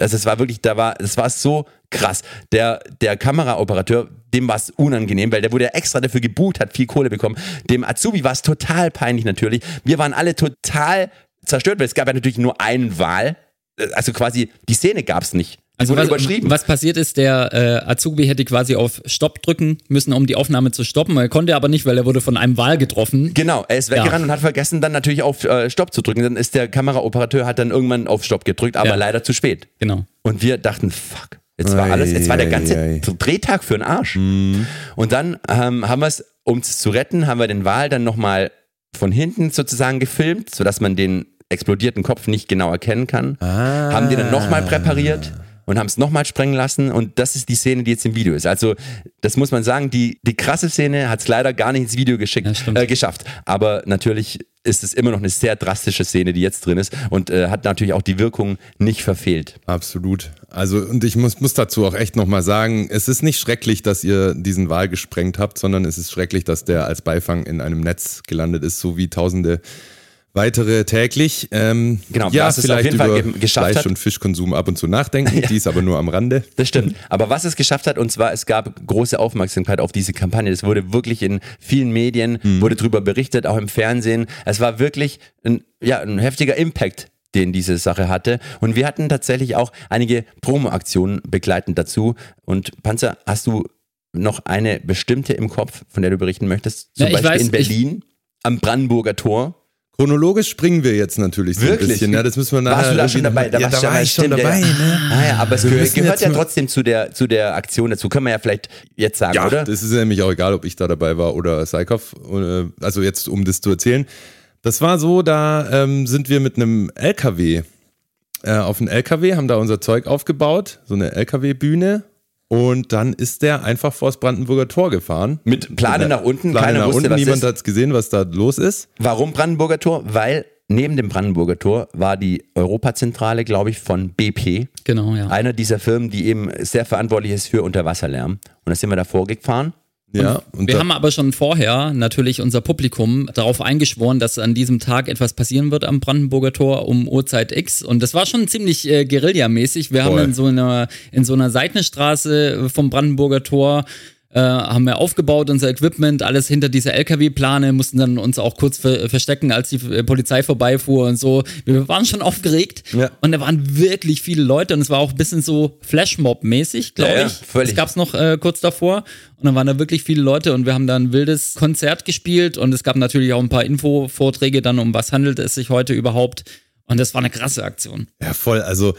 Also es war wirklich, da war, es war so krass. Der, der Kameraoperateur, dem war es unangenehm, weil der wurde extra dafür gebucht, hat viel Kohle bekommen. Dem Azubi war es total peinlich natürlich. Wir waren alle total zerstört, weil es gab ja natürlich nur einen Wahl. Also quasi, die Szene gab es nicht. Also was, überschrieben. was passiert ist, der äh, Azubi hätte quasi auf Stopp drücken müssen, um die Aufnahme zu stoppen. Er konnte aber nicht, weil er wurde von einem Wal getroffen. Genau, er ist weggerannt und hat vergessen, dann natürlich auf äh, Stopp zu drücken. Dann ist der Kameraoperateur hat dann irgendwann auf Stopp gedrückt, aber Ja. leider zu spät. Genau. Und wir dachten, fuck, jetzt war alles, jetzt war der ganze Ei, ei, ei. Drehtag für den Arsch. Und dann ähm, haben wir es, um es zu retten, haben wir den Wal dann nochmal von hinten sozusagen gefilmt, sodass man den explodierten Kopf nicht genau erkennen kann. Haben den dann nochmal präpariert und haben es nochmal sprengen lassen und das ist die Szene, die jetzt im Video ist. Also das muss man sagen, die, die krasse Szene hat es leider gar nicht ins Video geschickt, Ja, äh, geschafft. Aber natürlich ist es immer noch eine sehr drastische Szene, die jetzt drin ist und äh, hat natürlich auch die Wirkung nicht verfehlt. Absolut. Also, und ich muss, muss dazu auch echt nochmal sagen, es ist nicht schrecklich, dass ihr diesen Wal gesprengt habt, sondern es ist schrecklich, dass der als Beifang in einem Netz gelandet ist, so wie tausende weitere täglich. Ähm, Genau, ja, was es auf vielleicht jeden Fall über ge- geschafft Fleisch hat. und Fischkonsum ab und zu nachdenken, dies aber nur am Rande. Das stimmt. Aber was es geschafft hat, und zwar, es gab große Aufmerksamkeit auf diese Kampagne. Das wurde wirklich in vielen Medien, wurde drüber berichtet, auch im Fernsehen. Es war wirklich ein, ja, ein heftiger Impact den diese Sache hatte. Und wir hatten tatsächlich auch einige Promo-Aktionen begleitend dazu. Und Panzer, hast du noch eine bestimmte im Kopf, von der du berichten möchtest? Zum Ja, ich Beispiel weiß, in ich- Berlin, am Brandenburger Tor. Chronologisch springen wir jetzt natürlich so Wirklich? ein bisschen. Ja, das müssen wir nachher Warst du da schon dabei? noch- ja, warst da du war ich schon dabei. ja. Ne? Ah ja, aber es Wir gehört, ja trotzdem zu der, zu der Aktion dazu. Können wir ja vielleicht jetzt sagen, Ja, oder? das ist nämlich auch egal, ob ich da dabei war oder Saikov. äh, Also jetzt, um das zu erzählen. Das war so, da ähm, sind wir mit einem LKW äh, auf einen LKW, haben da unser Zeug aufgebaut, so eine LKW-Bühne. Und dann ist der einfach vors Brandenburger Tor gefahren. Mit Plane nach unten, Plane keiner nach wusste, unten, was niemand hat gesehen, was da los ist. Warum Brandenburger Tor? Weil neben dem Brandenburger Tor war die Europazentrale, glaube ich, von BP. Genau, ja. Einer dieser Firmen, die eben sehr verantwortlich ist für Unterwasserlärm. Und da sind wir davor gefahren. Ja, und wir haben aber schon vorher natürlich unser Publikum darauf eingeschworen, dass an diesem Tag etwas passieren wird am Brandenburger Tor um Uhrzeit X. Und das war schon ziemlich äh, Guerilla-mäßig. Wir haben Voll. in so einer, in so einer Seitenstraße vom Brandenburger Tor äh, haben wir aufgebaut, unser Equipment, alles hinter dieser LKW-Plane, mussten dann uns auch kurz ver verstecken, als die Polizei vorbeifuhr und so. Wir waren schon aufgeregt Ja. und da waren wirklich viele Leute und es war auch ein bisschen so Flashmob-mäßig, glaube Ja, ja, ich. völlig. Es gab's noch äh, kurz davor und dann waren da wirklich viele Leute und wir haben da ein wildes Konzert gespielt und es gab natürlich auch ein paar Infovorträge dann, um was handelt es sich heute überhaupt. Und das war eine krasse Aktion. Ja, voll. Also,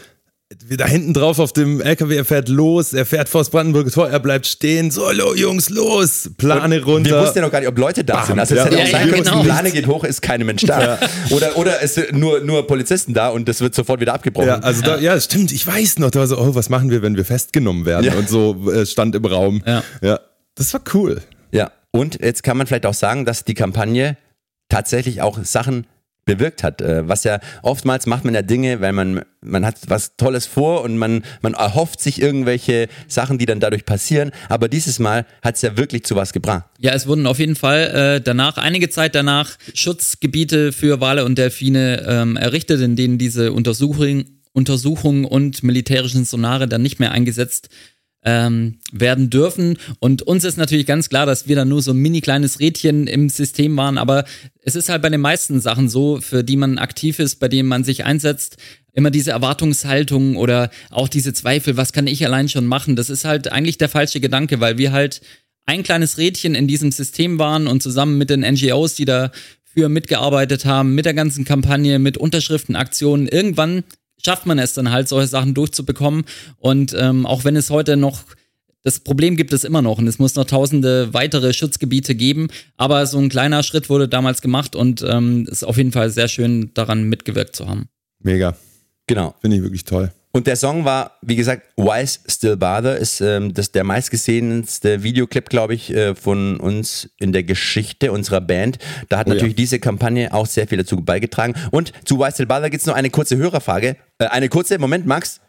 wir da hinten drauf auf dem LKW, er fährt los, er fährt vors Brandenburger Tor, er bleibt stehen. So, lo, Jungs, los! Plane runter. Wir wussten ja noch gar nicht, ob Leute da Bam. sind. Also es Ja. hätte auch Ja, sein ja, können, genau. die Plane geht hoch, ist kein Mensch da. Oder, oder es sind nur, nur Polizisten da und das wird sofort wieder abgebrochen. ja, also Da, ja, stimmt. Ich weiß noch, da war so, oh, was machen wir, wenn wir festgenommen werden? Ja. Und so äh, stand im Raum. Ja. ja. Das war cool. Ja, und jetzt kann man vielleicht auch sagen, dass die Kampagne tatsächlich auch Sachen bewirkt hat. Äh, Was ja oftmals macht man ja Dinge, weil man, man hat was Tolles vor und man, man erhofft sich irgendwelche Sachen, die dann dadurch passieren. Aber dieses Mal hat es ja wirklich zu was gebracht. Ja, es wurden auf jeden Fall äh, danach, einige Zeit danach, Schutzgebiete für Wale und Delfine ähm, errichtet, in denen diese Untersuchung, Untersuchungen und militärischen Sonare dann nicht mehr eingesetzt ähm, werden dürfen. Und uns ist natürlich ganz klar, dass wir da nur so ein mini kleines Rädchen im System waren, aber es ist halt bei den meisten Sachen so, für die man aktiv ist, bei denen man sich einsetzt, immer diese Erwartungshaltung oder auch diese Zweifel, was kann ich allein schon machen, das ist halt eigentlich der falsche Gedanke, weil wir halt ein kleines Rädchen in diesem System waren und zusammen mit den NGOs, die dafür mitgearbeitet haben, mit der ganzen Kampagne, mit Unterschriftenaktionen, irgendwann schafft man es dann halt, solche Sachen durchzubekommen. Und ähm, auch wenn es heute noch das Problem gibt es immer noch und es muss noch tausende weitere Schutzgebiete geben, aber so ein kleiner Schritt wurde damals gemacht und ähm, ist auf jeden Fall sehr schön daran mitgewirkt zu haben. Mega. Genau. Finde ich wirklich toll. Und der Song war, wie gesagt, Why's Still Bother, ist ähm, das der meistgesehenste Videoclip, glaube ich, äh, von uns in der Geschichte unserer Band. Da hat Oh ja. natürlich diese Kampagne auch sehr viel dazu beigetragen. Und zu Why's Still Bother gibt es noch eine kurze Hörerfrage. Äh, eine kurze, Moment, Max.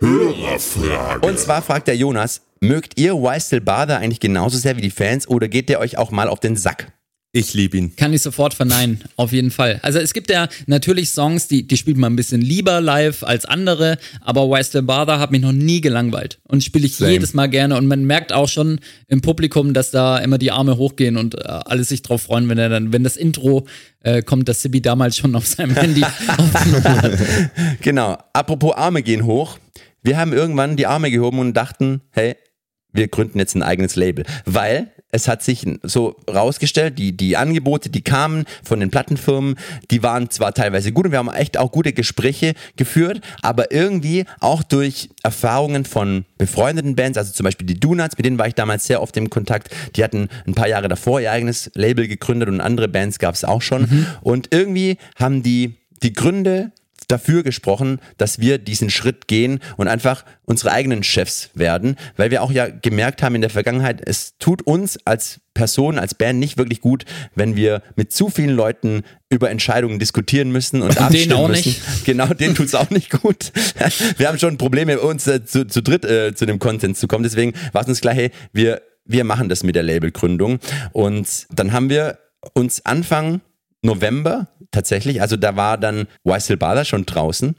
Hörerfrage. Und zwar fragt der Jonas, mögt ihr Why's Still Bother eigentlich genauso sehr wie die Fans oder geht der euch auch mal auf den Sack? Ich liebe ihn. Kann ich sofort verneinen, auf jeden Fall. Also es gibt ja natürlich Songs, die, die spielt man ein bisschen lieber live als andere, aber Still Bother hat mich noch nie gelangweilt und spiele ich Same. jedes Mal gerne und man merkt auch schon im Publikum, dass da immer die Arme hochgehen und äh, alle sich drauf freuen, wenn er dann, wenn das Intro äh, kommt, das Sibi damals schon auf seinem Handy hat. Genau. Apropos Arme gehen hoch. Wir haben irgendwann die Arme gehoben und dachten, hey, wir gründen jetzt ein eigenes Label. Weil es hat sich so rausgestellt, die, die Angebote, die kamen von den Plattenfirmen, die waren zwar teilweise gut und wir haben echt auch gute Gespräche geführt, aber irgendwie auch durch Erfahrungen von befreundeten Bands, also zum Beispiel die Donuts, mit denen war ich damals sehr oft im Kontakt, die hatten ein paar Jahre davor ihr eigenes Label gegründet und andere Bands gab es auch schon. Und irgendwie haben die die Gründe dafür gesprochen, dass wir diesen Schritt gehen und einfach unsere eigenen Chefs werden, weil wir auch ja gemerkt haben in der Vergangenheit, es tut uns als Person, als Band nicht wirklich gut, wenn wir mit zu vielen Leuten über Entscheidungen diskutieren müssen und, abstimmen auch müssen. nicht. Genau, denen tut's auch nicht gut. Wir haben schon Probleme, uns äh, zu, zu dritt äh, zu dem Content zu kommen. Deswegen war es uns klar, hey, wir, wir machen das mit der Labelgründung. Und dann haben wir uns Anfang November tatsächlich, also da war dann Still Bother schon draußen,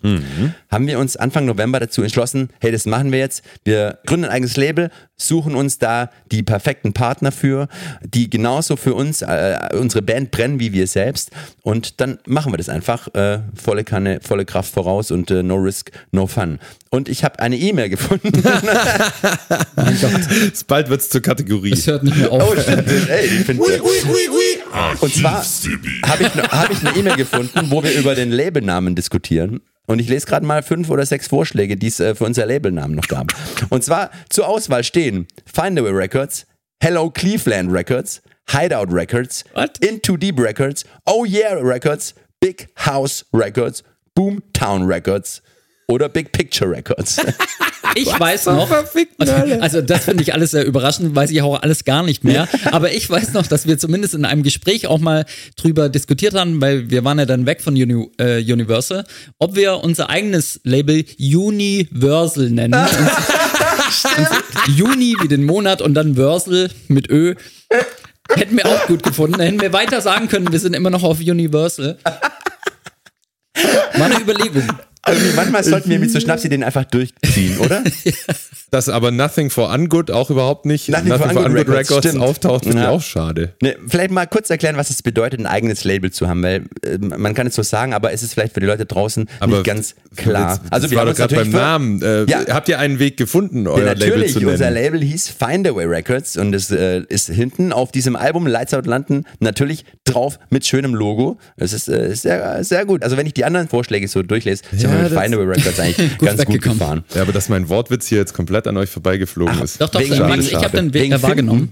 haben wir uns Anfang November dazu entschlossen, hey, das machen wir jetzt. Wir gründen ein eigenes Label, suchen uns da die perfekten Partner für, die genauso für uns, äh, unsere Band brennen wie wir selbst. Und dann machen wir das einfach, äh, volle Kanne, volle Kraft voraus und äh, no risk, no fun. Und ich habe eine E-Mail gefunden. Bald wird es zur Kategorie. Es hört nicht mehr auf. Oh, stimmt. Ey, ich finde, Und zwar. Habe ich, hab ich eine E-Mail gefunden, wo wir über den Labelnamen diskutieren. Und ich lese gerade mal fünf oder sechs Vorschläge, die es äh, für unser Labelnamen noch gab. Und zwar zur Auswahl stehen Findaway Records, Hello Cleveland Records, Hideout Records, What? Into Deep Records, Oh Yeah Records, Big House Records, Boomtown Records oder Big Picture Records. Ich weiß noch, also das finde ich alles sehr überraschend, weiß ich auch alles gar nicht mehr. Aber ich weiß noch, dass wir zumindest in einem Gespräch auch mal drüber diskutiert haben, weil wir waren ja dann weg von Uni äh, Universal, ob wir unser eigenes Label Universal nennen. Juni wie den Monat und dann Wörsel mit Ö. Hätten wir auch gut gefunden. Hätten wir weiter sagen können, wir sind immer noch auf Universal. War eine Überlegung. Irgendwie manchmal sollten wir mit so Schnapsideen einfach durchziehen, oder? Dass aber Nothing for Ungood auch überhaupt nicht Nothing for Ungood Records, stimmt. auftaucht, finde Ja. ich auch schade. Ne, vielleicht mal kurz erklären, was es bedeutet, ein eigenes Label zu haben, weil äh, man kann es so sagen, aber es ist vielleicht für die Leute draußen nicht ganz klar. Jetzt, also wir war doch gerade beim für- Namen. Äh, Ja. Habt ihr einen Weg gefunden, euer Ja, Label natürlich, zu nennen? unser Label hieß Findaway Records und es äh, ist hinten auf diesem Album Lights Out London natürlich drauf mit schönem Logo. Es ist, äh, sehr, sehr gut. Also wenn ich die anderen Vorschläge so durchlese, sind Ja, Findaway Records eigentlich Gut ganz gut gefahren. ja, aber dass mein Wortwitz hier jetzt komplett an euch vorbeigeflogen ist. Doch, doch, Wegen- Max, ich habe den Weg wegen wahrgenommen.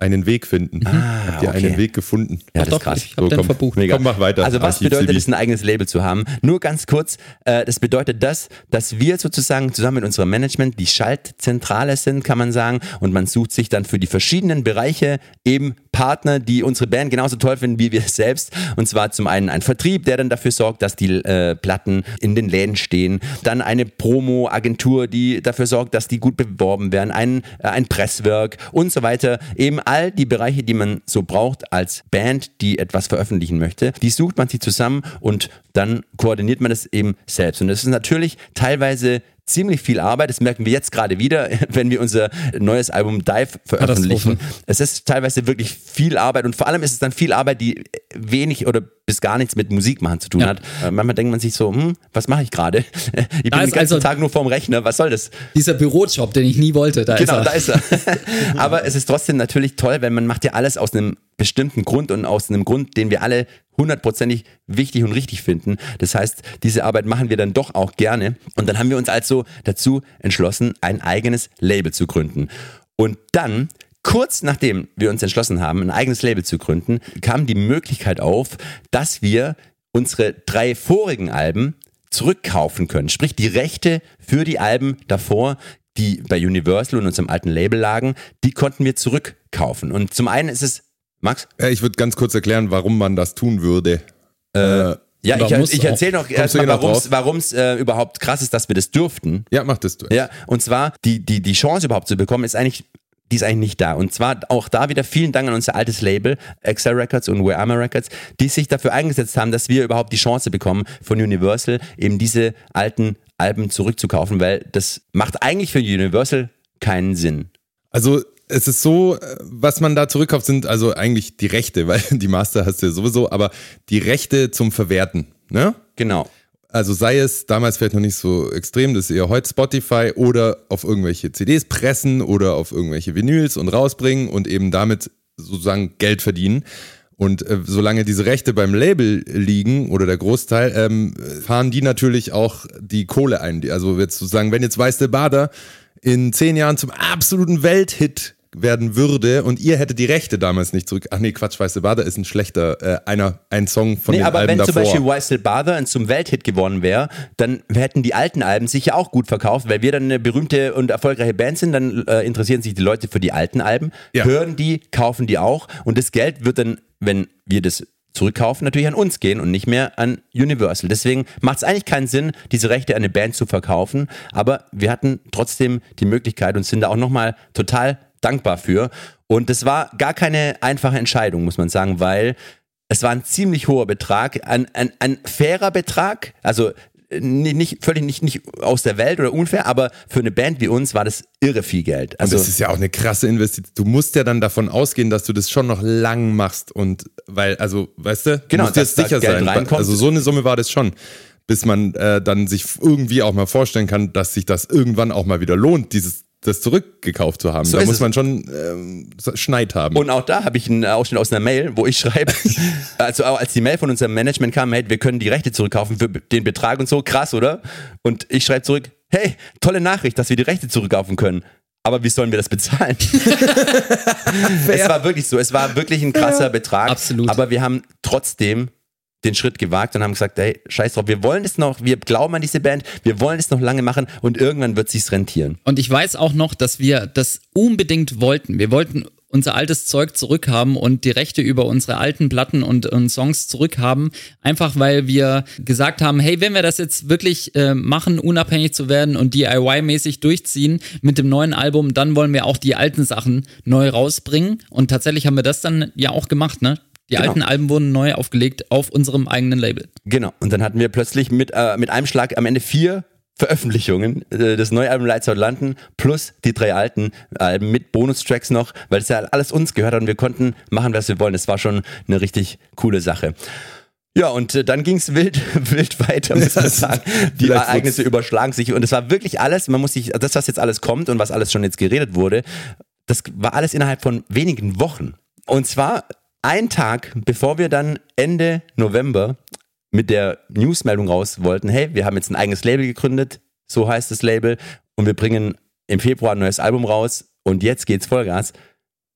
Einen Weg finden. Habt ihr Ah, okay. einen Weg gefunden? Ja, Doch, das ist doch, krass. ich habe den komm. verbucht. Mega. Komm, mach weiter. Also was Archiv bedeutet Sibi. es, ein eigenes Label zu haben? Nur ganz kurz, äh, das bedeutet das, dass wir sozusagen zusammen mit unserem Management die Schaltzentrale sind, kann man sagen, und man sucht sich dann für die verschiedenen Bereiche eben Partner, die unsere Band genauso toll finden wie wir selbst. Und zwar zum einen ein Vertrieb, der dann dafür sorgt, dass die äh, Platten in den Läden stehen. Dann eine Promo-Agentur, die dafür sorgt, dass die gut beworben werden. Ein, äh, ein Presswerk und so weiter. Eben all die Bereiche, die man so braucht als Band, die etwas veröffentlichen möchte. Die sucht man sich zusammen und dann koordiniert man das eben selbst. Und das ist natürlich teilweise ziemlich viel Arbeit. Das merken wir jetzt gerade wieder, wenn wir unser neues Album Dive veröffentlichen. Es ist teilweise wirklich viel Arbeit und vor allem ist es dann viel Arbeit, die wenig oder bis gar nichts mit Musik machen zu tun Ja. hat. Äh, Manchmal denkt man sich so, hm, was mache ich gerade? Ich bin den ganzen also- Tag nur vorm Rechner, was soll das? Dieser Bürojob, den ich nie wollte, da Genau, ist er. da ist er. Aber es ist trotzdem natürlich toll, weil man macht ja alles aus einem bestimmten Grund und aus einem Grund, den wir alle hundertprozentig wichtig und richtig finden. Das heißt, diese Arbeit machen wir dann doch auch gerne. Und dann haben wir uns also dazu entschlossen, ein eigenes Label zu gründen. Und dann Kurz nachdem wir uns entschlossen haben, ein eigenes Label zu gründen, kam die Möglichkeit auf, dass wir unsere drei vorigen Alben zurückkaufen können. Sprich, die Rechte für die Alben davor, die bei Universal und unserem alten Label lagen, die konnten wir zurückkaufen. Und zum einen ist es, Max? Äh, Ich würde ganz kurz erklären, warum man das tun würde. Äh, Ja, Aber ich, ich erzähle noch erstmal, drauf? warum's äh, überhaupt krass ist, dass wir das dürften. ja, mach das du. Ja, und zwar die, die, die Chance überhaupt zu bekommen, ist eigentlich, die ist eigentlich nicht da. Und zwar auch da wieder vielen Dank an unser altes Label, Excel Records und Where Armor Records, die sich dafür eingesetzt haben, dass wir überhaupt die Chance bekommen, von Universal eben diese alten Alben zurückzukaufen, weil das macht eigentlich für Universal keinen Sinn. Also es ist so, äh, was man da zurückkauft, sind also eigentlich die Rechte, weil die Master hast du ja sowieso, aber die Rechte zum Verwerten. Ne? Genau. Also sei es damals vielleicht noch nicht so extrem, das ist eher heute Spotify oder auf irgendwelche CDs pressen oder auf irgendwelche Vinyls und rausbringen und eben damit sozusagen Geld verdienen. Und äh, solange diese Rechte beim Label liegen oder der Großteil, ähm, fahren die natürlich auch die Kohle ein. Also jetzt sozusagen, wenn jetzt Weiße Bader in zehn Jahren zum absoluten Welthit werden würde und ihr hättet die Rechte damals nicht zurück. Ach nee, Quatsch, Weiße Bader ist ein schlechter, äh, einer, ein Song von Nee, den aber Alben wenn zum. Beispiel Still Bother zum Welthit geworden wäre, dann hätten die alten Alben sicher auch gut verkauft, weil wir dann eine berühmte und erfolgreiche Band sind, dann äh, interessieren sich die Leute für die alten Alben, Ja. hören die, kaufen die auch und das Geld wird dann, wenn wir das zurückkaufen, natürlich an uns gehen und nicht mehr an Universal. Deswegen macht es eigentlich keinen Sinn, diese Rechte an eine Band zu verkaufen, aber wir hatten trotzdem die Möglichkeit und sind da auch nochmal total dankbar für. Und das war gar keine einfache Entscheidung, muss man sagen, weil es war ein ziemlich hoher Betrag, ein, ein, ein fairer Betrag, also äh, nicht, nicht völlig nicht, nicht aus der Welt oder unfair, aber für eine Band wie uns war das irre viel Geld. Und Also das ist ja auch eine krasse Investition. Du musst ja dann davon ausgehen, dass du das schon noch lang machst und weil, also, weißt du, Genau, du musst jetzt sicher Geld sein. reinkommt. Also so eine Summe war das schon, bis man äh, dann sich irgendwie auch mal vorstellen kann, dass sich das irgendwann auch mal wieder lohnt, dieses das zurückgekauft zu haben. So da muss es. man schon ähm, Schneid haben. Und auch da habe ich einen Ausschnitt aus einer Mail, wo ich schreibe, also als die Mail von unserem Management kam, hey, wir können die Rechte zurückkaufen für den Betrag und so, krass, oder? Und ich schreibe zurück, hey, tolle Nachricht, dass wir die Rechte zurückkaufen können. Aber wie sollen wir das bezahlen? es war wirklich so, es war wirklich ein krasser Betrag. Absolut. Aber wir haben trotzdem den Schritt gewagt und haben gesagt, hey, scheiß drauf, wir wollen es noch, wir glauben an diese Band, wir wollen es noch lange machen und irgendwann wird sich's rentieren. Und ich weiß auch noch, dass wir das unbedingt wollten. Wir wollten unser altes Zeug zurückhaben und die Rechte über unsere alten Platten und, und Songs zurückhaben. Einfach weil wir gesagt haben, hey, wenn wir das jetzt wirklich äh, machen, unabhängig zu werden und DIY-mäßig durchziehen mit dem neuen Album, dann wollen wir auch die alten Sachen neu rausbringen. Und tatsächlich haben wir das dann ja auch gemacht, ne? Die Genau. alten Alben wurden neu aufgelegt auf unserem eigenen Label. Genau. Und dann hatten wir plötzlich mit, äh, mit einem Schlag am Ende vier Veröffentlichungen. Äh, das neue Album Lights Out London plus die drei alten Alben mit Bonustracks noch, weil es ja alles uns gehört hat und wir konnten machen, was wir wollen. Das war schon eine richtig coole Sache. Ja, und äh, dann ging's wild, wild weiter, muss man sagen. Die Ereignisse überschlagen sich und es war wirklich alles, man muss sich, das, was jetzt alles kommt und was alles schon jetzt geredet wurde, das war alles innerhalb von wenigen Wochen. Und zwar ein Tag, bevor wir dann Ende November mit der Newsmeldung raus wollten, hey, wir haben jetzt ein eigenes Label gegründet, so heißt das Label, und wir bringen im Februar ein neues Album raus und jetzt geht's Vollgas,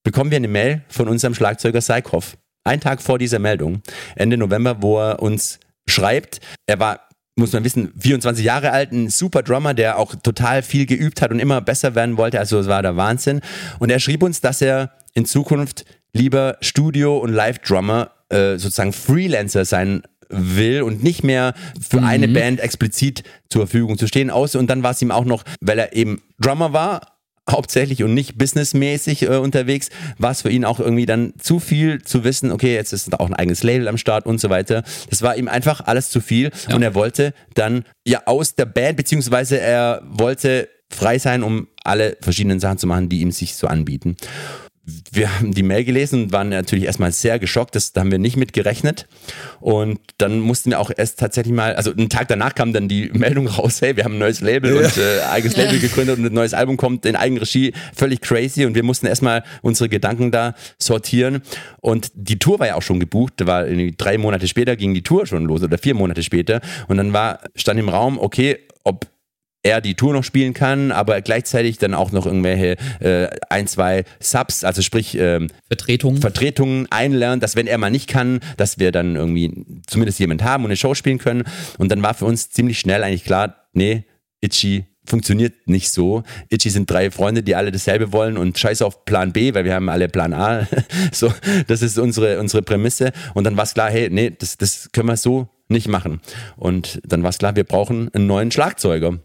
bekommen wir eine Mail von unserem Schlagzeuger Seikhoff. Ein Tag vor dieser Meldung, Ende November, wo er uns schreibt, er war muss man wissen, 24 Jahre alt, ein super Drummer, der auch total viel geübt hat und immer besser werden wollte. Also es war der Wahnsinn. Und er schrieb uns, dass er in Zukunft lieber Studio- und Live-Drummer, äh, sozusagen Freelancer sein will und nicht mehr für eine Band explizit zur Verfügung zu stehen. Aus und dann war es ihm auch noch, weil er eben Drummer war, hauptsächlich und nicht businessmäßig äh, unterwegs, war es für ihn auch irgendwie dann zu viel zu wissen, okay, jetzt ist auch ein eigenes Label am Start und so weiter. Das war ihm einfach alles zu viel und er wollte dann ja aus der Band, beziehungsweise er wollte frei sein, um alle verschiedenen Sachen zu machen, die ihm sich so anbieten. Wir haben die Mail gelesen und waren natürlich erstmal sehr geschockt, das, da haben wir nicht mit gerechnet. Und dann mussten wir auch erst tatsächlich mal, also einen Tag danach kam dann die Meldung raus, hey, wir haben ein neues Label und äh, eigenes Label gegründet und ein neues Album kommt in Eigenregie, völlig crazy. Und wir mussten erstmal unsere Gedanken da sortieren. Und die Tour war ja auch schon gebucht, war drei Monate später ging die Tour schon los oder vier Monate später. Und dann war, stand im Raum, okay, ob er die Tour noch spielen kann, aber gleichzeitig dann auch noch irgendwelche äh, ein, zwei Subs, also sprich ähm, Vertretung. Vertretungen einlernt, dass wenn er mal nicht kann, dass wir dann irgendwie zumindest jemand haben und eine Show spielen können. Und dann war für uns ziemlich schnell eigentlich klar, nee, Itchy funktioniert nicht so. Itchy sind drei Freunde, die alle dasselbe wollen und scheiß auf Plan B, weil wir haben alle Plan A. so, das ist unsere, unsere Prämisse. Und dann war es klar, hey, nee, das, das können wir so nicht machen. Und dann war es klar, wir brauchen einen neuen Schlagzeuger.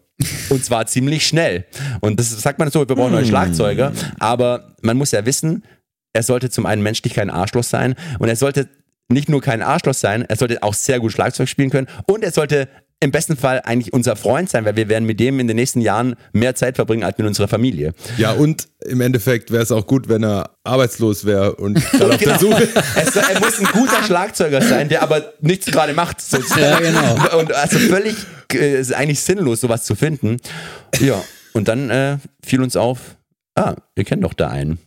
Und zwar ziemlich schnell. Und das sagt man so, wir brauchen neue Schlagzeuger. Aber man muss ja wissen, er sollte zum einen menschlich kein Arschloch sein und er sollte nicht nur kein Arschloch sein, er sollte auch sehr gut Schlagzeug spielen können und er sollte im besten Fall eigentlich unser Freund sein, weil wir werden mit dem in den nächsten Jahren mehr Zeit verbringen als mit unserer Familie. Ja, und im Endeffekt wäre es auch gut, wenn er arbeitslos wäre und gerade auf der Suche. Es, er muss ein guter Schlagzeuger sein, der aber nichts gerade macht. sozusagen. Ja, genau. Und also völlig, äh, ist eigentlich sinnlos, sowas zu finden. Ja, und dann äh, fiel uns auf, ah, wir kennen doch da einen.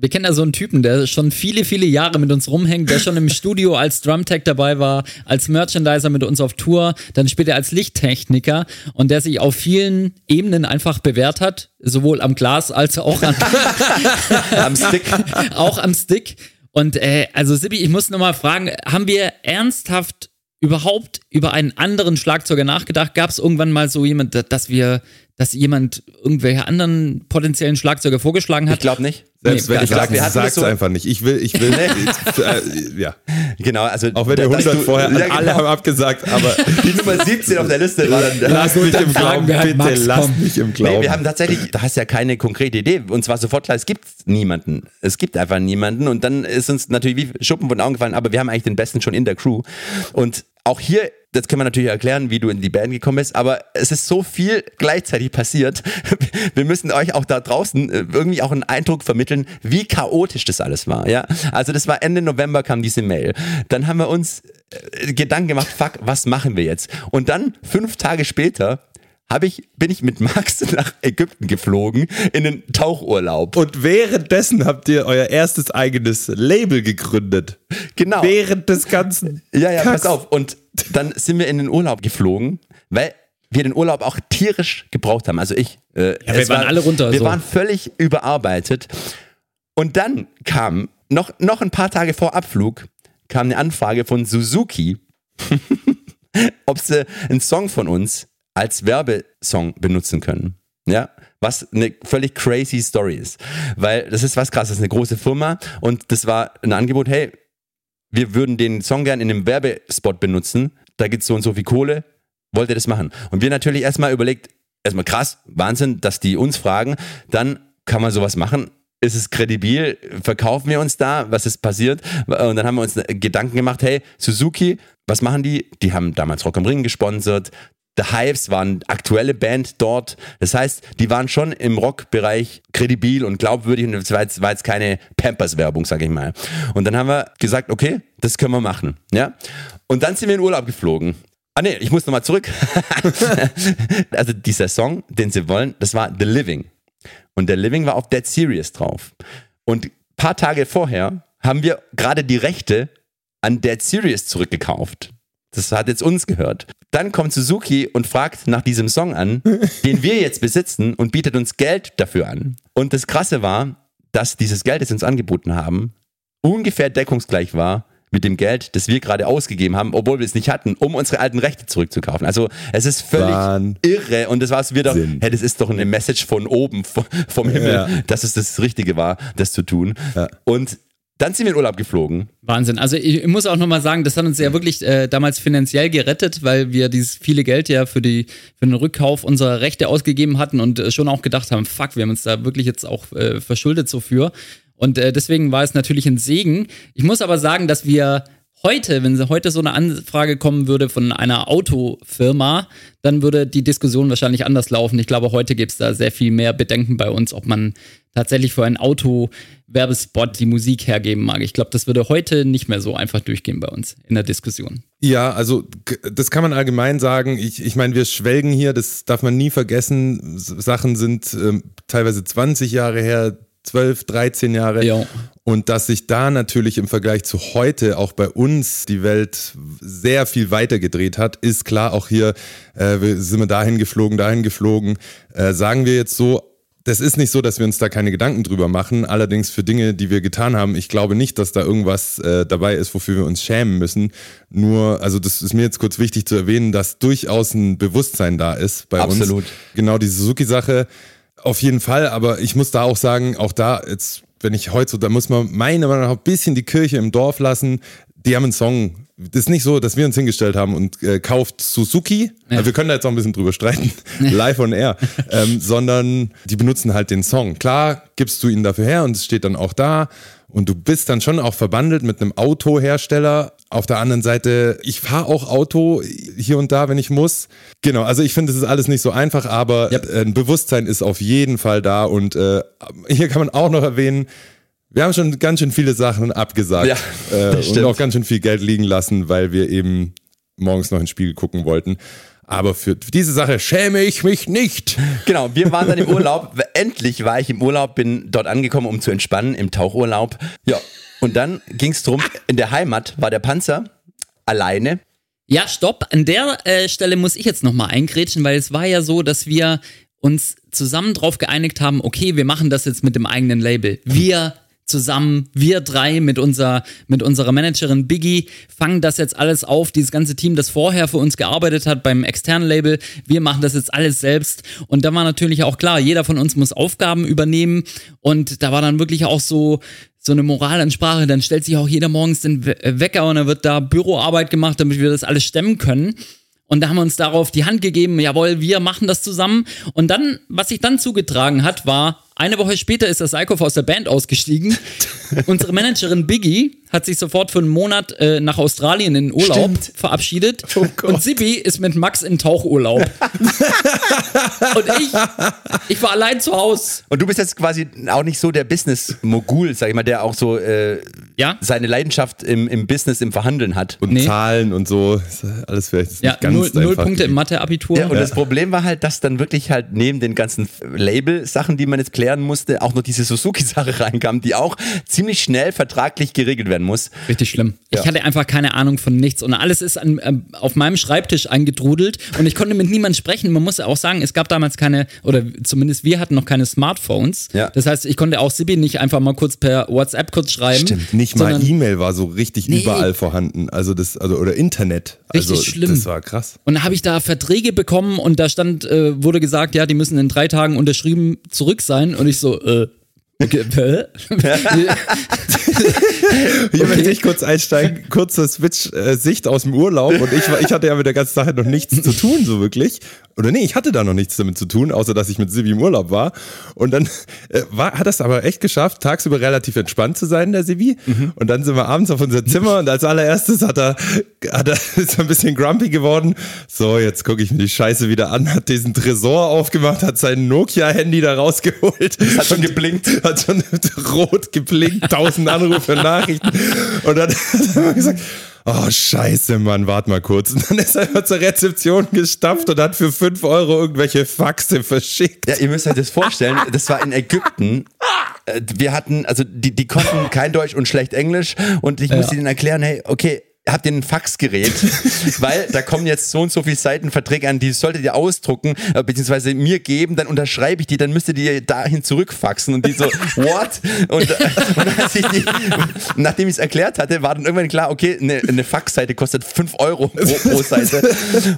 Wir kennen da so einen Typen, der schon viele, viele Jahre mit uns rumhängt, der schon im Studio als Drumtech dabei war, als Merchandiser mit uns auf Tour, dann später als Lichttechniker und der sich auf vielen Ebenen einfach bewährt hat, sowohl am Glas als auch, an, Am Stick. auch am Stick. Und äh, also Sibi, ich muss nochmal fragen, haben wir ernsthaft überhaupt über einen anderen Schlagzeuger nachgedacht? Gab es irgendwann mal so jemand, da- dass wir, dass jemand irgendwelche anderen potenziellen Schlagzeuger vorgeschlagen hat? Ich glaube nicht. Selbst Nee, wenn ich sage. Wir hatten so- einfach nicht. Ich will, ich will, äh, ja. Genau, also Auch wenn der dass 100 du- vorher, ja, alle genau. haben abgesagt, aber die Nummer 17 auf der Liste war dann. lass mich im Glauben, halt bitte Max, lass mich im Glauben. Nee, wir haben tatsächlich, da hast ja keine konkrete Idee. Und zwar sofort klar, es gibt niemanden. Es gibt einfach niemanden. Und dann ist uns natürlich wie Schuppen von den Augen gefallen, aber wir haben eigentlich den Besten schon in der Crew. Und auch hier, das können wir natürlich erklären, wie du in die Band gekommen bist, aber es ist so viel gleichzeitig passiert. Wir müssen euch auch da draußen äh, irgendwie auch einen Eindruck vermitteln, wie chaotisch das alles war. Ja, also das war Ende November kam diese Mail. Dann haben wir uns äh, Gedanken gemacht, fuck, was machen wir jetzt? Und dann fünf Tage später hab ich, bin ich mit Max nach Ägypten geflogen in einen Tauchurlaub. Und währenddessen habt ihr euer erstes eigenes Label gegründet. Genau. Während des ganzen. Ja, ja, Kacks. pass auf. Und dann sind wir in den Urlaub geflogen, weil wir den Urlaub auch tierisch gebraucht haben. Also ich. Äh, Ja, wir waren alle runter, Wir so. waren völlig überarbeitet. Und dann kam, noch, noch ein paar Tage vor Abflug, kam eine Anfrage von Suzuki, ob sie einen Song von uns als Werbesong benutzen können. Ja, Was eine völlig crazy Story ist. Weil das ist was krasses, das ist eine große Firma und das war ein Angebot, hey, wir würden den Song gern in einem Werbespot benutzen, da gibt's so und so viel Kohle, wollt ihr das machen? Und wir natürlich erstmal überlegt, erstmal krass, Wahnsinn, dass die uns fragen, dann kann man sowas machen. Ist es kredibil? Verkaufen wir uns da? Was ist passiert? Und dann haben wir uns Gedanken gemacht, hey, Suzuki, was machen die? Die haben damals Rock am Ring gesponsert. The Hives waren aktuelle Band dort. Das heißt, die waren schon im Rockbereich kredibil und glaubwürdig und das war jetzt, keine Pampers-Werbung, sag ich mal. Und dann haben wir gesagt, okay, das können wir machen. Ja? Und dann sind wir in Urlaub geflogen. Ah nee, ich muss nochmal zurück. also dieser Song, den sie wollen, das war The Living. Und der Living war auf Dead Serious drauf. Und paar Tage vorher haben wir gerade die Rechte an Dead Serious zurückgekauft. Das hat jetzt uns gehört. Dann kommt Suzuki und fragt nach diesem Song an, den wir jetzt besitzen und bietet uns Geld dafür an. Und das Krasse war, dass dieses Geld, das sie uns angeboten haben, ungefähr deckungsgleich war mit dem Geld, das wir gerade ausgegeben haben, obwohl wir es nicht hatten, um unsere alten Rechte zurückzukaufen. Also es ist völlig Wahnsinn. irre und das war es wieder, hey, das ist doch eine Message von oben, vom, vom Himmel, Ja. dass es das Richtige war, das zu tun. Ja. Und dann sind wir in Urlaub geflogen. Wahnsinn. Also ich, muss auch nochmal sagen, das hat uns ja wirklich äh, damals finanziell gerettet, weil wir dieses viele Geld ja für, die, für den Rückkauf unserer Rechte ausgegeben hatten und äh, schon auch gedacht haben, fuck, wir haben uns da wirklich jetzt auch äh, verschuldet so für. Und äh, deswegen war es natürlich ein Segen. Ich muss aber sagen, dass wir heute, wenn heute so eine Anfrage kommen würde von einer Autofirma, dann würde die Diskussion wahrscheinlich anders laufen. Ich glaube, heute gibt es da sehr viel mehr Bedenken bei uns, ob man tatsächlich für einen Auto-Werbespot die Musik hergeben mag. Ich glaube, das würde heute nicht mehr so einfach durchgehen bei uns in der Diskussion. Ja, also das kann man allgemein sagen. Ich, ich meine, wir schwelgen hier, das darf man nie vergessen. Sachen sind ähm, teilweise 20 Jahre her, 12, 13 Jahre. Ja. Und dass sich da natürlich im Vergleich zu heute auch bei uns die Welt sehr viel weiter gedreht hat, ist klar. Auch hier äh, wir- sind wir dahin geflogen, dahin geflogen. Äh, sagen wir jetzt so, das ist nicht so, dass wir uns da keine Gedanken drüber machen. Allerdings für Dinge, die wir getan haben, ich glaube nicht, dass da irgendwas äh, dabei ist, wofür wir uns schämen müssen. Nur, also das ist mir jetzt kurz wichtig zu erwähnen, dass durchaus ein Bewusstsein da ist bei uns. Absolut. Genau, die Suzuki-Sache auf jeden Fall. Aber ich muss da auch sagen, auch da jetzt, wenn ich heute so, da muss man meiner Meinung nach ein bisschen die Kirche im Dorf lassen. Die haben einen Song. Das ist nicht so, dass wir uns hingestellt haben und äh, kauft Suzuki. Also wir können da jetzt auch ein bisschen drüber streiten, live on air, ähm, sondern die benutzen halt den Song. Klar gibst du ihn dafür her und es steht dann auch da und du bist dann schon auch verbandelt mit einem Autohersteller. Auf der anderen Seite, ich fahre auch Auto hier und da, wenn ich muss. Genau, also ich finde, es ist alles nicht so einfach, aber Yep. äh, ein Bewusstsein ist auf jeden Fall da und äh, hier kann man auch noch erwähnen, wir haben schon ganz schön viele Sachen abgesagt Ja, äh, und auch ganz schön viel Geld liegen lassen, weil wir eben morgens noch ins Spiel gucken wollten. Aber für diese Sache schäme ich mich nicht. Genau, wir waren dann im Urlaub. Endlich war ich im Urlaub, bin dort angekommen, um zu entspannen, im Tauchurlaub. Ja, und dann ging es drum, in der Heimat war der Panzer alleine. Ja, stopp. An der äh, Stelle muss ich jetzt nochmal eingrätschen, weil es war ja so, dass wir uns zusammen drauf geeinigt haben, okay, wir machen das jetzt mit dem eigenen Label. Wir zusammen, wir drei mit, unser, mit unserer Managerin Biggie, fangen das jetzt alles auf. Dieses ganze Team, das vorher für uns gearbeitet hat beim externen Label, wir machen das jetzt alles selbst. Und da war natürlich auch klar, jeder von uns muss Aufgaben übernehmen. Und da war dann wirklich auch so, so eine Moralansprache, dann stellt sich auch jeder morgens den äh, Wecker und dann wird da Büroarbeit gemacht, damit wir das alles stemmen können. Und da haben wir uns darauf die Hand gegeben, jawohl, wir machen das zusammen. Und dann, was sich dann zugetragen hat, war, eine Woche später ist der Psychoff aus der Band ausgestiegen. Unsere Managerin Biggie hat sich sofort für einen Monat äh, nach Australien in Urlaub Stimmt. verabschiedet. und Sibi ist mit Max in Tauchurlaub. und ich, ich war allein zu Hause. Und du bist jetzt quasi auch nicht so der Business-Mogul, sag ich mal, der auch so äh, Ja? seine Leidenschaft im, im Business, im Verhandeln hat. Und Nee. Zahlen und so, alles vielleicht nicht Ja, ganz null, null. Punkte im Mathe-Abitur. Ja, und das Problem war halt, dass dann wirklich halt neben den ganzen Label-Sachen, die man jetzt klären musste, auch noch diese Suzuki-Sache reinkam, die auch ziemlich schnell vertraglich geregelt werden werden muss. Richtig schlimm. Ich Ja. hatte einfach keine Ahnung von nichts und alles ist an, ähm, auf meinem Schreibtisch eingetrudelt und ich konnte mit niemandem sprechen. Man muss auch sagen, es gab damals keine, oder zumindest wir hatten noch keine Smartphones. Ja. Das heißt, ich konnte auch Sibi nicht einfach mal kurz per WhatsApp kurz schreiben. Stimmt. Nicht mal E-Mail war so richtig Nee. überall vorhanden. Also das, also oder Internet. Richtig also, schlimm. Das war krass. Und da habe ich da Verträge bekommen und da stand, äh, wurde gesagt, ja, die müssen in drei Tagen unterschrieben zurück sein. Und ich so, äh? Hier möchte ich kurz einsteigen, kurze Switch-Sicht aus dem Urlaub und ich, ich hatte ja mit der ganzen Sache noch nichts zu tun, so wirklich. Oder nee, ich hatte da noch nichts damit zu tun, außer dass ich mit Sibi im Urlaub war. Und dann äh, war, hat das aber echt geschafft, tagsüber relativ entspannt zu sein, der Sibi. Und dann sind wir abends auf unser Zimmer und als allererstes hat er, hat er ist er ein bisschen grumpy geworden. So, jetzt gucke ich mir die Scheiße wieder an, hat diesen Tresor aufgemacht, hat sein Nokia-Handy da rausgeholt. Hat schon geblinkt. Hat schon rot geblinkt, tausend Anrufe, Nachrichten. Und dann hat er mal gesagt, oh scheiße, Mann, warte mal kurz. Und dann ist er einfach zur Rezeption gestapft und hat für fünf Euro irgendwelche Faxe verschickt. Ja, ihr müsst euch das vorstellen, das war in Ägypten. Äh, Wir hatten, also die, die konnten kein Deutsch und schlecht Englisch und ich musste ihnen erklären, hey, okay, habt ihr ein Faxgerät, weil da kommen jetzt so und so viele Seiten Verträge an, die solltet ihr ausdrucken, äh, beziehungsweise mir geben, dann unterschreibe ich die, dann müsstet ihr dahin zurückfaxen. Und die so, what? Und, äh, und die, nachdem ich es erklärt hatte, war dann irgendwann klar, okay, eine, eine Faxseite kostet 5 Euro pro, pro Seite.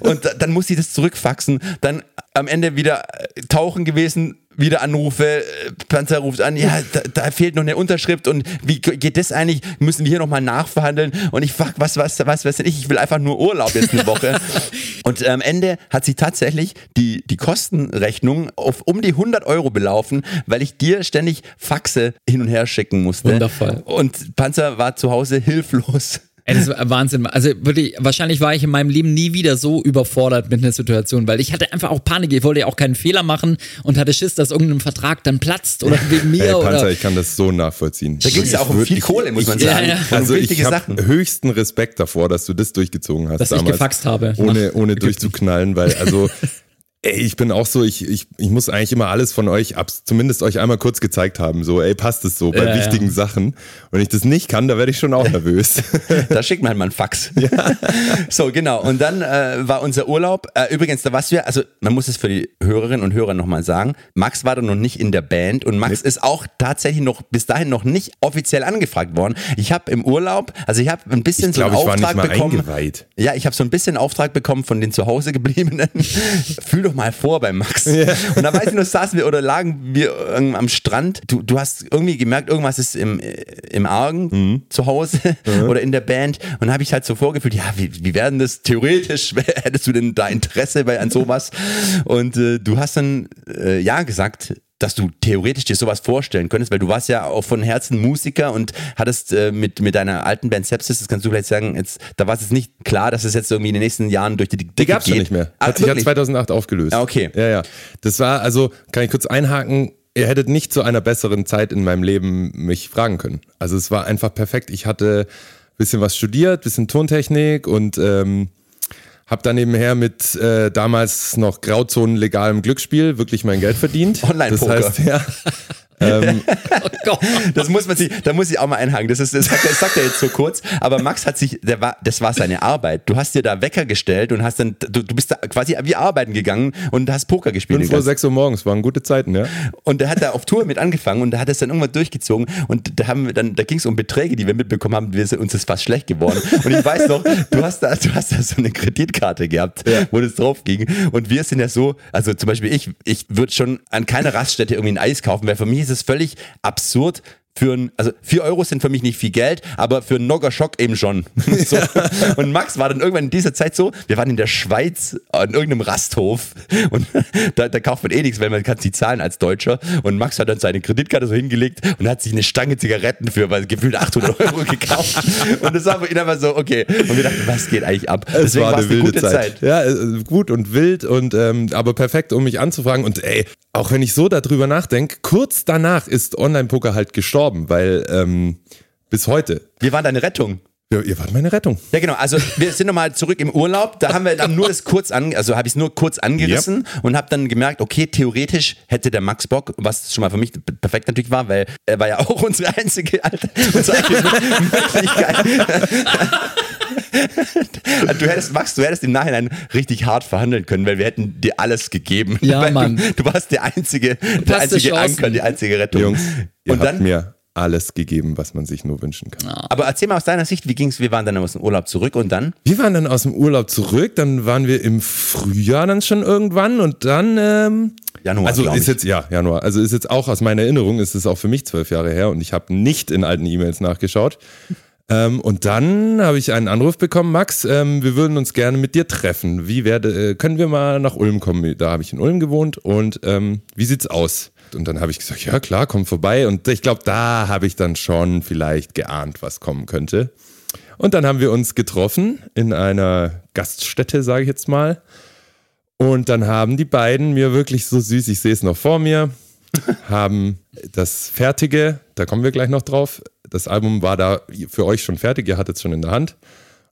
Und da- dann muss ich das zurückfaxen, dann am Ende wieder äh, tauchen gewesen, wieder Anrufe, äh, Panzer ruft an, ja, da, da fehlt noch eine Unterschrift und wie geht das eigentlich? Müssen wir hier nochmal nachverhandeln? Und ich fuck, was, was, was, was denn ich? Ich will einfach nur Urlaub jetzt eine Woche. und am Ende hat sich tatsächlich die, die Kostenrechnung auf um die 100 Euro belaufen, weil ich dir ständig Faxe hin und her schicken musste. Wundervoll. Und Panzer war zu Hause hilflos. Ey, das war Wahnsinn. Also wirklich, wahrscheinlich war ich in meinem Leben nie wieder so überfordert mit einer Situation, weil ich hatte einfach auch Panik. Ich wollte ja auch keinen Fehler machen und hatte Schiss, dass irgendein Vertrag dann platzt oder wegen mir Hey, Panzer, oder. ich kann das so nachvollziehen. Da ging es ja auch um viel Kohle, muss man ich- sagen. Ja, ja. Um Also ich Sachen. habe höchsten Respekt davor, dass du das durchgezogen hast Dass ich damals. gefaxt habe. Ohne, ohne durchzuknallen, weil also ey, ich bin auch so, ich, ich, ich muss eigentlich immer alles von euch ab, zumindest euch einmal kurz gezeigt haben, so ey, passt es so bei Ja, wichtigen ja. Sachen. Wenn ich das nicht kann, da werde ich schon auch nervös. Da schickt man halt mal einen Fax. So, genau. Und dann äh, war unser Urlaub. Äh, übrigens, da was wir, also man muss es für die Hörerinnen und Hörer nochmal sagen, Max war da noch nicht in der Band und Max ist auch tatsächlich noch bis dahin noch nicht offiziell angefragt worden. Ich habe im Urlaub, also ich habe ein bisschen Ich so war einen Auftrag bekommen. eingeweiht. Ja, ich habe so ein bisschen Auftrag bekommen von den zu Hause gebliebenen. Fühl doch mal vor bei Max. Und da weiß ich noch, saßen wir oder lagen wir am Strand. Du, du hast irgendwie gemerkt, irgendwas ist im, äh, im Argen Mhm. zu Hause oder in der Band. Und dann habe ich halt so vorgefühlt, ja, wie, wie werden das theoretisch? Hättest du denn da Interesse bei an sowas? Und äh, du hast dann äh, ja gesagt, dass du theoretisch dir sowas vorstellen könntest, weil du warst ja auch von Herzen Musiker und hattest äh, mit, mit deiner alten Band Sepsis, das kannst du vielleicht sagen, jetzt, da war es jetzt nicht klar, dass es jetzt irgendwie in den nächsten Jahren durch die Dicke Die gab's geht. schon nicht mehr. Ah, Hat sich ja wirklich? 2008 aufgelöst. Ah, okay. Ja, ja. Das war, also, kann ich kurz einhaken, ihr hättet nicht zu einer besseren Zeit in meinem Leben mich fragen können. Also es war einfach perfekt. Ich hatte ein bisschen was studiert, bisschen Tontechnik und ähm, habe dann nebenher mit äh, damals noch Grauzonen legalem Glücksspiel wirklich mein Geld verdient. Online-Poker. Das heißt, ja. Oh Gott. Das muss man sich, da muss ich auch mal einhaken. Das ist, das sagt, er- das sagt er jetzt so kurz. Aber Max hat sich, der war, das war seine Arbeit. Du hast dir da Wecker gestellt und hast dann, du, du bist da quasi wie arbeiten gegangen und hast Poker gespielt. 5 den Uhr, ganzen- 6 Uhr morgens, waren gute Zeiten, ja. Und der hat da auf Tour mit angefangen und da hat es dann irgendwann durchgezogen und da haben wir dann, da ging es um Beträge, die wir mitbekommen haben, wir sind, uns ist fast schlecht geworden. Und ich weiß noch, du hast da, du hast da so eine Kreditkarte gehabt, wo das drauf ging. Und wir sind ja so, also zum Beispiel ich, ich würde schon an keiner Raststätte irgendwie ein Eis kaufen, weil für mich ist es völlig absurd. Für ein, also 4 Euro sind für mich nicht viel Geld, aber für einen Noggerschock eben schon. so. Und Max war dann irgendwann in dieser Zeit so, wir waren in der Schweiz an irgendeinem Rasthof und da, da kauft man eh nichts, weil man kann sie zahlen als Deutscher. Und Max hat dann seine Kreditkarte so hingelegt und hat sich eine Stange Zigaretten für weil gefühlt 800 Euro gekauft. Und das war für ihn einfach so, okay. Und wir dachten, was geht eigentlich ab? Es war war's eine wilde Zeit. Ja, äh, gut und wild und ähm, aber perfekt, um mich anzufragen. Und ey, auch wenn ich so darüber nachdenke, kurz danach ist Online-Poker halt gestorben, weil ähm, bis heute. Wir waren deine Rettung. Ja, ihr wart meine Rettung. Ja, genau. Also wir sind nochmal zurück im Urlaub. Da haben wir dann nur das kurz an, also habe ich es nur kurz angerissen und habe dann gemerkt, okay, theoretisch hätte der Max Bock, was schon mal für mich perfekt natürlich war, weil er war ja auch unsere einzige, unsere einzige Möglichkeit. Du hättest, Max, du hättest im Nachhinein richtig hart verhandeln können, weil wir hätten dir alles gegeben. Ja, weil Mann. Du, du warst der einzige, der einzige. Anker, die einzige Rettung. Jungs, ihr und habt dann, mir alles gegeben, was man sich nur wünschen kann. aber erzähl mal aus deiner Sicht, wie ging's? Wir waren dann aus dem Urlaub zurück und dann? Wir waren dann aus dem Urlaub zurück, dann waren wir im Frühjahr dann schon irgendwann und dann ähm, Januar, Also ist ich. jetzt ja Januar. Also ist jetzt auch aus meiner Erinnerung ist es auch für mich zwölf Jahre her und ich habe nicht in alten E-Mails nachgeschaut. Ähm, und dann habe ich einen Anruf bekommen, Max, ähm, wir würden uns gerne mit dir treffen. Wie werde, äh, können wir mal nach Ulm kommen? Da habe ich in Ulm gewohnt und ähm, wie sieht's aus? Und dann habe ich gesagt, ja klar, komm vorbei. Und ich glaube, da habe ich dann schon vielleicht geahnt, was kommen könnte. Und dann haben wir uns getroffen in einer Gaststätte, sage ich jetzt mal. Und dann haben die beiden mir wirklich so süß, ich sehe es noch vor mir, haben das fertige, da kommen wir gleich noch drauf. Das Album war da für euch schon fertig, ihr hattet es schon in der Hand.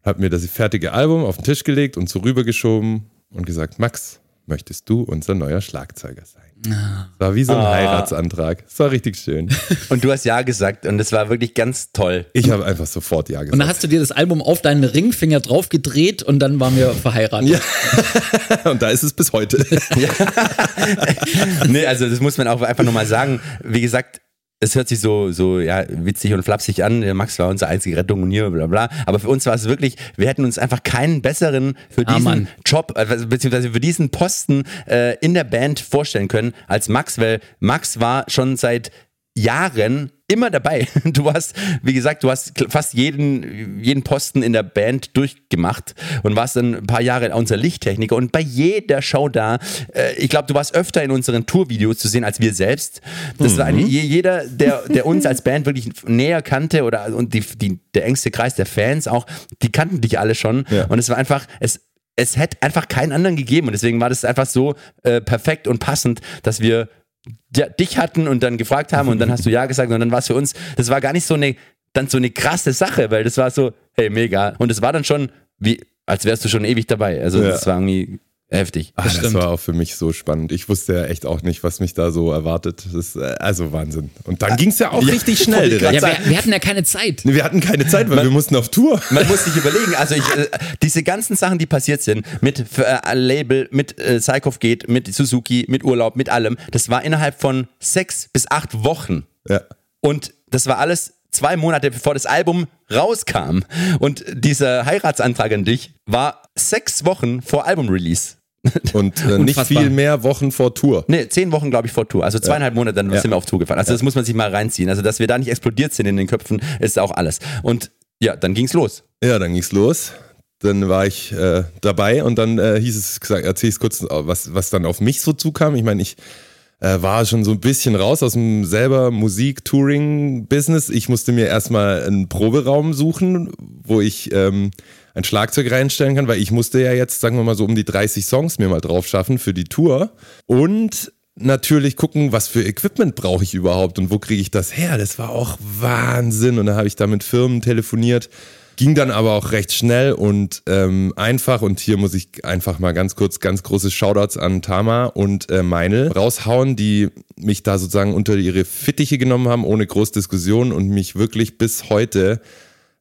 Hat mir das fertige Album auf den Tisch gelegt und so rübergeschoben und gesagt, Max, möchtest du unser neuer Schlagzeuger sein? Das war wie so ein Heiratsantrag. Das war richtig schön. Und du hast ja gesagt und es war wirklich ganz toll. Ich habe einfach sofort Ja Und dann gesagt. hast du dir das Album auf deinen Ringfinger drauf gedreht und dann waren wir verheiratet. Ja. Und da ist es bis heute. nee, also das muss man auch einfach nochmal sagen. Wie gesagt, es hört sich so, so ja, witzig und flapsig an. Der Max war unsere einzige Rettung und hier, bla bla. Aber für uns war es wirklich, wir hätten uns einfach keinen besseren für Ah, diesen Mann. Job, äh, beziehungsweise für diesen Posten äh, in der Band vorstellen können als Max, weil Max war schon seit Jahren immer dabei. Du warst, wie gesagt, du hast fast jeden, jeden Posten in der Band durchgemacht und warst dann ein paar Jahre unser Lichttechniker und bei jeder Show da, äh, ich glaube, du warst öfter in unseren Tourvideos zu sehen als wir selbst. Das war eine, je- jeder, der, der uns als Band wirklich näher kannte oder und die, die, der engste Kreis der Fans auch, die kannten dich alle schon Ja. und es war einfach, es, es hätte einfach keinen anderen gegeben und deswegen war das einfach so äh, perfekt und passend, dass wir dich hatten und dann gefragt haben und dann hast du ja gesagt und dann war es für uns, das war gar nicht so eine, dann so eine krasse Sache, weil das war so, hey, mega. Und es war dann schon, wie, als wärst du schon ewig dabei. Also Ja. das war irgendwie heftig. Ah, das war auch für mich so spannend. Ich wusste ja echt auch nicht, was mich da so erwartet. Das ist äh, also Wahnsinn. Und dann ging es ja auch richtig schnell. Ja, wir, wir hatten ja keine Zeit. Nee, wir hatten keine Zeit, weil wir mussten auf Tour. Man muss sich überlegen, also ich, äh, diese ganzen Sachen, die passiert sind, mit äh, Label, mit äh, Psychof geht, mit Suzuki, mit Urlaub, mit allem, das war innerhalb von sechs bis acht Wochen. Ja. Und das war alles zwei Monate bevor das Album rauskam. Und dieser Heiratsantrag an dich war sechs Wochen vor Album-Release. Und äh, nicht viel mehr Wochen vor Tour. Ne, zehn Wochen, glaube ich, vor Tour. Also zweieinhalb Monate, dann Ja. sind wir auf Tour gefahren. Also das muss man sich mal reinziehen. Also, dass wir da nicht explodiert sind in den Köpfen, ist auch alles. Und ja, dann ging's los. Ja, dann ging's los. Dann war ich äh, dabei und dann äh, hieß es, gesagt, erzähl ich kurz, was, was dann auf mich so zukam. Ich meine, ich äh, war schon so ein bisschen raus aus dem selber Musik-Touring-Business. Ich musste mir erstmal einen Proberaum suchen, wo ich ähm, ein Schlagzeug reinstellen kann, weil ich musste ja jetzt, sagen wir mal so, um die 30 Songs mir mal drauf schaffen für die Tour. Und natürlich gucken, was für Equipment brauche ich überhaupt und wo kriege ich das her. Das war auch Wahnsinn. Und da habe ich da mit Firmen telefoniert. Ging dann aber auch recht schnell und ähm, einfach. Und hier muss ich einfach mal ganz kurz ganz große Shoutouts an Tama und äh, Meinl raushauen, die mich da sozusagen unter ihre Fittiche genommen haben, ohne große Diskussion und mich wirklich bis heute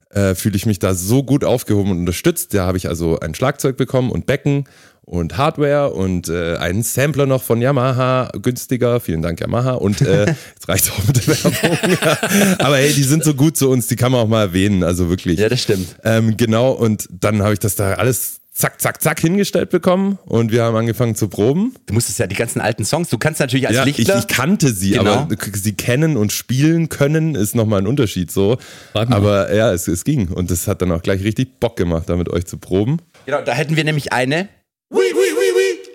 äh, fühle ich mich da so gut aufgehoben und unterstützt. Da habe ich also ein Schlagzeug bekommen und Becken und Hardware und äh, einen Sampler noch von Yamaha, günstiger. Vielen Dank, Yamaha. Und äh, jetzt reicht's auch mit der Werbung. Aber hey, die sind so gut zu uns, die kann man auch mal erwähnen. Also wirklich. Ja, das stimmt. Ähm, genau, und dann habe ich das da alles zack, zack, zack hingestellt bekommen und wir haben angefangen zu proben. Du musstest ja die ganzen alten Songs, du kannst natürlich als Ja, ich, Lichtler. ich kannte sie, Genau. aber sie kennen und spielen können ist nochmal ein Unterschied so. Aber ja, es, es ging und das hat dann auch gleich richtig Bock gemacht, da mit euch zu proben. genau, da hätten wir nämlich eine.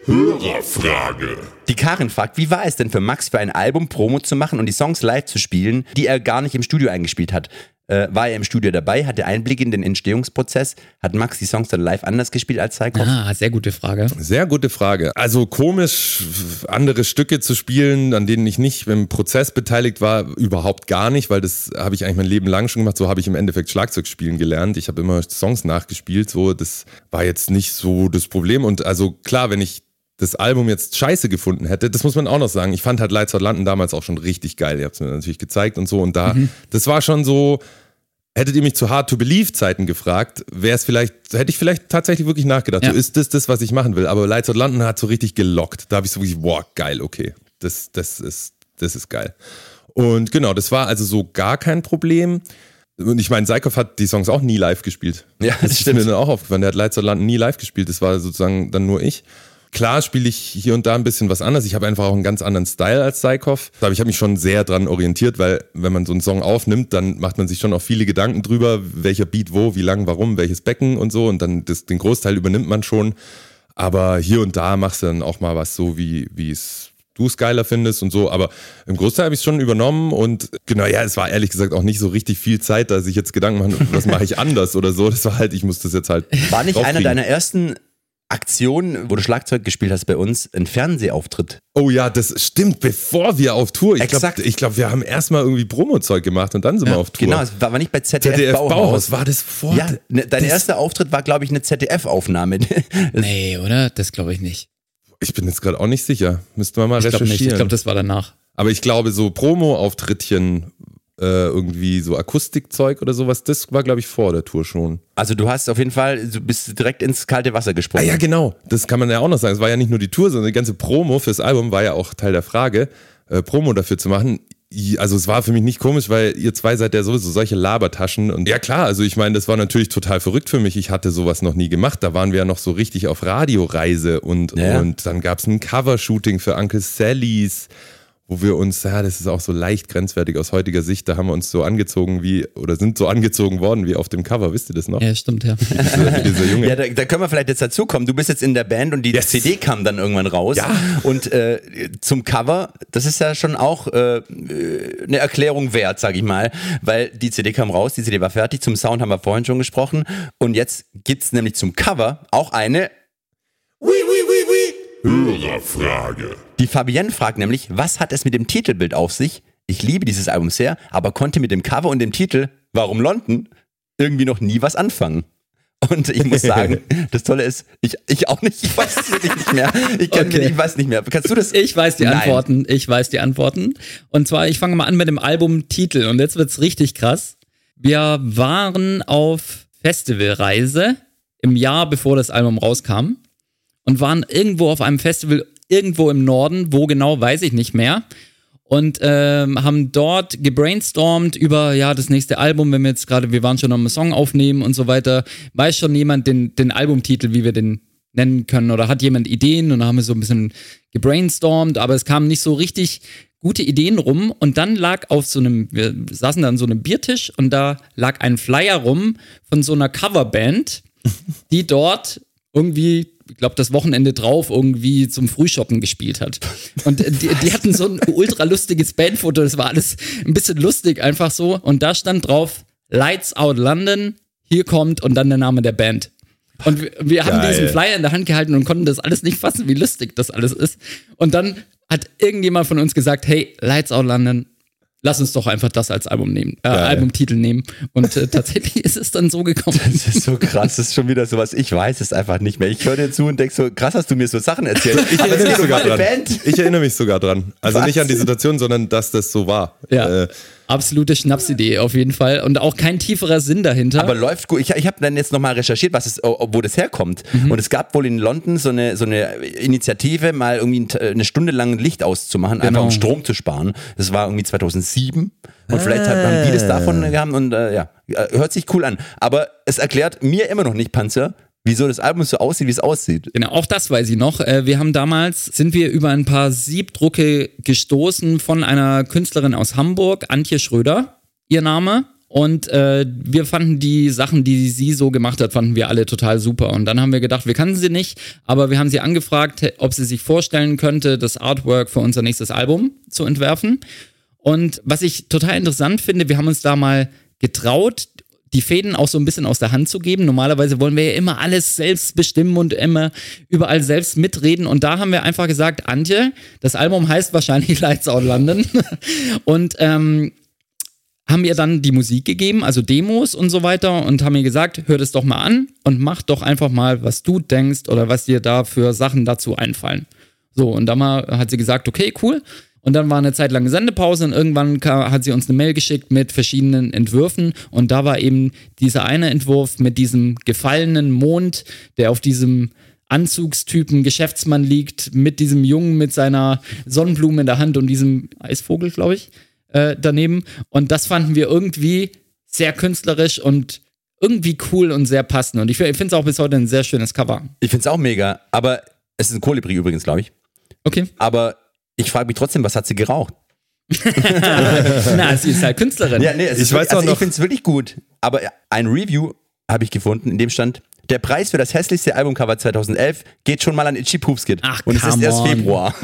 Hörerfrage. Die Karin fragt, wie war es denn für Max für ein Album Promo zu machen und die Songs live zu spielen, die er gar nicht im Studio eingespielt hat? Äh, war er im Studio dabei, hatte Einblick in den Entstehungsprozess. Hat Max die Songs dann live anders gespielt als Psycho? Ah, sehr gute Frage. Sehr gute Frage. Also komisch, andere Stücke zu spielen, an denen ich nicht im Prozess beteiligt war, überhaupt gar nicht, weil das habe ich eigentlich mein Leben lang schon gemacht. So habe ich im Endeffekt Schlagzeug spielen gelernt. Ich habe immer Songs nachgespielt. So, das war jetzt nicht so das Problem. Und also klar, wenn ich das Album jetzt scheiße gefunden hätte, das muss man auch noch sagen. Ich fand halt Lights Out London damals auch schon richtig geil. Ihr habt es mir natürlich gezeigt und so. Und da, das war schon so, hättet ihr mich zu Hard to Believe Zeiten gefragt, wäre es vielleicht, hätte ich vielleicht tatsächlich wirklich nachgedacht. Ja. So ist das das, was ich machen will. Aber Lights Out London hat so richtig gelockt. Da habe ich so wirklich, boah, geil, okay. Das, das ist, das ist geil. Und genau, das war also so gar kein Problem. Und ich meine, Seikov hat die Songs auch nie live gespielt. Ja, das das ist stimmt. mir dann auch aufgefallen. Der hat Lights Out London nie live gespielt. Das war sozusagen dann nur ich. Klar spiele ich hier und da ein bisschen was anderes. Ich habe einfach auch einen ganz anderen Style als Seikov. Aber ich habe mich schon sehr dran orientiert, weil wenn man so einen Song aufnimmt, dann macht man sich schon auch viele Gedanken drüber, welcher Beat wo, wie lang, warum, welches Becken und so. Und dann das, den Großteil übernimmt man schon. Aber hier und da machst du dann auch mal was so, wie wie es du es geiler findest und so. Aber im Großteil habe ich es schon übernommen und genau, ja, es war ehrlich gesagt auch nicht so richtig viel Zeit, da sich jetzt Gedanken machen, was mache ich anders oder so. Das war halt, ich musste das jetzt halt. War nicht einer deiner ersten Aktionen, wo du Schlagzeug gespielt hast bei uns, ein Fernsehauftritt? Oh ja, das stimmt, bevor wir auf Tour. Ich Exakt. glaube, ich glaub, wir haben erstmal irgendwie Promo-Zeug gemacht und dann sind wir auf Tour. Genau, es war war nicht bei ZDF, ZDF Bauhaus. Bauhaus. War das vor? Ja, ne, dein das- erster Auftritt war, glaube ich, eine ZDF-Aufnahme. Nee, oder? Das glaube ich nicht. Ich bin jetzt gerade auch nicht sicher. Müssten wir mal Ich recherchieren. nicht. Ich glaube, das war danach. Aber ich glaube, so Promo-Auftrittchen, äh, irgendwie so Akustikzeug oder sowas, das war, glaube ich, vor der Tour schon. Also du hast auf jeden Fall, du bist direkt ins kalte Wasser Ah gesprungen. ja, genau. Das kann man ja auch noch sagen. Es war ja nicht nur die Tour, sondern die ganze Promo fürs Album war ja auch Teil der Frage, äh, Promo dafür zu machen. Also es war für mich nicht komisch, weil ihr zwei seid ja sowieso solche Labertaschen. Und ja klar, also ich meine, das war natürlich total verrückt für mich. Ich hatte sowas noch nie gemacht. Da waren wir ja noch so richtig auf Radioreise und, Ja. und dann gab es ein Covershooting für Uncle Sallys, wo wir uns, ja, das ist auch so leicht grenzwertig aus heutiger Sicht, da haben wir uns so angezogen wie, oder sind so angezogen worden wie auf dem Cover, wisst ihr das noch? Ja, stimmt, ja. Dieser, dieser Junge. Ja, da, da können wir vielleicht jetzt dazu kommen. Du bist jetzt in der Band und die Yes. CD kam dann irgendwann raus. Ja. Und äh, zum Cover, das ist ja schon auch äh, eine Erklärung wert, sag ich mal. Weil die CD kam raus, die CD war fertig. Zum Sound haben wir vorhin schon gesprochen. Und jetzt gibt's nämlich zum Cover auch eine. Hörerfrage. Die Fabienne fragt nämlich, was hat es mit dem Titelbild auf sich? Ich liebe dieses Album sehr, aber konnte mit dem Cover und dem Titel Warum London irgendwie noch nie was anfangen. Und ich muss sagen, das Tolle ist, ich, ich auch nicht, ich weiß es wirklich nicht mehr. Ich, kann, Okay. ich weiß nicht mehr. Kannst du das? Ich weiß die Nein. Antworten. Ich weiß die Antworten. Und zwar, ich fange mal an mit dem Albumtitel. Und jetzt wird's richtig krass. Wir waren auf Festivalreise im Jahr, bevor das Album rauskam. Und waren irgendwo auf einem Festival, irgendwo im Norden. Wo genau, weiß ich nicht mehr. Und ähm, haben dort gebrainstormt über ja das nächste Album, wenn wir jetzt gerade, wir waren schon am Song aufnehmen und so weiter. Weiß schon jemand den, den Albumtitel, wie wir den nennen können? Oder hat jemand Ideen? Und dann haben wir so ein bisschen gebrainstormt, aber es kamen nicht so richtig gute Ideen rum. Und dann lag auf so einem, wir saßen da an so einem Biertisch und da lag ein Flyer rum von so einer Coverband, die dort irgendwie, glaube, das Wochenende drauf irgendwie zum Frühshoppen gespielt hat. Und die, die hatten so ein ultra lustiges Bandfoto, das war alles ein bisschen lustig einfach so. Und da stand drauf, Lights Out London, hier kommt und dann der Name der Band. Und wir, wir haben diesen Flyer in der Hand gehalten und konnten das alles nicht fassen, wie lustig das alles ist. Und dann hat irgendjemand von uns gesagt, hey, Lights Out London, lass uns doch einfach das als Album nehmen, äh, Albumtitel nehmen. Und äh, tatsächlich ist es dann so gekommen. Das ist so krass, das ist schon wieder sowas, ich weiß es einfach nicht mehr. Ich höre dir zu und denke so, krass hast du mir so Sachen erzählt. Ich erinnere mich sogar dran. Band. Ich erinnere mich sogar dran. Also Was? nicht an die Situation, sondern dass das so war. Ja, Äh, absolute Schnapsidee auf jeden Fall. Und auch kein tieferer Sinn dahinter. Aber läuft gut. Ich, ich habe dann jetzt nochmal recherchiert, was es, wo das herkommt. Und es gab wohl in London so eine, so eine Initiative, mal irgendwie ein- eine Stunde lang Licht auszumachen, einfach Genau. um Strom zu sparen. Das war irgendwie 2007. Und vielleicht hat, haben die das davon gehabt und äh, ja, äh, hört sich cool an. Aber es erklärt mir immer noch nicht, Panzer, wieso das Album so aussieht, wie es aussieht. Genau, auch das weiß ich noch. Äh, Wir haben damals, sind wir über ein paar Siebdrucke gestoßen von einer Künstlerin aus Hamburg, Antje Schröder, ihr Name. Und äh, wir fanden die Sachen, die sie so gemacht hat, fanden wir alle total super. Und dann haben wir gedacht, wir kannten sie nicht, aber wir haben sie angefragt, ob sie sich vorstellen könnte, das Artwork für unser nächstes Album zu entwerfen. Und was ich total interessant finde, wir haben uns da mal getraut, die Fäden auch so ein bisschen aus der Hand zu geben. Normalerweise wollen wir ja immer alles selbst bestimmen und immer überall selbst mitreden. Und da haben wir einfach gesagt, Antje, das Album heißt wahrscheinlich Lights Out London. und ähm, haben ihr dann die Musik gegeben, also Demos und so weiter und haben ihr gesagt, hör das doch mal an und mach doch einfach mal, was du denkst oder was dir da für Sachen dazu einfallen. So, und dann mal hat sie gesagt, okay, cool. Und dann war eine Zeit lang Sendepause und irgendwann kam, hat sie uns eine Mail geschickt mit verschiedenen Entwürfen und da war eben dieser eine Entwurf mit diesem gefallenen Mond, der auf diesem Anzugstypen Geschäftsmann liegt, mit diesem Jungen mit seiner Sonnenblume in der Hand und diesem Eisvogel, glaube ich, äh, daneben. Und das fanden wir irgendwie sehr künstlerisch und irgendwie cool und sehr passend. Und ich finde es auch bis heute ein sehr schönes Cover. Ich finde es auch mega, aber es ist ein Kolibri übrigens, glaube ich. Okay. Aber ich frage mich trotzdem, was hat sie geraucht? Na, sie ist halt Künstlerin. Ja, nee, Ich weiß auch also noch- ich finde es wirklich gut. Aber ein Review habe ich gefunden, in dem stand, der Preis für das hässlichste Albumcover 2011 geht schon mal an Itchy Poopskit. Ach, Und es ist come erst on. Februar.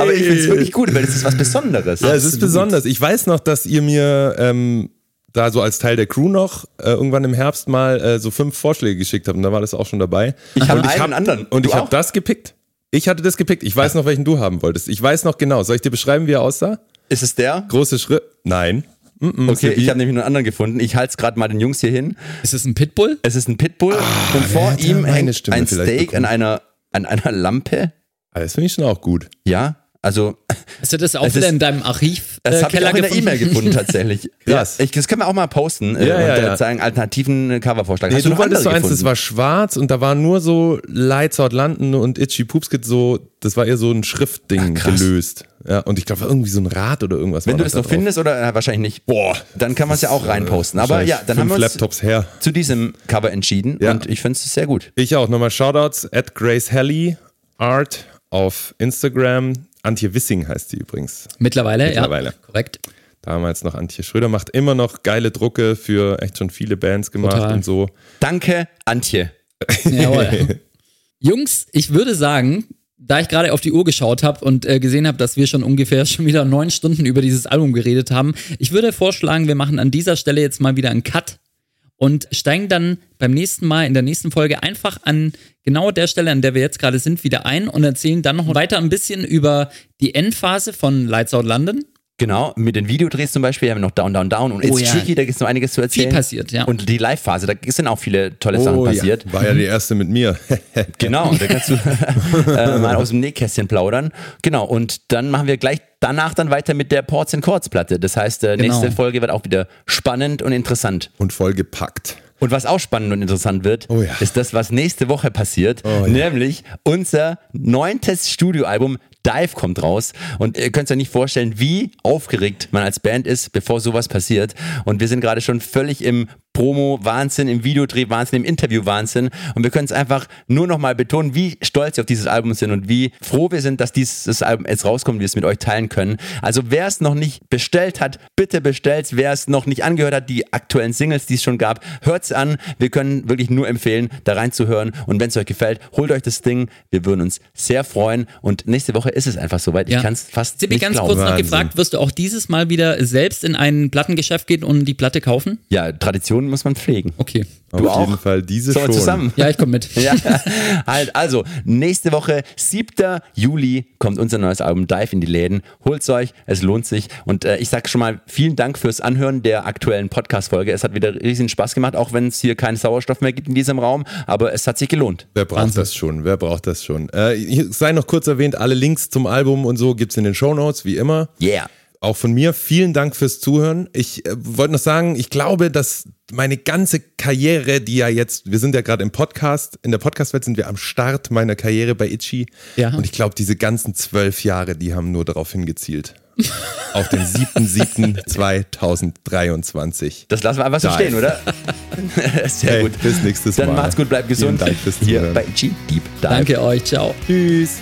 Aber ich finde es wirklich gut, weil es ist was Besonderes. Ja, es ist besonders. Ich weiß noch, dass ihr mir ähm, da so als Teil der Crew noch äh, irgendwann im Herbst mal äh, so fünf Vorschläge geschickt habt und da war das auch schon dabei. Ich habe einen hab- anderen. Und Du ich habe das gepickt. Ich hatte das gepickt. Ich weiß noch, welchen du haben wolltest. Ich weiß noch genau. Soll ich dir beschreiben, wie er aussah? Ist es der? Große Schritt. Nein. Mm-mm, Okay, Sibi. ich habe nämlich einen anderen gefunden. Ich halte es gerade mal den Jungs hier hin. Ist es ein Pitbull? Es ist ein Pitbull und vor ihm hängt ein Steak bekommen. an einer, an einer Lampe. Ah, das finde ich schon auch gut. Ja, also Hast du das auch Es wieder ist- in deinem Archiv das äh, habe ich Keller auch in der gefunden? E-Mail gefunden tatsächlich. Krass. Ja, ich, das können wir auch mal posten äh, Ja, ja, und ja. äh, zeigen alternativen Covervorschlag. Nee, Hast du, noch wolltest so eins, das war schwarz und da war nur so Lights Out London und Itchy Poopskit so, das war eher so ein Schriftding Ach, gelöst. Ja, und ich glaube, war irgendwie so ein Rad oder irgendwas. Wenn war du das da noch drauf. findest oder äh, wahrscheinlich nicht, Boah. dann kann man es ja auch reinposten. Aber ja, dann haben wir uns Laptops her. zu diesem Cover entschieden Ja. und ich finde es sehr gut. Ich auch. Nochmal Shoutouts at Grace Helly Art auf Instagram. Antje Wissing heißt sie übrigens. Mittlerweile, Mittlerweile. ja. Korrekt. Damals noch Antje Schröder. Macht immer noch geile Drucke für echt schon viele Bands gemacht Total. und so. Danke, Antje. Jawohl. Jungs, ich würde sagen, da ich gerade auf die Uhr geschaut habe und äh, gesehen habe, dass wir schon ungefähr schon wieder neun Stunden über dieses Album geredet haben, ich würde vorschlagen, wir machen an dieser Stelle jetzt mal wieder einen Cut und steigen dann beim nächsten Mal in der nächsten Folge einfach an genau der Stelle, an der wir jetzt gerade sind, wieder ein und erzählen dann noch weiter ein bisschen über die Endphase von Lights Out London. Genau, mit den Videodrehs zum Beispiel haben wir noch Down, Down, Down und Oh It's ja. Tricky, da gibt es noch einiges zu erzählen. passiert, ja. Und die Live-Phase, da sind auch viele tolle Sachen passiert. Oh Ja. War ja die erste mit mir. Genau, da kannst du äh, mal aus dem Nähkästchen plaudern. Genau, und dann machen wir gleich danach dann weiter mit der Ports and Chords Platte. Das heißt, äh, Genau. nächste Folge wird auch wieder spannend und interessant. und vollgepackt. Und was auch spannend und interessant wird, Oh ja. ist das, was nächste Woche passiert. Oh ja. Nämlich unser neuntes Studioalbum Dive kommt raus. Und ihr könnt euch nicht vorstellen, wie aufgeregt man als Band ist, bevor sowas passiert. Und wir sind gerade schon völlig im Promo-Wahnsinn, im Videodreh-Wahnsinn, im Interview-Wahnsinn. Und wir können es einfach nur noch mal betonen, wie stolz wir auf dieses Album sind und wie froh wir sind, dass dieses Album jetzt rauskommt, wir es mit euch teilen können. Also wer es noch nicht bestellt hat, bitte bestellt Wer es noch nicht angehört hat, die aktuellen Singles, die es schon gab, hört's an. Wir können wirklich nur empfehlen, da reinzuhören. Und wenn es euch gefällt, holt euch das Ding. Wir würden uns sehr freuen. Und nächste Woche ist es einfach soweit. Ich kann es fast Sibi, nicht ganz glauben. kurz noch Wahnsinn. gefragt, wirst du auch dieses Mal wieder selbst in ein Plattengeschäft gehen und die Platte kaufen? Ja, Muss man pflegen. Okay. Auf Du jeden auch? Fall diese Sollen wir schon. zusammen? Ja, ich komme mit. Ja, halt, also, nächste Woche, 7. Juli, kommt unser neues Album Dive in die Läden. Holt's euch, es lohnt sich. Und äh, ich sage schon mal vielen Dank fürs Anhören der aktuellen Podcast-Folge. Es hat wieder riesigen Spaß gemacht, auch wenn es hier keinen Sauerstoff mehr gibt in diesem Raum. Aber es hat sich gelohnt. Wer braucht das schon? Wer braucht das schon? Äh, sei noch kurz erwähnt, alle Links zum Album und so gibt's in den Shownotes, wie immer. Yeah. Auch von mir vielen Dank fürs Zuhören. Ich äh, wollte noch sagen, ich glaube, dass meine ganze Karriere, die ja jetzt, wir sind ja gerade im Podcast, in der Podcast-Welt sind wir am Start meiner Karriere bei Itchy. Ja. Und ich glaube, diese ganzen zwölf Jahre, die haben nur darauf hingezielt. Auf den 7.7.2023. Das lassen wir einfach so stehen, oder? Sehr Hey, gut. bis nächstes Dann Mal. macht's gut, bleibt Vielen gesund. Dank fürs Hier Zuhören. bei G Deep Dive. Danke euch, ciao. Tschüss.